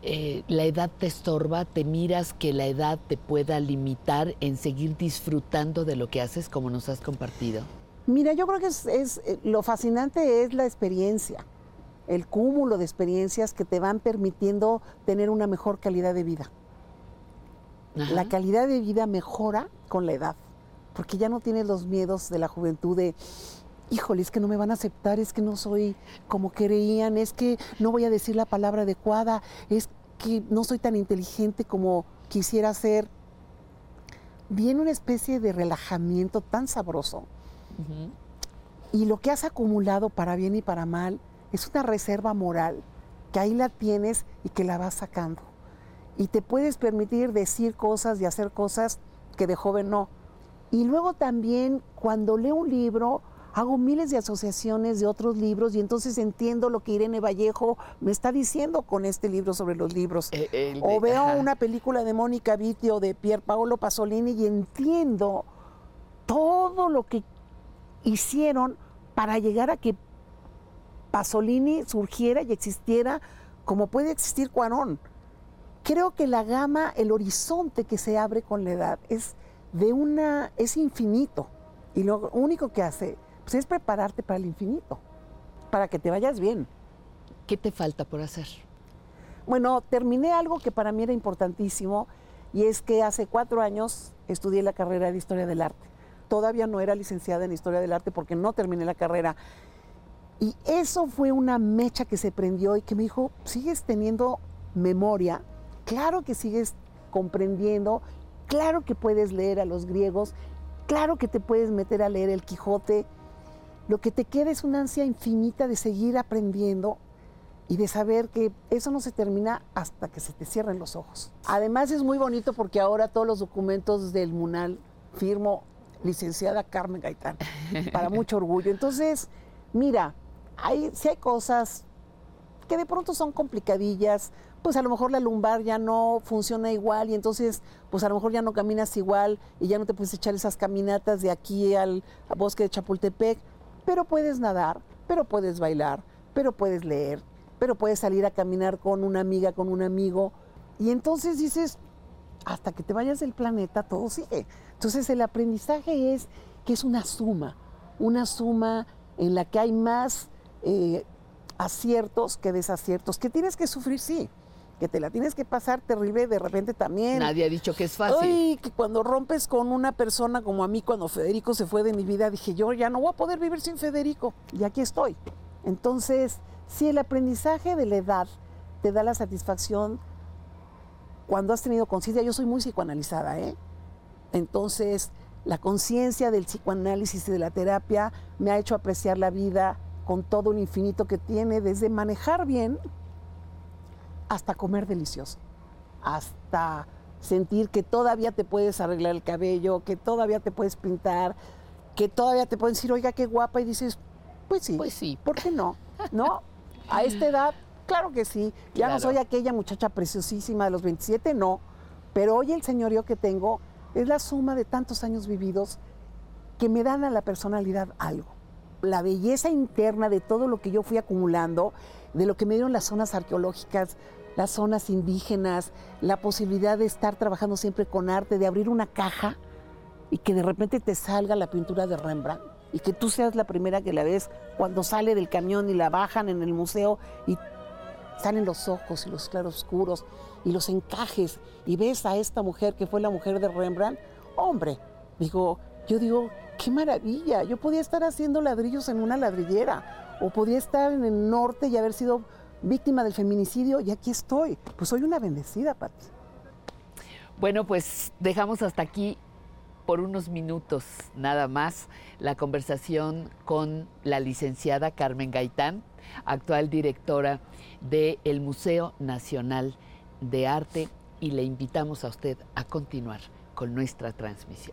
Eh, la edad te estorba, te miras que la edad te pueda limitar en seguir disfrutando de lo que haces como nos has compartido. Mira, yo creo que es, es, eh, lo fascinante es la experiencia, el cúmulo de experiencias que te van permitiendo tener una mejor calidad de vida. La calidad de vida mejora con la edad, porque ya no tienes los miedos de la juventud de, híjole, es que no me van a aceptar, es que no soy como creían, es que no voy a decir la palabra adecuada, es que no soy tan inteligente como quisiera ser. Viene una especie de relajamiento tan sabroso y lo que has acumulado para bien y para mal es una reserva moral que ahí la tienes y que la vas sacando. Y te puedes permitir decir cosas y hacer cosas que de joven no. Y luego también cuando leo un libro, hago miles de asociaciones de otros libros y entonces entiendo lo que Irene Vallejo me está diciendo con este libro sobre los libros. el o veo ajá. una película de Mónica Vitti o de Pier Paolo Pasolini y entiendo todo lo que hicieron para llegar a que Pasolini surgiera y existiera como puede existir Cuarón. Creo que la gama, el horizonte que se abre con la edad es de una es infinito y lo único que hace pues, es prepararte para el infinito, para que te vayas bien. ¿Qué te falta por hacer? Bueno, terminé algo que para mí era importantísimo y es que hace cuatro años estudié la carrera de Historia del Arte. Todavía no era licenciada en Historia del Arte porque no terminé la carrera. Y eso fue una mecha que se prendió y que me dijo, ¿sigues teniendo memoria? Claro que sigues comprendiendo, claro que puedes leer a los griegos, claro que te puedes meter a leer el Quijote. Lo que te queda es una ansia infinita de seguir aprendiendo y de saber que eso no se termina hasta que se te cierren los ojos. Además es muy bonito porque ahora todos los documentos del MUNAL firmo licenciada Carmen Gaitán, para mucho orgullo. Entonces, mira, hay, si hay cosas que de pronto son complicadillas, pues a lo mejor la lumbar ya no funciona igual y entonces pues a lo mejor ya no caminas igual y ya no te puedes echar esas caminatas de aquí al bosque de Chapultepec, pero puedes nadar, pero puedes bailar, pero puedes leer, pero puedes salir a caminar con una amiga, con un amigo y entonces dices, hasta que te vayas del planeta todo sigue. Entonces el aprendizaje es que es una suma, una suma en la que hay más eh, aciertos que desaciertos, que tienes que sufrir, sí, que te la tienes que pasar terrible de repente también. Nadie ha dicho que es fácil. Ay, que cuando rompes con una persona como a mí, cuando Federico se fue de mi vida, dije yo ya no voy a poder vivir sin Federico. Y aquí estoy. Entonces, sí, el aprendizaje de la edad te da la satisfacción cuando has tenido conciencia. Yo soy muy psicoanalizada, ¿eh? Entonces, la conciencia del psicoanálisis y de la terapia me ha hecho apreciar la vida con todo el infinito que tiene, desde manejar bien hasta comer delicioso, hasta sentir que todavía te puedes arreglar el cabello, que todavía te puedes pintar, que todavía te pueden decir, oiga, qué guapa, y dices, pues sí, pues sí, ¿por qué no? ¿No? <laughs> A esta edad, claro que sí. Ya no soy aquella muchacha preciosísima de los 27, no. Pero hoy el señorío que tengo es la suma de tantos años vividos que me dan a la personalidad algo. La belleza interna de todo lo que yo fui acumulando, de lo que me dieron las zonas arqueológicas, las zonas indígenas, la posibilidad de estar trabajando siempre con arte, de abrir una caja y que de repente te salga la pintura de Rembrandt y que tú seas la primera que la ves cuando sale del camión y la bajan en el museo y salen los ojos y los claroscuros y los encajes y ves a esta mujer que fue la mujer de Rembrandt, hombre, digo, yo digo, qué maravilla, yo podía estar haciendo ladrillos en una ladrillera o podía estar en el norte y haber sido víctima del feminicidio y aquí estoy. Pues soy una bendecida, Pati. Bueno, pues dejamos hasta aquí por unos minutos nada más la conversación con la licenciada Carmen Gaitán, actual directora del Museo Nacional de Arte, y le invitamos a usted a continuar con nuestra transmisión.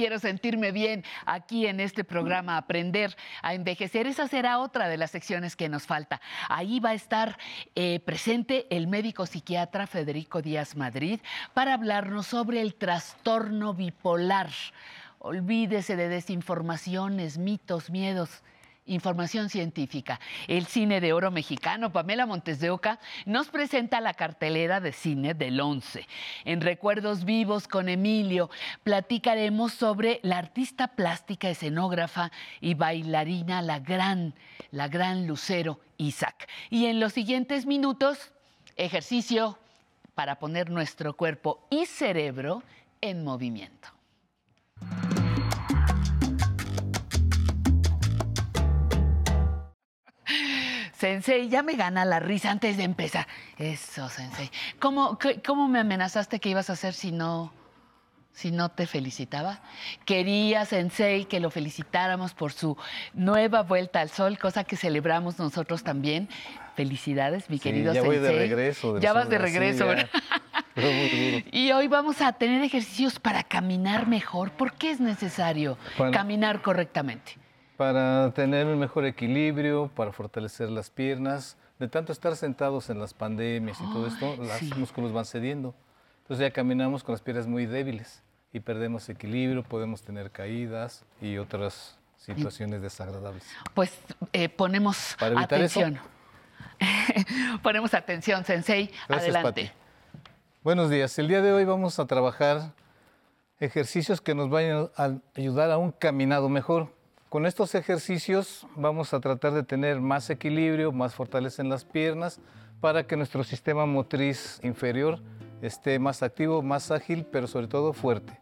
Quiero sentirme bien aquí en este programa, aprender a envejecer. Esa será otra de las secciones que nos falta. Ahí va a estar eh, presente el médico psiquiatra Federico Díaz Madrid para hablarnos sobre el trastorno bipolar. Olvídese de desinformaciones, mitos, miedos. Información científica. El cine de oro mexicano, Pamela Montes de Oca, nos presenta la cartelera de cine del 11. En Recuerdos Vivos con Emilio, platicaremos sobre la artista plástica, escenógrafa y bailarina, la gran, la gran Lucero Isaac. Y en los siguientes minutos, ejercicio para poner nuestro cuerpo y cerebro en movimiento. Sensei, ya me gana la risa antes de empezar. Eso, Sensei. ¿Cómo, qué- cómo me amenazaste que ibas a hacer si no, si no te felicitaba? Quería, Sensei, que lo felicitáramos por su nueva vuelta al sol, cosa que celebramos nosotros también. Felicidades, mi Sí, querido ya voy de Sensei. regreso del Ya vas de regreso. <laughs> Y hoy vamos a tener ejercicios para caminar mejor. ¿Por qué es necesario Bueno. caminar correctamente? Para tener un mejor equilibrio, para fortalecer las piernas. De tanto estar sentados en las pandemias y todo esto, los sí. músculos van cediendo. Entonces ya caminamos con las piernas muy débiles y perdemos equilibrio, podemos tener caídas y otras situaciones desagradables. Pues eh, ponemos Para atención. <laughs> ponemos atención, Sensei. Gracias, Adelante. Pati. Buenos días. El día de hoy vamos a trabajar ejercicios que nos vayan a ayudar a un caminado mejor. Con estos ejercicios vamos a tratar de tener más equilibrio, más fortaleza en las piernas para que nuestro sistema motriz inferior esté más activo, más ágil, pero sobre todo fuerte.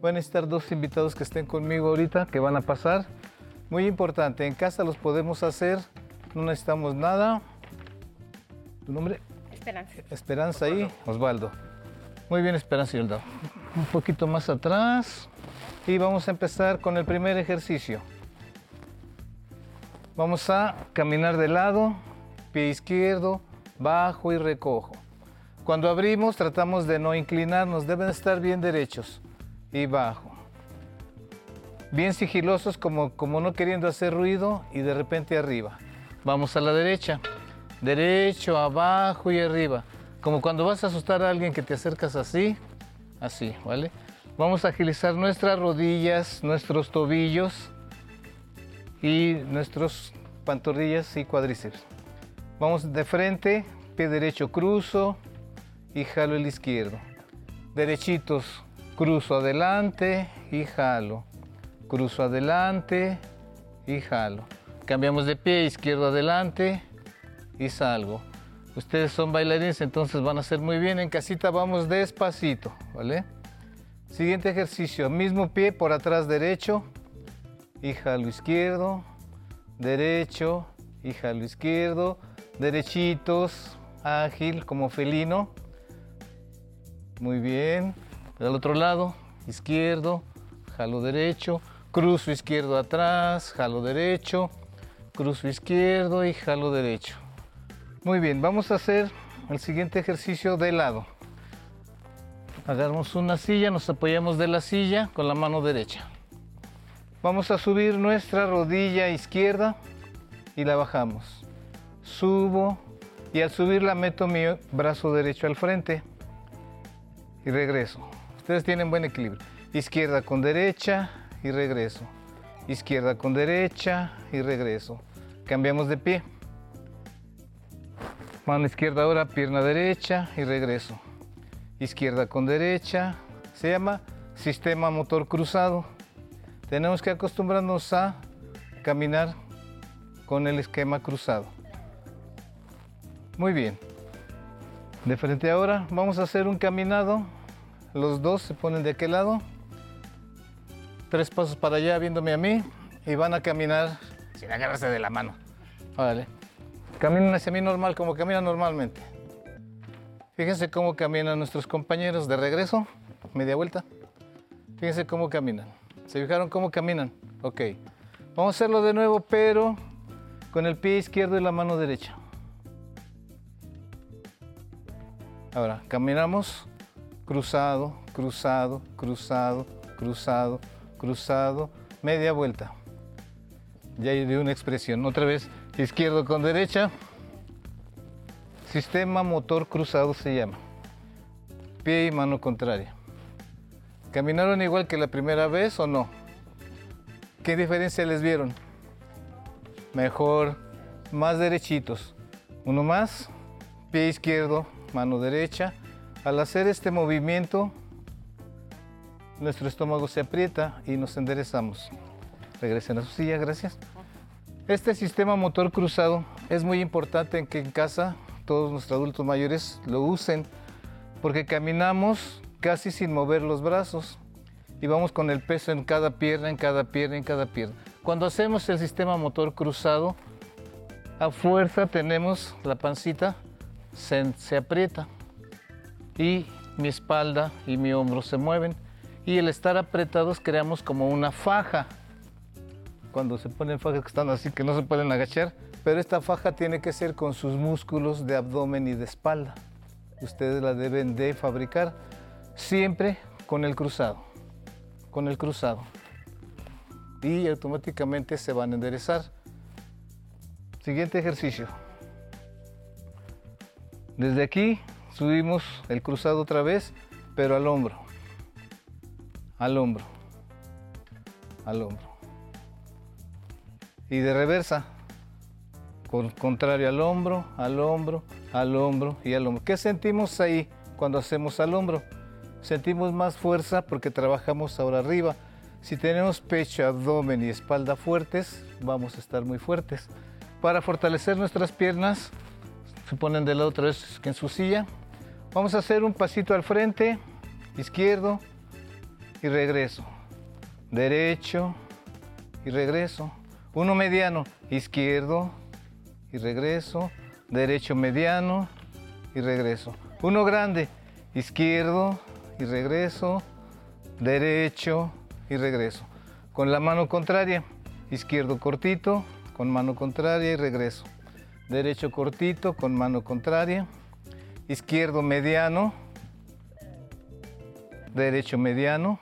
Voy a necesitar dos invitados que estén conmigo ahorita, que van a pasar. Muy importante, en casa los podemos hacer, no necesitamos nada. ¿Tu nombre? Esperanza. Esperanza ahí, Osvaldo. Muy bien, Esperanza y Osvaldo. Un poquito más atrás. Y vamos a empezar con el primer ejercicio. Vamos a caminar de lado, pie izquierdo, bajo y recojo. Cuando abrimos tratamos de no inclinarnos, deben estar bien derechos y bajo. Bien sigilosos como, como no queriendo hacer ruido y de repente arriba. Vamos a la derecha, derecho, abajo y arriba. Como cuando vas a asustar a alguien que te acercas así, así, ¿vale? Vamos a agilizar nuestras rodillas, nuestros tobillos y nuestros pantorrillas y cuádriceps. Vamos de frente, pie derecho cruzo y jalo el izquierdo. Derechitos, cruzo adelante y jalo. Cruzo adelante y jalo. Cambiamos de pie, izquierdo adelante y salgo. Ustedes son bailarines, entonces van a hacer muy bien. En casita vamos despacito, ¿vale? Siguiente ejercicio, mismo pie por atrás derecho y jalo izquierdo, derecho y jalo izquierdo, derechitos, ágil como felino. Muy bien. Del otro lado, izquierdo, jalo derecho, cruzo izquierdo atrás, jalo derecho, cruzo izquierdo y jalo derecho. Muy bien, vamos a hacer el siguiente ejercicio de lado. Agarramos una silla, nos apoyamos de la silla con la mano derecha. Vamos a subir nuestra rodilla izquierda y la bajamos. Subo y al subirla meto mi brazo derecho al frente y regreso. Ustedes tienen buen equilibrio. Izquierda con derecha y regreso. Izquierda con derecha y regreso. Cambiamos de pie. Mano izquierda ahora, pierna derecha y regreso. Izquierda con derecha. Se llama sistema motor cruzado. Tenemos que acostumbrarnos a caminar con el esquema cruzado. Muy bien. De frente ahora vamos a hacer un caminado. Los dos se ponen de aquel lado. Tres pasos para allá viéndome a mí y van a caminar sin agarrarse de la mano. Órale. Caminan hacia mí normal, como caminan normalmente. Fíjense cómo caminan nuestros compañeros de regreso, media vuelta. Fíjense cómo caminan. ¿Se fijaron cómo caminan? Ok. Vamos a hacerlo de nuevo, pero con el pie izquierdo y la mano derecha. Ahora, caminamos cruzado, cruzado, cruzado, cruzado, cruzado, media vuelta. Ya hay de una expresión. Otra vez, izquierdo con derecha. Sistema motor cruzado se llama. Pie y mano contraria. ¿Caminaron igual que la primera vez o no? ¿Qué diferencia les vieron? Mejor, más derechitos. Uno más, pie izquierdo, mano derecha. Al hacer este movimiento, nuestro estómago se aprieta y nos enderezamos. Regresen a su silla, gracias. Este sistema motor cruzado es muy importante en que en casa todos nuestros adultos mayores lo usen porque caminamos casi sin mover los brazos y vamos con el peso en cada pierna, en cada pierna, en cada pierna. Cuando hacemos el sistema motor cruzado, a fuerza tenemos la pancita, se, se aprieta y mi espalda y mi hombro se mueven y el estar apretados creamos como una faja. Cuando se ponen fajas que están así que no se pueden agachar, pero esta faja tiene que ser con sus músculos de abdomen y de espalda. Ustedes la deben de fabricar siempre con el cruzado, con el cruzado. Y automáticamente se van a enderezar. Siguiente ejercicio. Desde aquí subimos el cruzado otra vez, pero al hombro. Al hombro. Al hombro. Y de reversa. Con contrario al hombro, al hombro, al hombro y al hombro. ¿Qué sentimos ahí cuando hacemos al hombro? Sentimos más fuerza porque trabajamos ahora arriba. Si tenemos pecho, abdomen y espalda fuertes, vamos a estar muy fuertes. Para fortalecer nuestras piernas, se ponen de lado otra vez que en su silla. Vamos a hacer un pasito al frente, izquierdo y regreso. Derecho y regreso. Uno mediano, izquierdo y regreso. Derecho mediano y regreso. Uno grande, izquierdo y regreso. Derecho y regreso. Con la mano contraria, izquierdo cortito, con mano contraria y regreso. Derecho cortito, con mano contraria. Izquierdo mediano. Derecho mediano.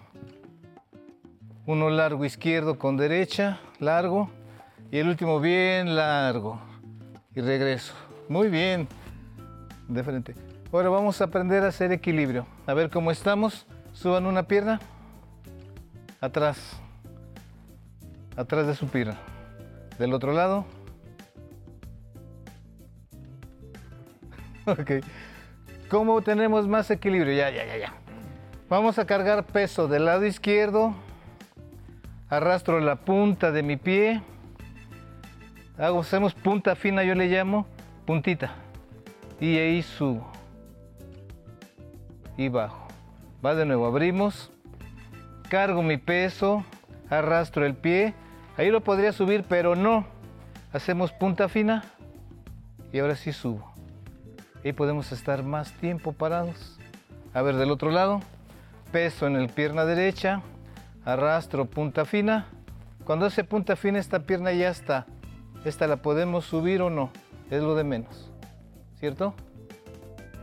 Uno largo izquierdo con derecha, largo. Y el último bien largo. Y regreso. Muy bien. De frente. Ahora vamos a aprender a hacer equilibrio. A ver cómo estamos. Suban una pierna. Atrás. Atrás de su pierna. Del otro lado. <laughs> Ok. ¿Cómo tenemos más equilibrio? Ya, ya, ya, ya. Vamos a cargar peso del lado izquierdo arrastro la punta de mi pie, hago, hacemos punta fina, yo le llamo puntita, y ahí subo y bajo. Va de nuevo, abrimos, cargo mi peso, arrastro el pie, ahí lo podría subir, pero no. Hacemos punta fina y ahora sí subo. Ahí podemos estar más tiempo parados. A ver, del otro lado, peso en el pierna derecha, arrastro punta fina. Cuando hace punta fina, esta pierna ya está. Esta la podemos subir o no, es lo de menos. ¿Cierto?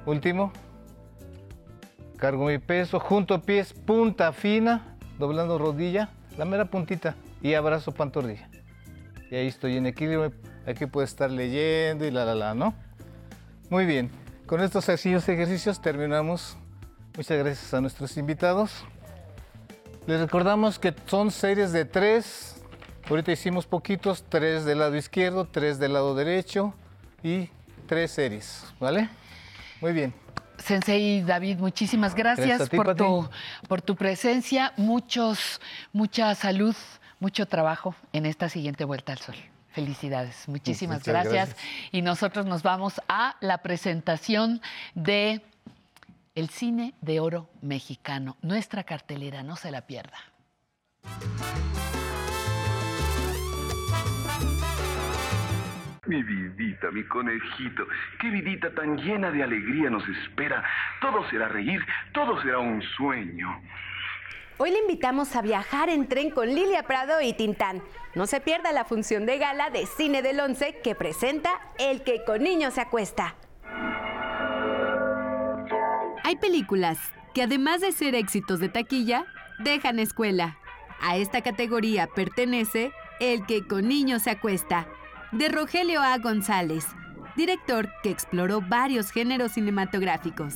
Último. Cargo mi peso, junto pies, punta fina, doblando rodilla, la mera puntita y abrazo pantorrilla. Y ahí estoy en equilibrio. Aquí puedo estar leyendo y la la la, ¿no? Muy bien. Con estos sencillos ejercicios terminamos. Muchas gracias a nuestros invitados. Les recordamos que son series de tres. Ahorita hicimos poquitos, tres del lado izquierdo, tres del lado derecho y tres series, ¿vale? Muy bien. Sensei David, muchísimas gracias, Gracias a ti, por, Pati. tu, por tu presencia. Muchos, mucha salud, mucho trabajo en esta siguiente vuelta al sol. Felicidades, muchísimas gracias. gracias. Y nosotros nos vamos a la presentación de El Cine de Oro Mexicano. Nuestra cartelera, no se la pierda. Mi vidita, mi conejito, qué vidita tan llena de alegría nos espera. Todo será reír, todo será un sueño. Hoy le invitamos a viajar en tren con Lilia Prado y Tintán. No se pierda la función de gala de Cine del Once que presenta El que con niños se acuesta. Hay películas que además de ser éxitos de taquilla, dejan escuela. A esta categoría pertenece El que con niños se acuesta, de Rogelio A. González, director que exploró varios géneros cinematográficos.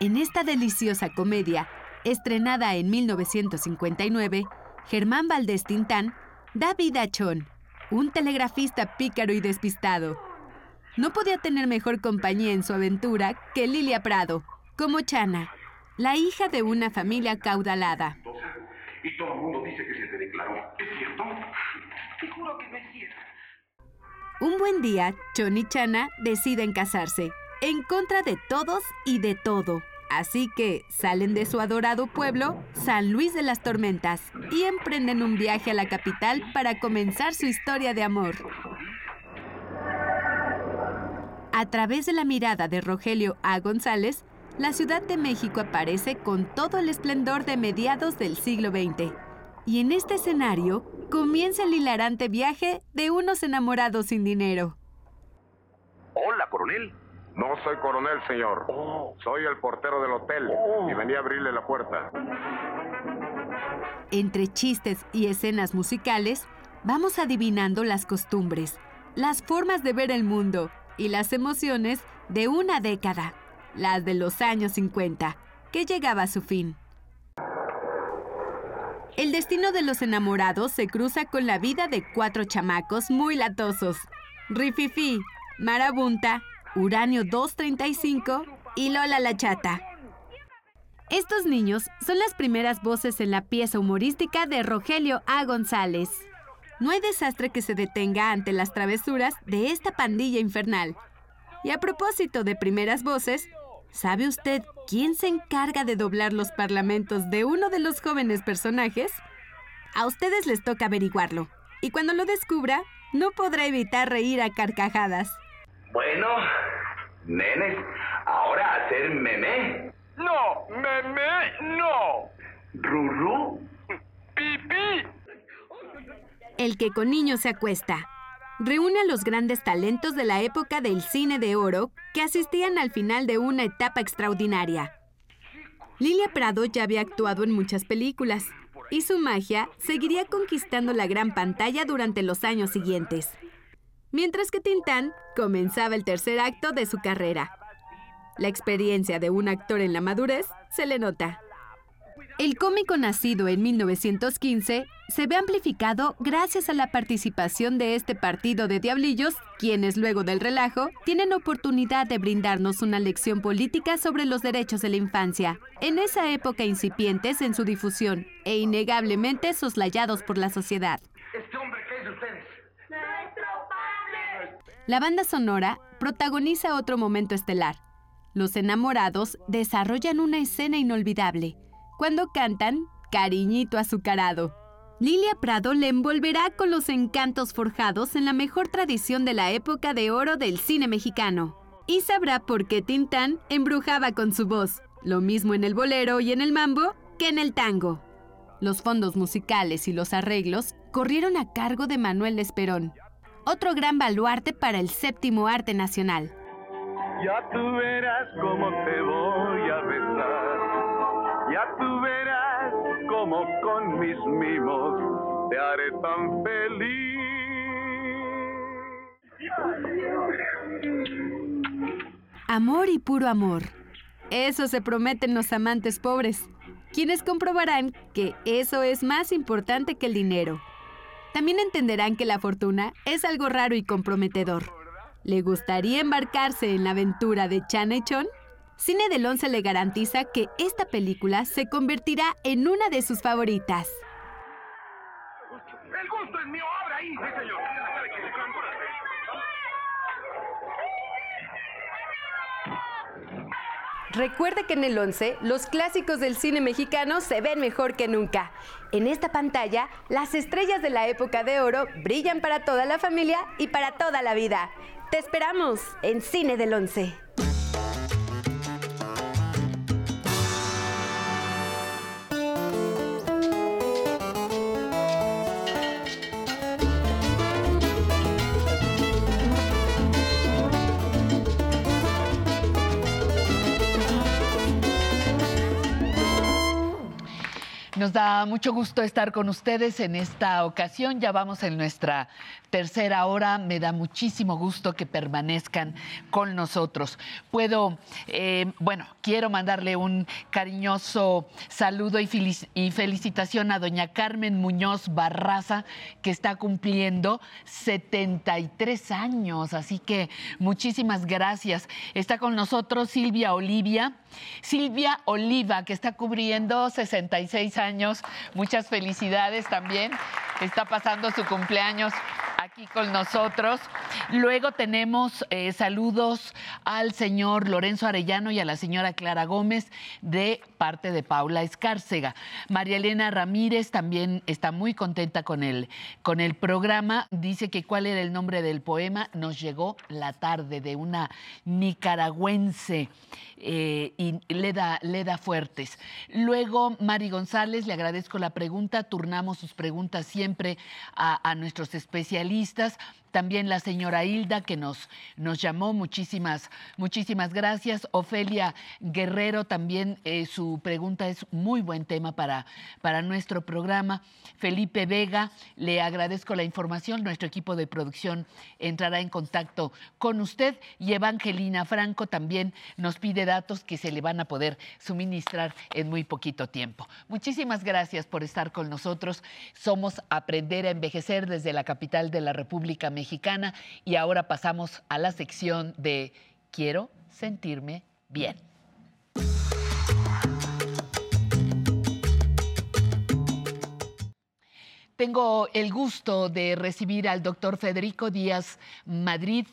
En esta deliciosa comedia, estrenada en 1959, Germán Valdés Tintán da vida a Chon, un telegrafista pícaro y despistado. No podía tener mejor compañía en su aventura que Lilia Prado, como Chana, la hija de una familia caudalada. Y todo el mundo dice que se te declaró. ¿Es cierto? Te que cierto. Un buen día, Chon y Chana deciden casarse, en contra de todos y de todo. Así que salen de su adorado pueblo, San Luis de las Tormentas, y emprenden un viaje a la capital para comenzar su historia de amor. A través de la mirada de Rogelio A. González, la Ciudad de México aparece con todo el esplendor de mediados del siglo XX. Y en este escenario comienza el hilarante viaje de unos enamorados sin dinero. Hola, coronel. No soy coronel, señor. Soy el portero del hotel y venía a abrirle la puerta. Entre chistes y escenas musicales, vamos adivinando las costumbres, las formas de ver el mundo y las emociones de una década, las de los años 50, que llegaba a su fin. El destino de los enamorados se cruza con la vida de cuatro chamacos muy latosos. Rififi, Marabunta, Uranio 235 y Lola la Chata. Estos niños son las primeras voces en la pieza humorística de Rogelio A. González. No hay desastre que se detenga ante las travesuras de esta pandilla infernal. Y a propósito de primeras voces, ¿sabe usted quién se encarga de doblar los parlamentos de uno de los jóvenes personajes? A ustedes les toca averiguarlo. Y cuando lo descubra, no podrá evitar reír a carcajadas. Bueno, nenes, ahora hacer meme. No, meme, no. Rurú. Pipí. El que con niños se acuesta. Reúne a los grandes talentos de la época del cine de oro que asistían al final de una etapa extraordinaria. Lilia Prado ya había actuado en muchas películas y su magia seguiría conquistando la gran pantalla durante los años siguientes. Mientras que Tintán comenzaba el tercer acto de su carrera. La experiencia de un actor en la madurez se le nota. El cómico nacido en 1915 se ve amplificado gracias a la participación de este partido de diablillos, quienes luego del relajo tienen oportunidad de brindarnos una lección política sobre los derechos de la infancia, en esa época incipientes en su difusión e innegablemente soslayados por la sociedad. ¿Este hombre qué es de ustedes? La banda sonora protagoniza otro momento estelar. Los enamorados desarrollan una escena inolvidable cuando cantan Cariñito azucarado. Lilia Prado le envolverá con los encantos forjados en la mejor tradición de la época de oro del cine mexicano. Y sabrá por qué Tintán embrujaba con su voz, lo mismo en el bolero y en el mambo que en el tango. Los fondos musicales y los arreglos corrieron a cargo de Manuel Esperón, otro gran baluarte para el séptimo arte nacional. Ya tú verás cómo te voy a besar. Tú verás cómo con mis mimos te haré tan feliz. Amor y puro amor. Eso se prometen los amantes pobres, quienes comprobarán que eso es más importante que el dinero. También entenderán que la fortuna es algo raro y comprometedor. ¿Le gustaría embarcarse en la aventura de Chan y Chon? Cine del 11 le garantiza que esta película se convertirá en una de sus favoritas. El gusto es mío, abra ahí. Sí, señor. Recuerde que en el 11 los clásicos del cine mexicano se ven mejor que nunca. En esta pantalla, las estrellas de la época de oro brillan para toda la familia y para toda la vida. Te esperamos en Cine del 11. Nos da mucho gusto estar con ustedes en esta ocasión. Ya vamos en nuestra tercera hora. Me da muchísimo gusto que permanezcan con nosotros. Puedo, eh, bueno, quiero mandarle un cariñoso saludo y, y felicitación a doña Carmen Muñoz Barraza, que está cumpliendo 73 años. Así que muchísimas gracias. Está con nosotros Silvia Olivia. Silvia Oliva, que está cubriendo 66 años. Muchas felicidades también. Está pasando su cumpleaños con nosotros. Luego tenemos eh, saludos al señor Lorenzo Arellano y a la señora Clara Gómez de parte de Paula Escárcega. María Elena Ramírez también está muy contenta con el, con el programa. Dice que cuál era el nombre del poema. Nos llegó la tarde de una nicaragüense. Eh, y Leda, Leda Fuertes. Luego, Mari González, le agradezco la pregunta. Turnamos sus preguntas siempre a nuestros especialistas. También la señora Hilda, que nos, nos llamó. Muchísimas, muchísimas gracias. Ofelia Guerrero, también eh, su pregunta es muy buen tema para, para nuestro programa. Felipe Vega, le agradezco la información. Nuestro equipo de producción entrará en contacto con usted. Y Evangelina Franco también nos pide datos que se le van a poder suministrar en muy poquito tiempo. Muchísimas gracias por estar con nosotros. Somos Aprender a Envejecer desde la capital de la República Mexicana y ahora pasamos a la sección de Quiero sentirme bien. Tengo el gusto de recibir al doctor Federico Díaz Madrid.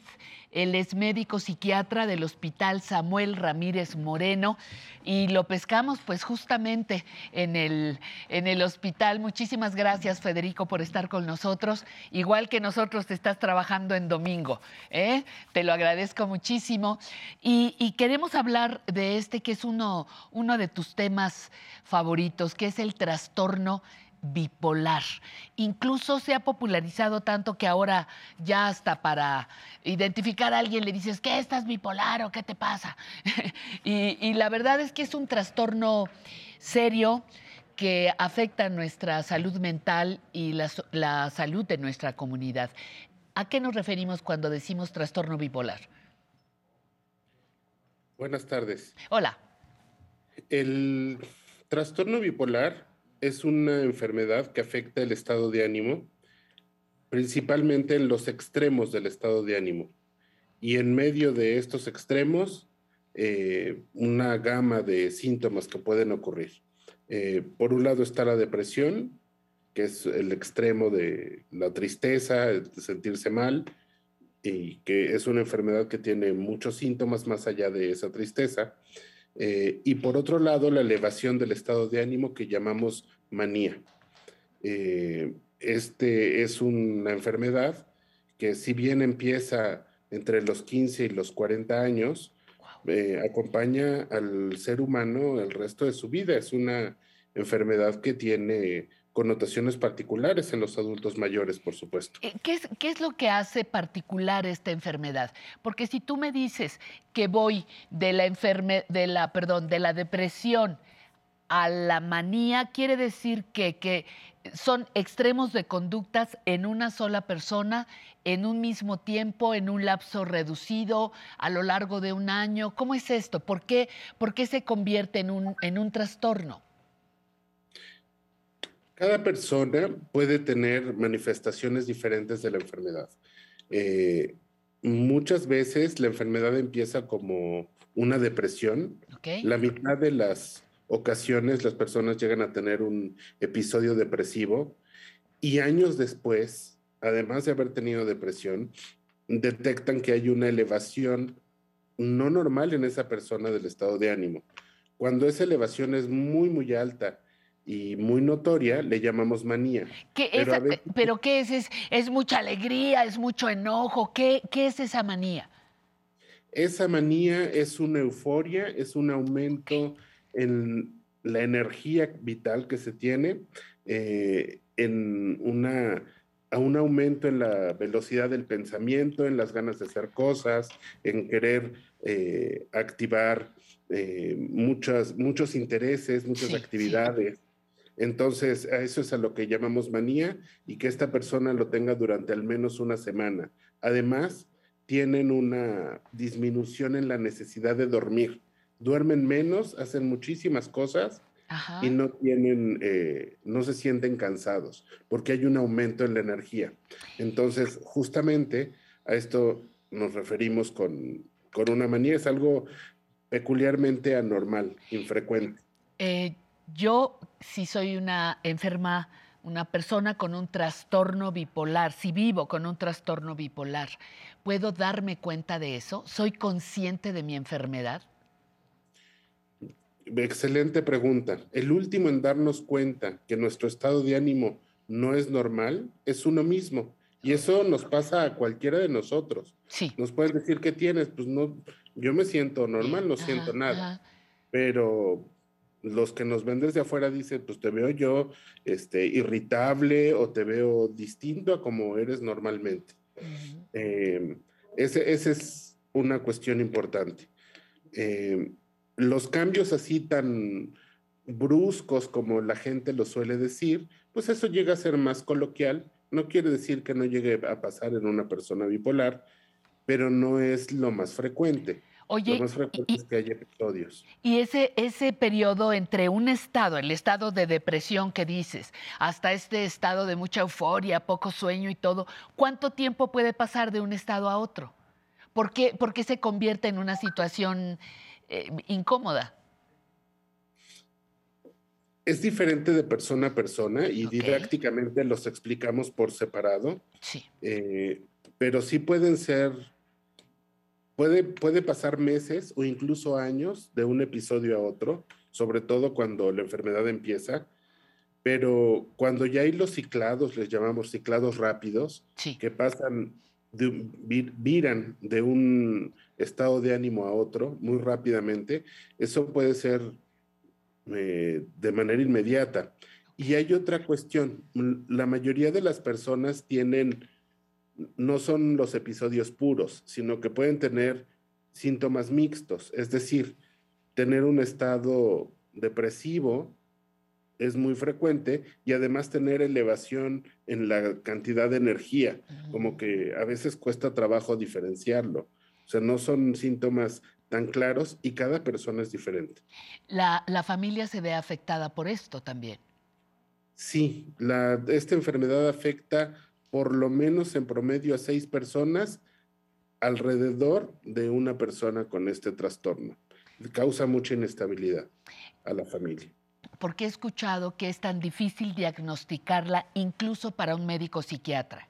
Él es médico psiquiatra del Hospital Samuel Ramírez Moreno y lo pescamos pues justamente en el, en el hospital. Muchísimas gracias Federico por estar con nosotros, igual que nosotros te estás trabajando en domingo. ¿eh? Te lo agradezco muchísimo y, y queremos hablar de este que es uno, uno de tus temas favoritos, que es el trastorno bipolar. Incluso se ha popularizado tanto que ahora ya hasta para identificar a alguien le dices, ¿qué estás bipolar o qué te pasa? <laughs> y, y la verdad es que es un trastorno serio que afecta nuestra salud mental y la, la salud de nuestra comunidad. ¿A qué nos referimos cuando decimos trastorno bipolar? Buenas tardes. Hola. El Trastorno bipolar es una enfermedad que afecta el estado de ánimo, principalmente en los extremos del estado de ánimo. Y en medio de estos extremos, eh, una gama de síntomas que pueden ocurrir. Eh, por un lado está la depresión, que es el extremo de la tristeza, de sentirse mal, y que es una enfermedad que tiene muchos síntomas más allá de esa tristeza. Eh, y por otro lado, la elevación del estado de ánimo que llamamos manía. Eh, este es una enfermedad que si bien empieza entre los 15 y los 40 años, eh, acompaña al ser humano el resto de su vida. Es una enfermedad que tiene connotaciones particulares en los adultos mayores, por supuesto. Eh, ¿Qué es, ¿Qué es, lo que hace particular esta enfermedad? Porque si tú me dices que voy de la enferme, de la, perdón, de la depresión a la manía, quiere decir que, que son extremos de conductas en una sola persona, en un mismo tiempo, en un lapso reducido, a lo largo de un año. ¿Cómo es esto? ¿Por qué, por qué se convierte en un, en un trastorno? Cada persona puede tener manifestaciones diferentes de la enfermedad. Eh, muchas veces la enfermedad empieza como una depresión. La mitad de las ocasiones las personas llegan a tener un episodio depresivo y años después, además de haber tenido depresión, detectan que hay una elevación no normal en esa persona del estado de ánimo. Cuando esa elevación es muy, muy alta y muy notoria, le llamamos manía. ¿Qué pero, ¿qué es? es? mucha alegría? ¿Es mucho enojo? ¿Qué, ¿Qué es esa manía? Esa manía es una euforia, es un aumento en la energía vital que se tiene, eh, en una, a un aumento en la velocidad del pensamiento, en las ganas de hacer cosas, en querer eh, activar eh, muchas, muchos intereses, muchas actividades. Entonces, a eso es a lo que llamamos manía y que esta persona lo tenga durante al menos una semana. Además, tienen una disminución en la necesidad de dormir. Duermen menos, hacen muchísimas cosas y no tienen, eh, no se sienten cansados porque hay un aumento en la energía. Entonces, justamente a esto nos referimos con, con una manía. Es algo peculiarmente anormal, infrecuente. Eh, yo, si soy una enferma, una persona con un trastorno bipolar, si vivo con un trastorno bipolar, ¿puedo darme cuenta de eso? ¿Soy consciente de mi enfermedad? Excelente pregunta. El último en darnos cuenta que nuestro estado de ánimo no es normal es uno mismo. Y eso nos pasa a cualquiera de nosotros. Sí. Nos puedes decir, ¿qué tienes? Pues no, yo me siento normal, no siento nada. Pero los que nos ven desde afuera dicen, pues te veo yo este, irritable o te veo distinto a como eres normalmente. Eh, ese, esa es una cuestión importante. Eh, los cambios así tan bruscos como la gente lo suele decir, pues eso llega a ser más coloquial. No quiere decir que no llegue a pasar en una persona bipolar, pero no es lo más frecuente. Oye, y, que hay episodios. Y ese, ese periodo entre un estado, el estado de depresión que dices, hasta este estado de mucha euforia, poco sueño y todo, ¿cuánto tiempo puede pasar de un estado a otro? ¿Por qué, por qué se convierte en una situación eh, incómoda? Es diferente de persona a persona y didácticamente los explicamos por separado. Sí. Eh, pero sí pueden ser Puede, puede pasar meses o incluso años de un episodio a otro, sobre todo cuando la enfermedad empieza, pero cuando ya hay los ciclados, les llamamos ciclados rápidos, que pasan, de, viran de un estado de ánimo a otro muy rápidamente, eso puede ser eh, de manera inmediata. Y hay otra cuestión, la mayoría de las personas tienen no son los episodios puros, sino que pueden tener síntomas mixtos, es decir, tener un estado depresivo es muy frecuente y además tener elevación en la cantidad de energía, como que a veces cuesta trabajo diferenciarlo. O sea, no son síntomas tan claros y cada persona es diferente. La, la familia se ve afectada por esto también. Sí, la, esta enfermedad afecta por lo menos en promedio a seis personas alrededor de una persona con este trastorno. Causa mucha inestabilidad a la familia. Porque he escuchado que es tan difícil diagnosticarla incluso para un médico psiquiatra.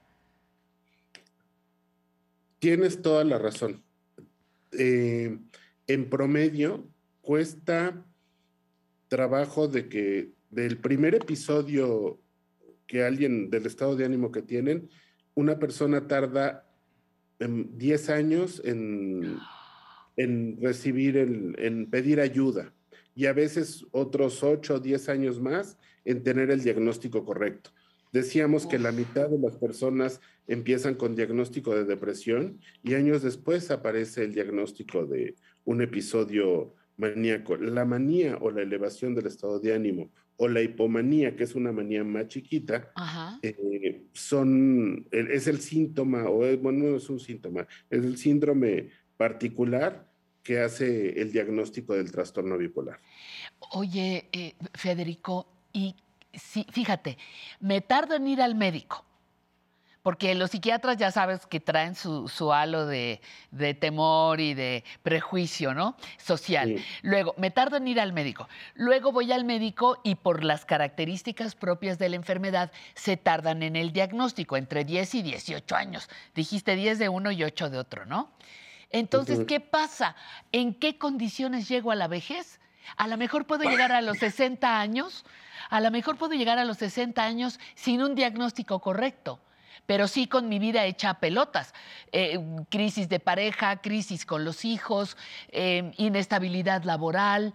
Tienes toda la razón. Eh, en promedio cuesta trabajo de que del primer episodio que alguien del estado de ánimo que tienen, una persona tarda 10 años en, en recibir, el, en pedir ayuda y a veces otros 8 o 10 años más en tener el diagnóstico correcto. Decíamos que la mitad de las personas empiezan con diagnóstico de depresión y años después aparece el diagnóstico de un episodio maníaco. La manía o la elevación del estado de ánimo o la hipomanía, que es una manía más chiquita, eh, son, es el síntoma, o bueno, no es un síntoma, es el síndrome particular que hace el diagnóstico del trastorno bipolar. Oye, eh, Federico, y sí, fíjate, me tardo en ir al médico, porque los psiquiatras ya sabes que traen su, halo de, temor y de prejuicio, ¿no? Social. Luego, me tardo en ir al médico. Luego voy al médico y por las características propias de la enfermedad se tardan en el diagnóstico, entre 10 y 18 años. Dijiste 10 de uno y 8 de otro, ¿no? Entonces, ¿qué pasa? ¿En qué condiciones llego a la vejez? A lo mejor puedo llegar a los 60 años a lo mejor puedo llegar a los 60 años sin un diagnóstico correcto, pero sí con mi vida hecha pelotas. Eh, crisis de pareja, crisis con los hijos, eh, inestabilidad laboral.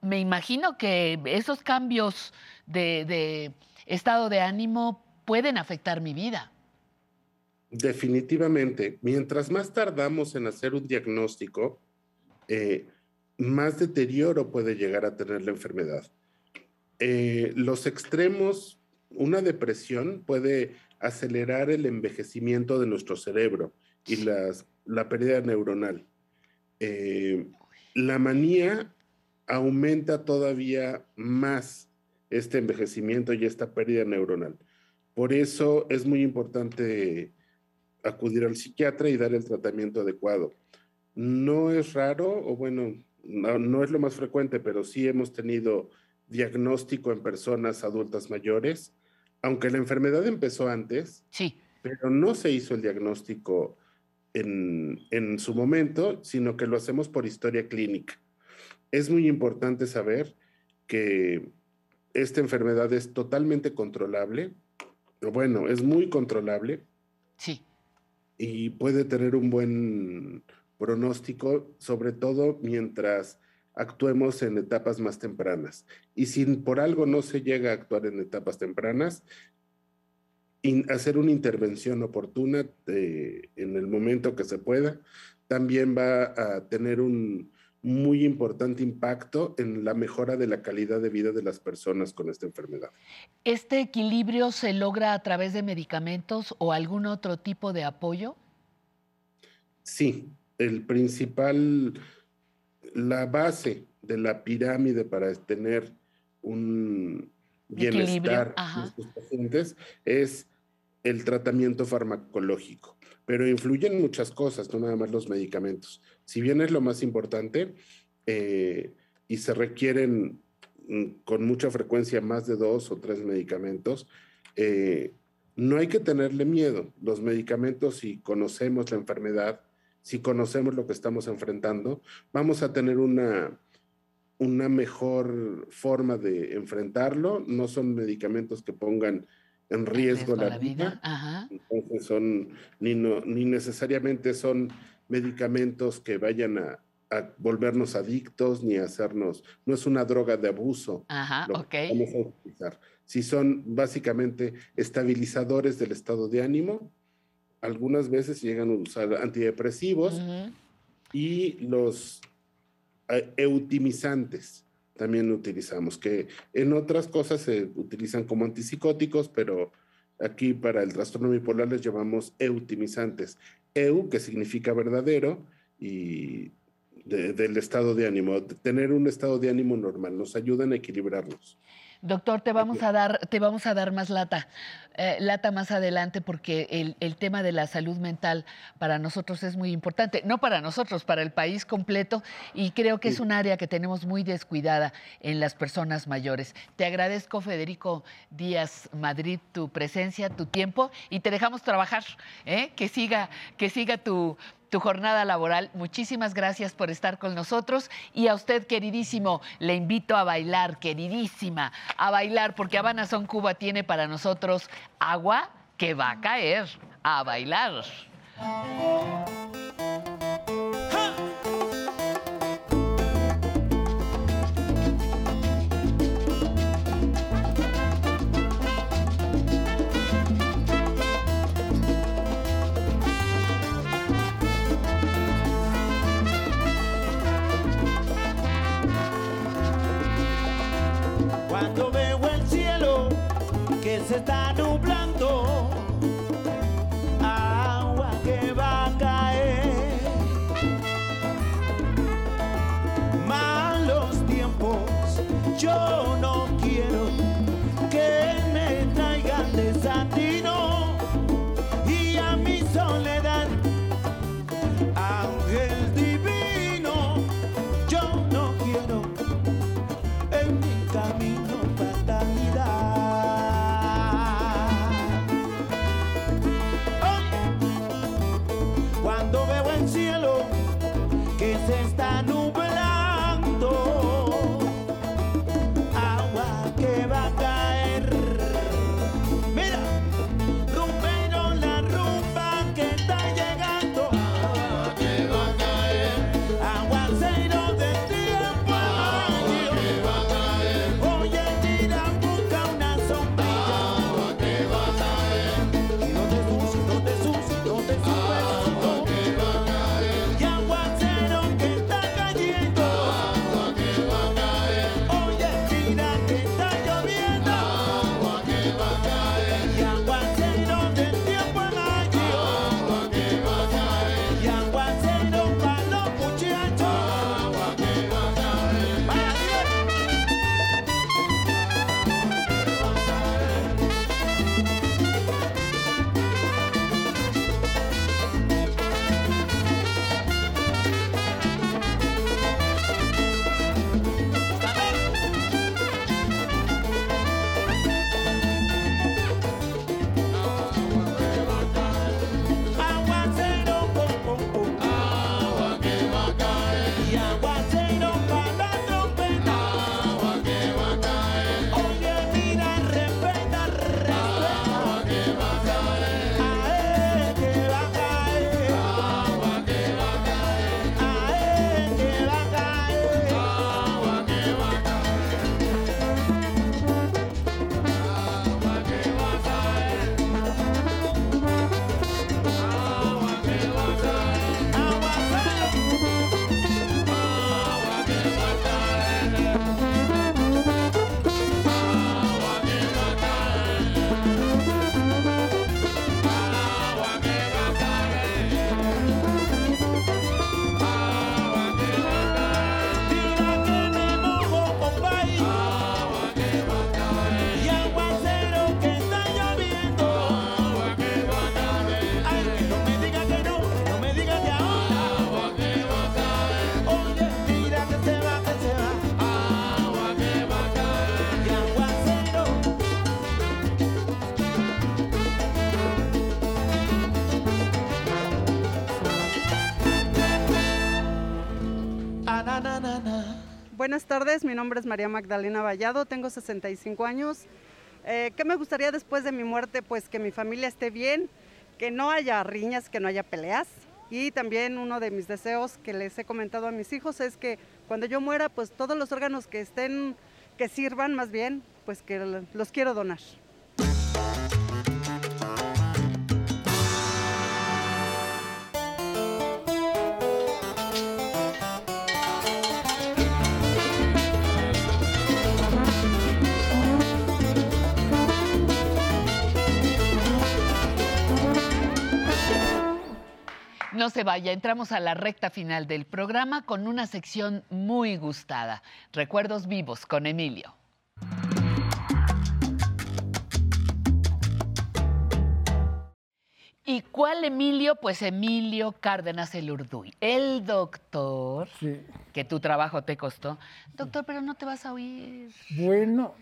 Me imagino que esos cambios de, estado de ánimo pueden afectar mi vida. Definitivamente, mientras más tardamos en hacer un diagnóstico, eh, más deterioro puede llegar a tener la enfermedad. Los extremos, una depresión puede acelerar el envejecimiento de nuestro cerebro y la pérdida neuronal. Eh, la manía aumenta todavía más este envejecimiento y esta pérdida neuronal. Por eso es muy importante acudir al psiquiatra y dar el tratamiento adecuado. No es raro, o bueno, no es lo más frecuente, pero sí hemos tenido diagnóstico en personas adultas mayores, aunque la enfermedad empezó antes, sí. pero no se hizo el diagnóstico en, en su momento, sino que lo hacemos por historia clínica. Es muy importante saber que esta enfermedad es totalmente controlable, bueno, es muy controlable. Sí. Y puede tener un buen pronóstico, sobre todo mientras actuemos en etapas más tempranas. Y si por algo no se llega a actuar en etapas tempranas, hacer una intervención oportuna en el momento que se pueda, también va a tener un muy importante impacto en la mejora de la calidad de vida de las personas con esta enfermedad. ¿Este equilibrio se logra a través de medicamentos o algún otro tipo de apoyo? Sí, el principal la base de la pirámide para tener un bienestar en sus pacientes es el tratamiento farmacológico, pero influyen muchas cosas, no nada más los medicamentos. Si bien es lo más importante eh, y se requieren mm, con mucha frecuencia más de dos o tres medicamentos, eh, no hay que tenerle miedo. Los medicamentos, si conocemos la enfermedad, si conocemos lo que estamos enfrentando, vamos a tener una, una mejor forma de enfrentarlo. No son medicamentos que pongan en riesgo la, vida. Entonces son, ni, ni necesariamente son medicamentos que vayan a, volvernos adictos ni a hacernos, no es una droga de abuso. Ajá, lo vamos a utilizar. Si son básicamente estabilizadores del estado de ánimo, algunas veces llegan a usar antidepresivos y los eh, eutimizantes también utilizamos, que en otras cosas se utilizan como antipsicóticos, pero aquí para el trastorno bipolar les llamamos eutimizantes. Eu, que significa verdadero, y del estado de ánimo, de tener un estado de ánimo normal, nos ayudan a equilibrarnos. Doctor, te vamos a dar, te vamos a dar más lata, eh, lata más adelante, porque el, el, tema de la salud mental para nosotros es muy importante. No para nosotros, para el país completo, y creo que es un área que tenemos muy descuidada en las personas mayores. Te agradezco, Federico Díaz Madrid, tu presencia, tu tiempo, y te dejamos trabajar, ¿eh? que siga, que siga tu, tu jornada laboral. Muchísimas gracias por estar con nosotros y a usted, queridísimo, le invito a bailar, queridísima, a bailar, porque Habana Son Cuba tiene para nosotros agua que va a caer, a bailar. Cuando veo el cielo que se está Buenas tardes, mi nombre es María Magdalena Vallado, tengo 65 años. Eh, ¿Qué me gustaría después de mi muerte? Pues que mi familia esté bien, que no haya riñas, que no haya peleas. Y también uno de mis deseos que les he comentado a mis hijos es que cuando yo muera, pues todos los órganos que estén, que sirvan más bien, pues que los quiero donar. No se vaya, entramos a la recta final del programa con una sección muy gustada. Recuerdos vivos con Emilio. ¿Y cuál Emilio? Pues Emilio Cárdenas el Urduy, el doctor que tu trabajo te costó. Doctor, pero no te vas a oír. Bueno,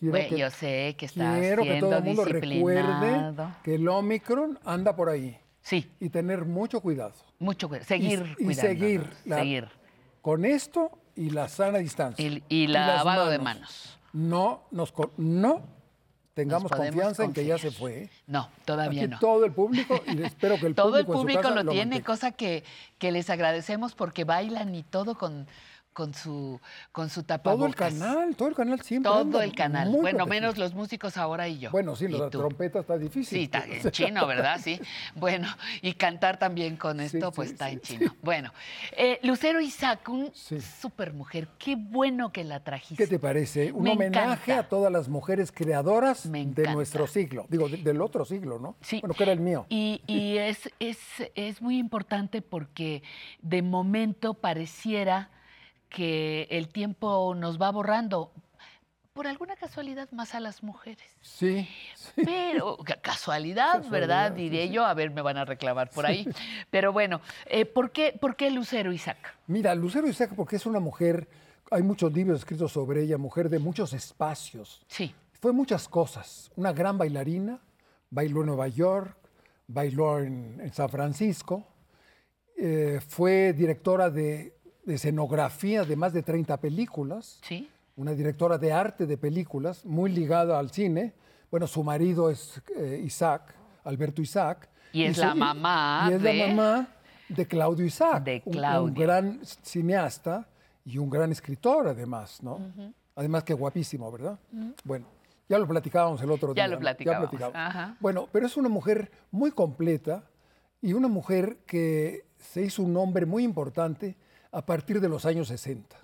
Bueno, que, yo sé que estás quiero que siendo todo el mundo recuerde que el Omicron anda por ahí. Sí. Y tener mucho cuidado. Mucho cuidado. Seguir y, seguir, la- seguir. Con esto y la sana distancia. Y, y las lavado de manos. No, nos, no tengamos confianza en que ya se fue. ¿eh? No, todavía Aquí no. todo el público, y <laughs> espero que el todo el público, en su público lo tiene, mantenga. cosa que, que les agradecemos porque bailan y todo con, con su con su tapabocas. Todo el canal, todo el canal siempre. Todo el canal. Bueno, menos los músicos ahora y yo. Bueno, sí, la tú. trompeta está difícil. Sí, está en <laughs> chino, ¿verdad? Sí. Bueno, y cantar también con esto, pues está en chino. Bueno, eh, Lucero Isaac, un super mujer. Qué bueno que la trajiste. ¿Qué te parece? Un Me homenaje encanta. a todas las mujeres creadoras de nuestro siglo. Digo, de- del otro siglo, ¿no? Sí. Bueno, que era el mío. Y, y es, es, es muy importante porque de momento pareciera que el tiempo nos va borrando. Por alguna casualidad más a las mujeres. Sí. Pero, ca- casualidad, ¿verdad? Diré sí. yo. A ver, me van a reclamar por ahí. Pero bueno, eh, ¿por, qué, ¿por qué Lucero Isaac? Mira, Lucero Isaac, porque es una mujer, hay muchos libros escritos sobre ella, mujer de muchos espacios. Sí. Fue muchas cosas. Una gran bailarina, bailó en Nueva York, bailó en, en San Francisco, eh, fue directora de, de escenografía de más de 30 películas. Sí. Una directora de arte de películas, muy ligada al cine. Bueno, su marido es eh, Isaac, Alberto Isaac. Y es la mamá y es de- la mamá de Claudio Isaac. De un- Un, Claudio. gran cineasta y un gran escritor, además, ¿no? Además que guapísimo, ¿verdad? Bueno, ya lo platicábamos el otro Ya día. lo ¿no? platicábamos. Bueno, pero es una mujer muy completa y una mujer que se hizo un nombre muy importante a partir de los años 60.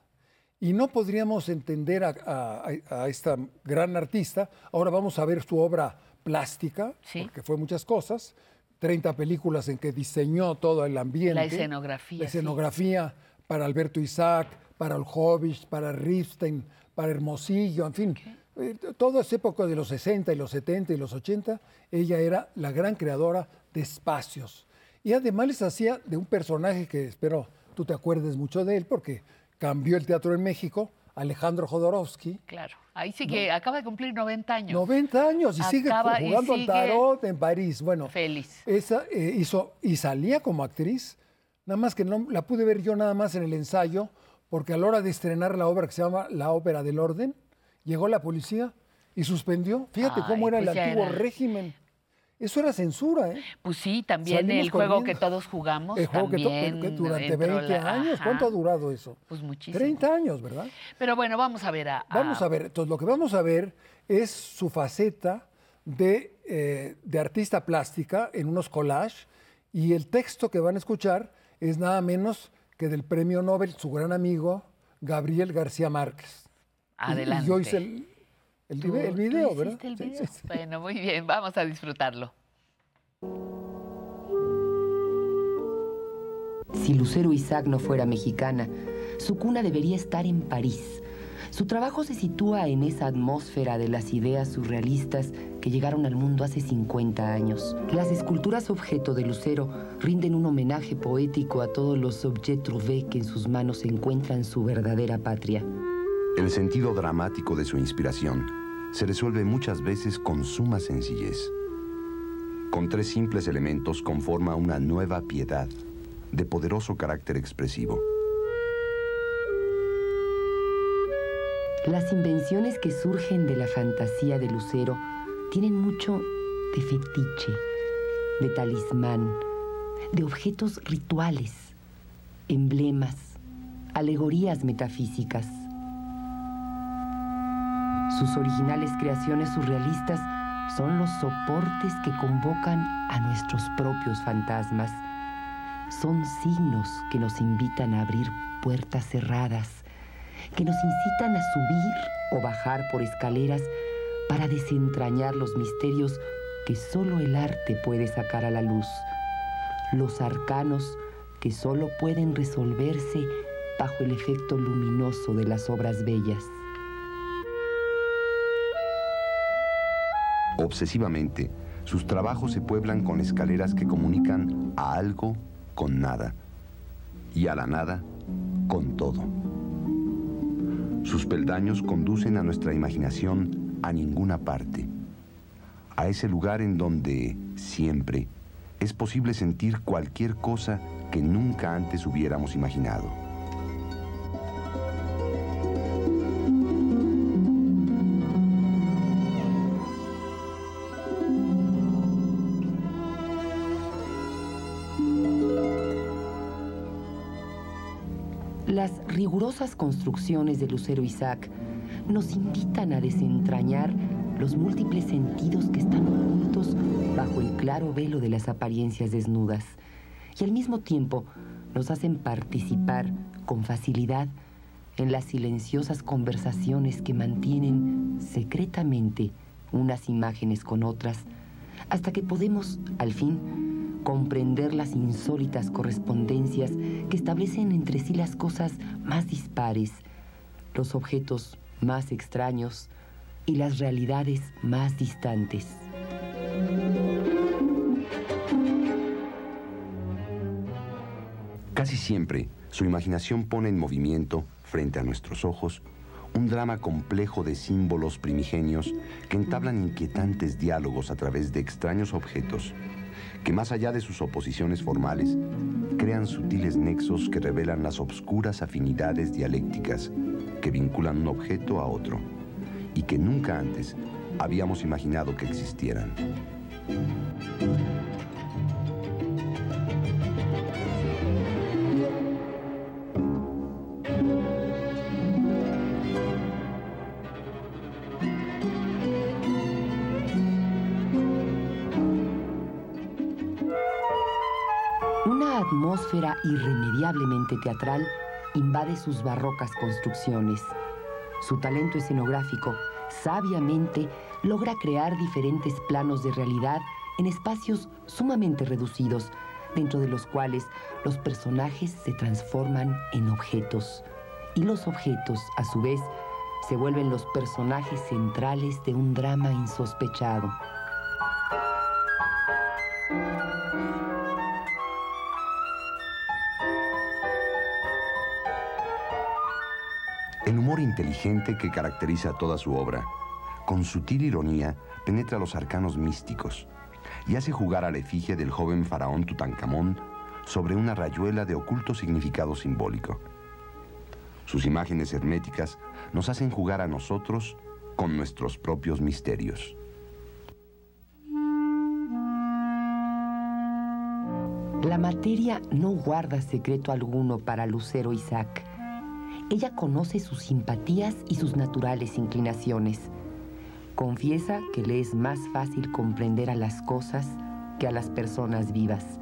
Y no podríamos entender a, a- a esta gran artista. Ahora vamos a ver su obra plástica, porque fue muchas cosas. 30 películas en que diseñó todo el ambiente. La escenografía, La sí. escenografía para Alberto Isaac, para Olhovich, para Rifstein, para Hermosillo, en fin. Eh, Toda esa época de los 60 y los 70 y los 80, ella era la gran creadora de espacios. Y además les hacía de un personaje que espero tú te acuerdes mucho de él, porque cambió el teatro en México, Alejandro Jodorowsky. Claro. Ahí sí que acaba de cumplir 90 años. 90 años y sigue y jugando sigue al tarot en París. Bueno, Feliz. esa eh, hizo y salía como actriz, nada más que no la pude ver yo nada más en el ensayo, porque a la hora de estrenar la obra que se llama La Ópera del Orden, llegó la policía y suspendió. Fíjate cómo era pues el ya antiguo era. régimen. Eso era censura, ¿eh? Pues sí, también Salimos el juego corriendo. que todos jugamos. El juego que, to- que durante entró 20 la- años, ajá. ¿cuánto ha durado eso? Pues muchísimo. 30 años, ¿verdad? Pero bueno, vamos a ver a. a- Vamos a ver, entonces lo que vamos a ver es su faceta de, eh, de artista plástica en unos collages y el texto que van a escuchar es nada menos que del premio Nobel, su gran amigo Gabriel García Márquez. Y- Adelante. Y, yo hice el, el, Tú- video, ¿verdad? el Sí, video. sí, sí. Bueno, muy bien, vamos a disfrutarlo. Si Lucero Isaac no fuera mexicana, su cuna debería estar en París. Su trabajo se sitúa en esa atmósfera de las ideas surrealistas que llegaron al mundo hace 50 años. Las esculturas objeto de Lucero rinden un homenaje poético a todos los objets trouvés que en sus manos encuentran su verdadera patria. El sentido dramático de su inspiración se resuelve muchas veces con suma sencillez. Con tres simples elementos conforma una nueva piedad de poderoso carácter expresivo. Las invenciones que surgen de la fantasía de Lucero tienen mucho de fetiche, de talismán, de objetos rituales, emblemas, alegorías metafísicas. Sus originales creaciones surrealistas son los soportes que convocan a nuestros propios fantasmas. Son signos que nos invitan a abrir puertas cerradas, que nos incitan a subir o bajar por escaleras para desentrañar los misterios que solo el arte puede sacar a la luz. los arcanos que solo pueden resolverse bajo el efecto luminoso de las obras bellas. Obsesivamente, sus trabajos se pueblan con escaleras que comunican a algo con nada y a la nada con todo. Sus peldaños conducen a nuestra imaginación a ninguna parte, a ese lugar en donde siempre es posible sentir cualquier cosa que nunca antes hubiéramos imaginado. Construcciones de Lucero Isaac nos invitan a desentrañar los múltiples sentidos que están ocultos bajo el claro velo de las apariencias desnudas y al mismo tiempo nos hacen participar con facilidad en las silenciosas conversaciones que mantienen secretamente unas imágenes con otras, hasta que podemos, al fin, comprender las insólitas correspondencias que establecen entre sí las cosas más dispares, los objetos más extraños y las realidades más distantes. Casi siempre, su imaginación pone en movimiento, frente a nuestros ojos, un drama complejo de símbolos primigenios que entablan inquietantes diálogos a través de extraños objetos, que más allá de sus oposiciones formales, crean sutiles nexos que revelan las obscuras afinidades dialécticas que vinculan un objeto a otro y que nunca antes habíamos imaginado que existieran. Una atmósfera irremediablemente teatral invade sus barrocas construcciones. Su talento escenográfico sabiamente logra crear diferentes planos de realidad en espacios sumamente reducidos, dentro de los cuales los personajes se transforman en objetos. Y los objetos, a su vez, se vuelven los personajes centrales de un drama insospechado. El humor inteligente que caracteriza toda su obra, con sutil ironía, penetra los arcanos místicos y hace jugar a la efigie del joven faraón Tutankamón sobre una rayuela de oculto significado simbólico. Sus imágenes herméticas nos hacen jugar a nosotros con nuestros propios misterios. La materia no guarda secreto alguno para Lucero Isaac. Ella conoce sus simpatías y sus naturales inclinaciones. Confiesa que le es más fácil comprender a las cosas que a las personas vivas.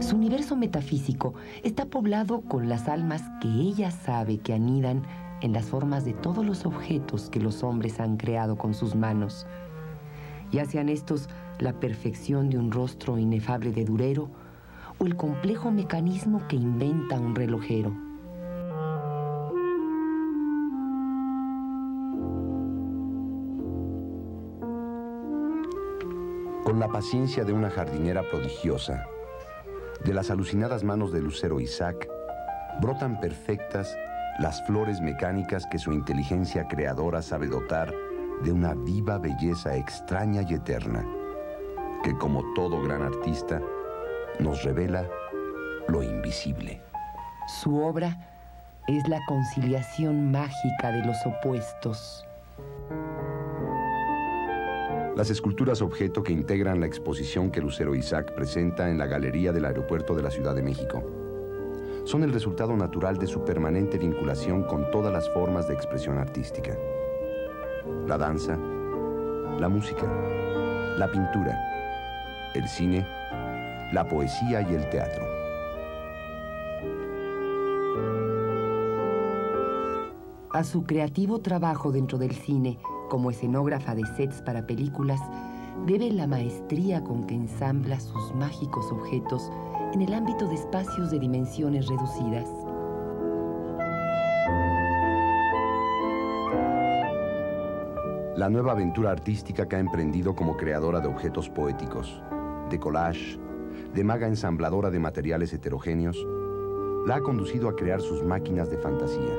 Su universo metafísico está poblado con las almas que ella sabe que anidan en las formas de todos los objetos que los hombres han creado con sus manos. Ya sean estos la perfección de un rostro inefable de durero o el complejo mecanismo que inventa un relojero. Con la paciencia de una jardinera prodigiosa, de las alucinadas manos de Lucero Isaac, brotan perfectas las flores mecánicas que su inteligencia creadora sabe dotar de una viva belleza extraña y eterna, que como todo gran artista, nos revela lo invisible. Su obra es la conciliación mágica de los opuestos. Las esculturas objeto que integran la exposición que Lucero Isaac presenta en la Galería del Aeropuerto de la Ciudad de México son el resultado natural de su permanente vinculación con todas las formas de expresión artística. La danza, la música, la pintura, el cine, la poesía y el teatro. A su creativo trabajo dentro del cine como escenógrafa de sets para películas, debe la maestría con que ensambla sus mágicos objetos en el ámbito de espacios de dimensiones reducidas. La nueva aventura artística que ha emprendido como creadora de objetos poéticos, de collage, de maga ensambladora de materiales heterogéneos, la ha conducido a crear sus máquinas de fantasía,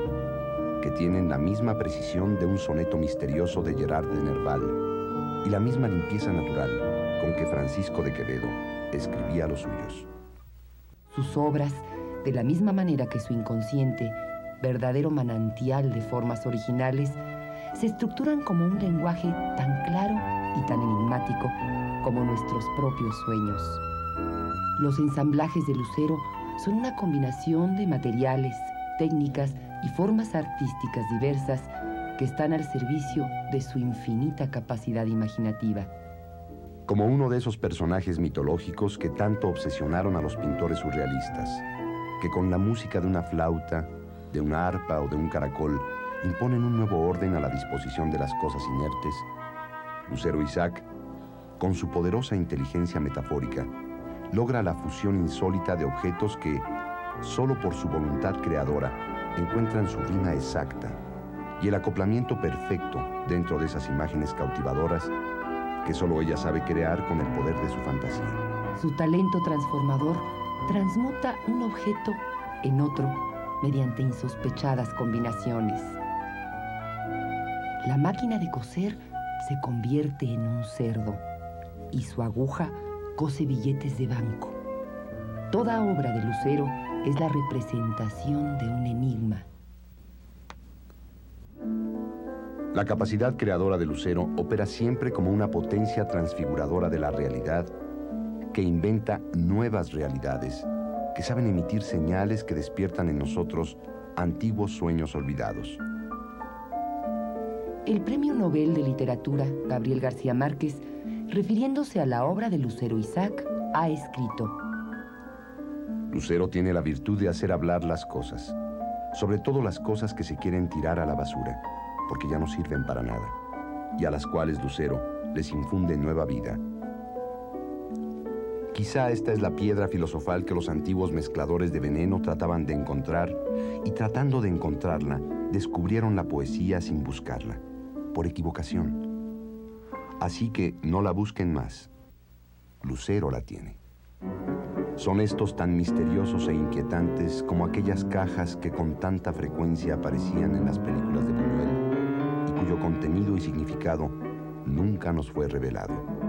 que tienen la misma precisión de un soneto misterioso de Gerard de Nerval y la misma limpieza natural con que Francisco de Quevedo escribía los suyos. Sus obras, de la misma manera que su inconsciente, verdadero manantial de formas originales, se estructuran como un lenguaje tan claro y tan enigmático como nuestros propios sueños. Los ensamblajes de Lucero son una combinación de materiales, técnicas y formas artísticas diversas que están al servicio de su infinita capacidad imaginativa. Como uno de esos personajes mitológicos que tanto obsesionaron a los pintores surrealistas, que con la música de una flauta, de una arpa o de un caracol imponen un nuevo orden a la disposición de las cosas inertes, Lucero Isaac, con su poderosa inteligencia metafórica, logra la fusión insólita de objetos que, solo por su voluntad creadora, encuentran su rima exacta y el acoplamiento perfecto dentro de esas imágenes cautivadoras que solo ella sabe crear con el poder de su fantasía. Su talento transformador transmuta un objeto en otro mediante insospechadas combinaciones. La máquina de coser se convierte en un cerdo y su aguja cose billetes de banco. Toda obra de Lucero es la representación de un enigma. La capacidad creadora de Lucero opera siempre como una potencia transfiguradora de la realidad que inventa nuevas realidades que saben emitir señales que despiertan en nosotros antiguos sueños olvidados. El Premio Nobel de Literatura, Gabriel García Márquez, refiriéndose a la obra de Lucero Isaac, ha escrito, Lucero tiene la virtud de hacer hablar las cosas, sobre todo las cosas que se quieren tirar a la basura, porque ya no sirven para nada, y a las cuales Lucero les infunde nueva vida. Quizá esta es la piedra filosofal que los antiguos mezcladores de veneno trataban de encontrar, y tratando de encontrarla, descubrieron la poesía sin buscarla, por equivocación. Así que no la busquen más. Lucero la tiene. Son estos tan misteriosos e inquietantes como aquellas cajas que con tanta frecuencia aparecían en las películas de Buñuel y cuyo contenido y significado nunca nos fue revelado.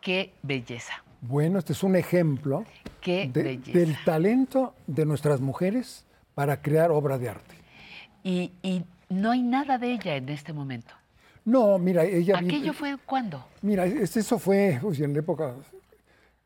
Qué belleza. Bueno, este es un ejemplo Qué de- belleza. del talento de nuestras mujeres para crear obra de arte. Y, y no hay nada de ella en este momento. No, mira, ella... vi- ¿Aquello fue cuándo? Mira, es- eso fue uy, en la época...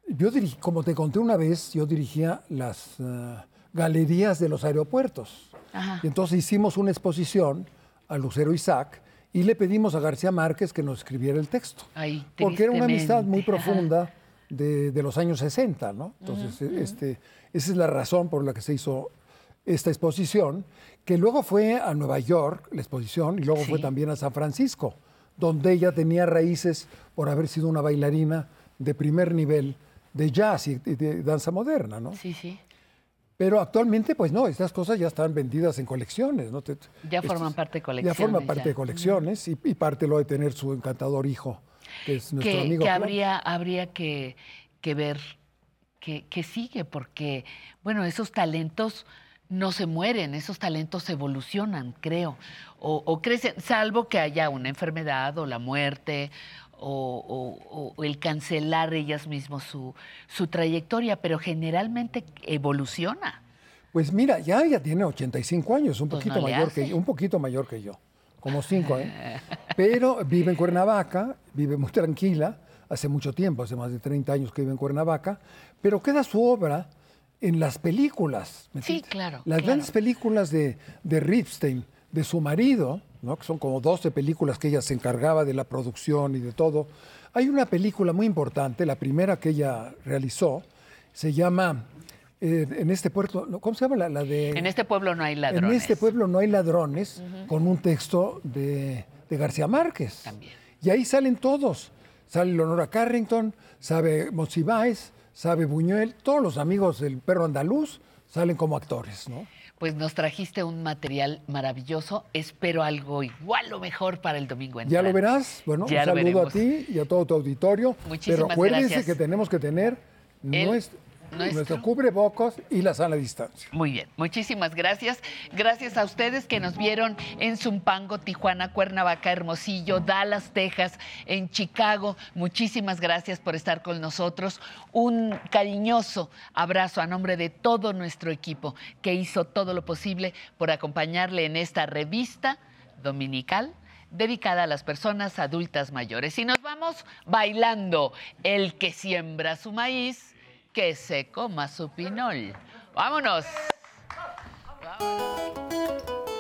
Yo dirigí, como te conté una vez, yo dirigía las eh, galerías de los aeropuertos. Ajá. Y entonces hicimos una exposición a Lucero Isaac y le pedimos a García Márquez que nos escribiera el texto. Ay, Porque era una amistad muy profunda de, de los años 60, ¿no? Entonces, este, esa es la razón por la que se hizo esta exposición, que luego fue a Nueva York, la exposición, y luego fue también a San Francisco, donde ella tenía raíces por haber sido una bailarina de primer nivel de jazz y de, de danza moderna, ¿no? Sí, sí. Pero actualmente, pues no, estas cosas ya están vendidas en colecciones, ¿no? Te- Ya estos- forman parte de Ya colecciones. forman parte ya. de colecciones y, y parte lo de tener su encantador hijo, que es nuestro que, amigo. que habría, habría que, que ver qué qué sigue, porque, bueno, esos talentos no se mueren, esos talentos evolucionan, creo, o, o crecen, salvo que haya una enfermedad o la muerte o, o- o el cancelar ellas mismos su, su trayectoria, pero generalmente evoluciona. Pues mira, ya ella tiene 85 años, un Pues poquito no mayor que yo, un poquito mayor que yo, como cinco, ¿eh? <laughs> Pero vive en Cuernavaca, vive muy tranquila, hace mucho tiempo, hace más de 30 años que vive en Cuernavaca, pero queda su obra en las películas. ¿me Sí, claro. Las claro. grandes películas de, de Ripstein, de su marido, ¿no? que son como 12 películas que ella se encargaba de la producción y de todo, Hay una película muy importante, la primera que ella realizó, se llama eh, En este puerto, ¿cómo se llama la, la de? En este pueblo no hay ladrones. En este pueblo no hay ladrones, con un texto de, de García Márquez. También. Y ahí salen todos. Sale Leonora Carrington, sabe Monsiváis, sabe Buñuel, todos los amigos del perro andaluz salen como actores, ¿no? Pues nos trajiste un material maravilloso. Espero algo igual o mejor para el domingo Ya entrante. lo verás. Bueno, Ya un saludo a ti y a todo tu auditorio. Muchísimas Pero acuérdense gracias. que tenemos que tener El- nuestro, nuestro- nuestro cubrebocas y la sana distancia. Muy bien, muchísimas gracias. Gracias a ustedes que nos vieron en Zumpango, Tijuana, Cuernavaca, Hermosillo, Dallas, Texas, en Chicago. Muchísimas gracias por estar con nosotros. Un cariñoso abrazo a nombre de todo nuestro equipo que hizo todo lo posible por acompañarle en esta revista dominical dedicada a las personas adultas mayores. Y nos vamos bailando el que siembra su maíz, que se coma su pinol. Vámonos. ¿Dónde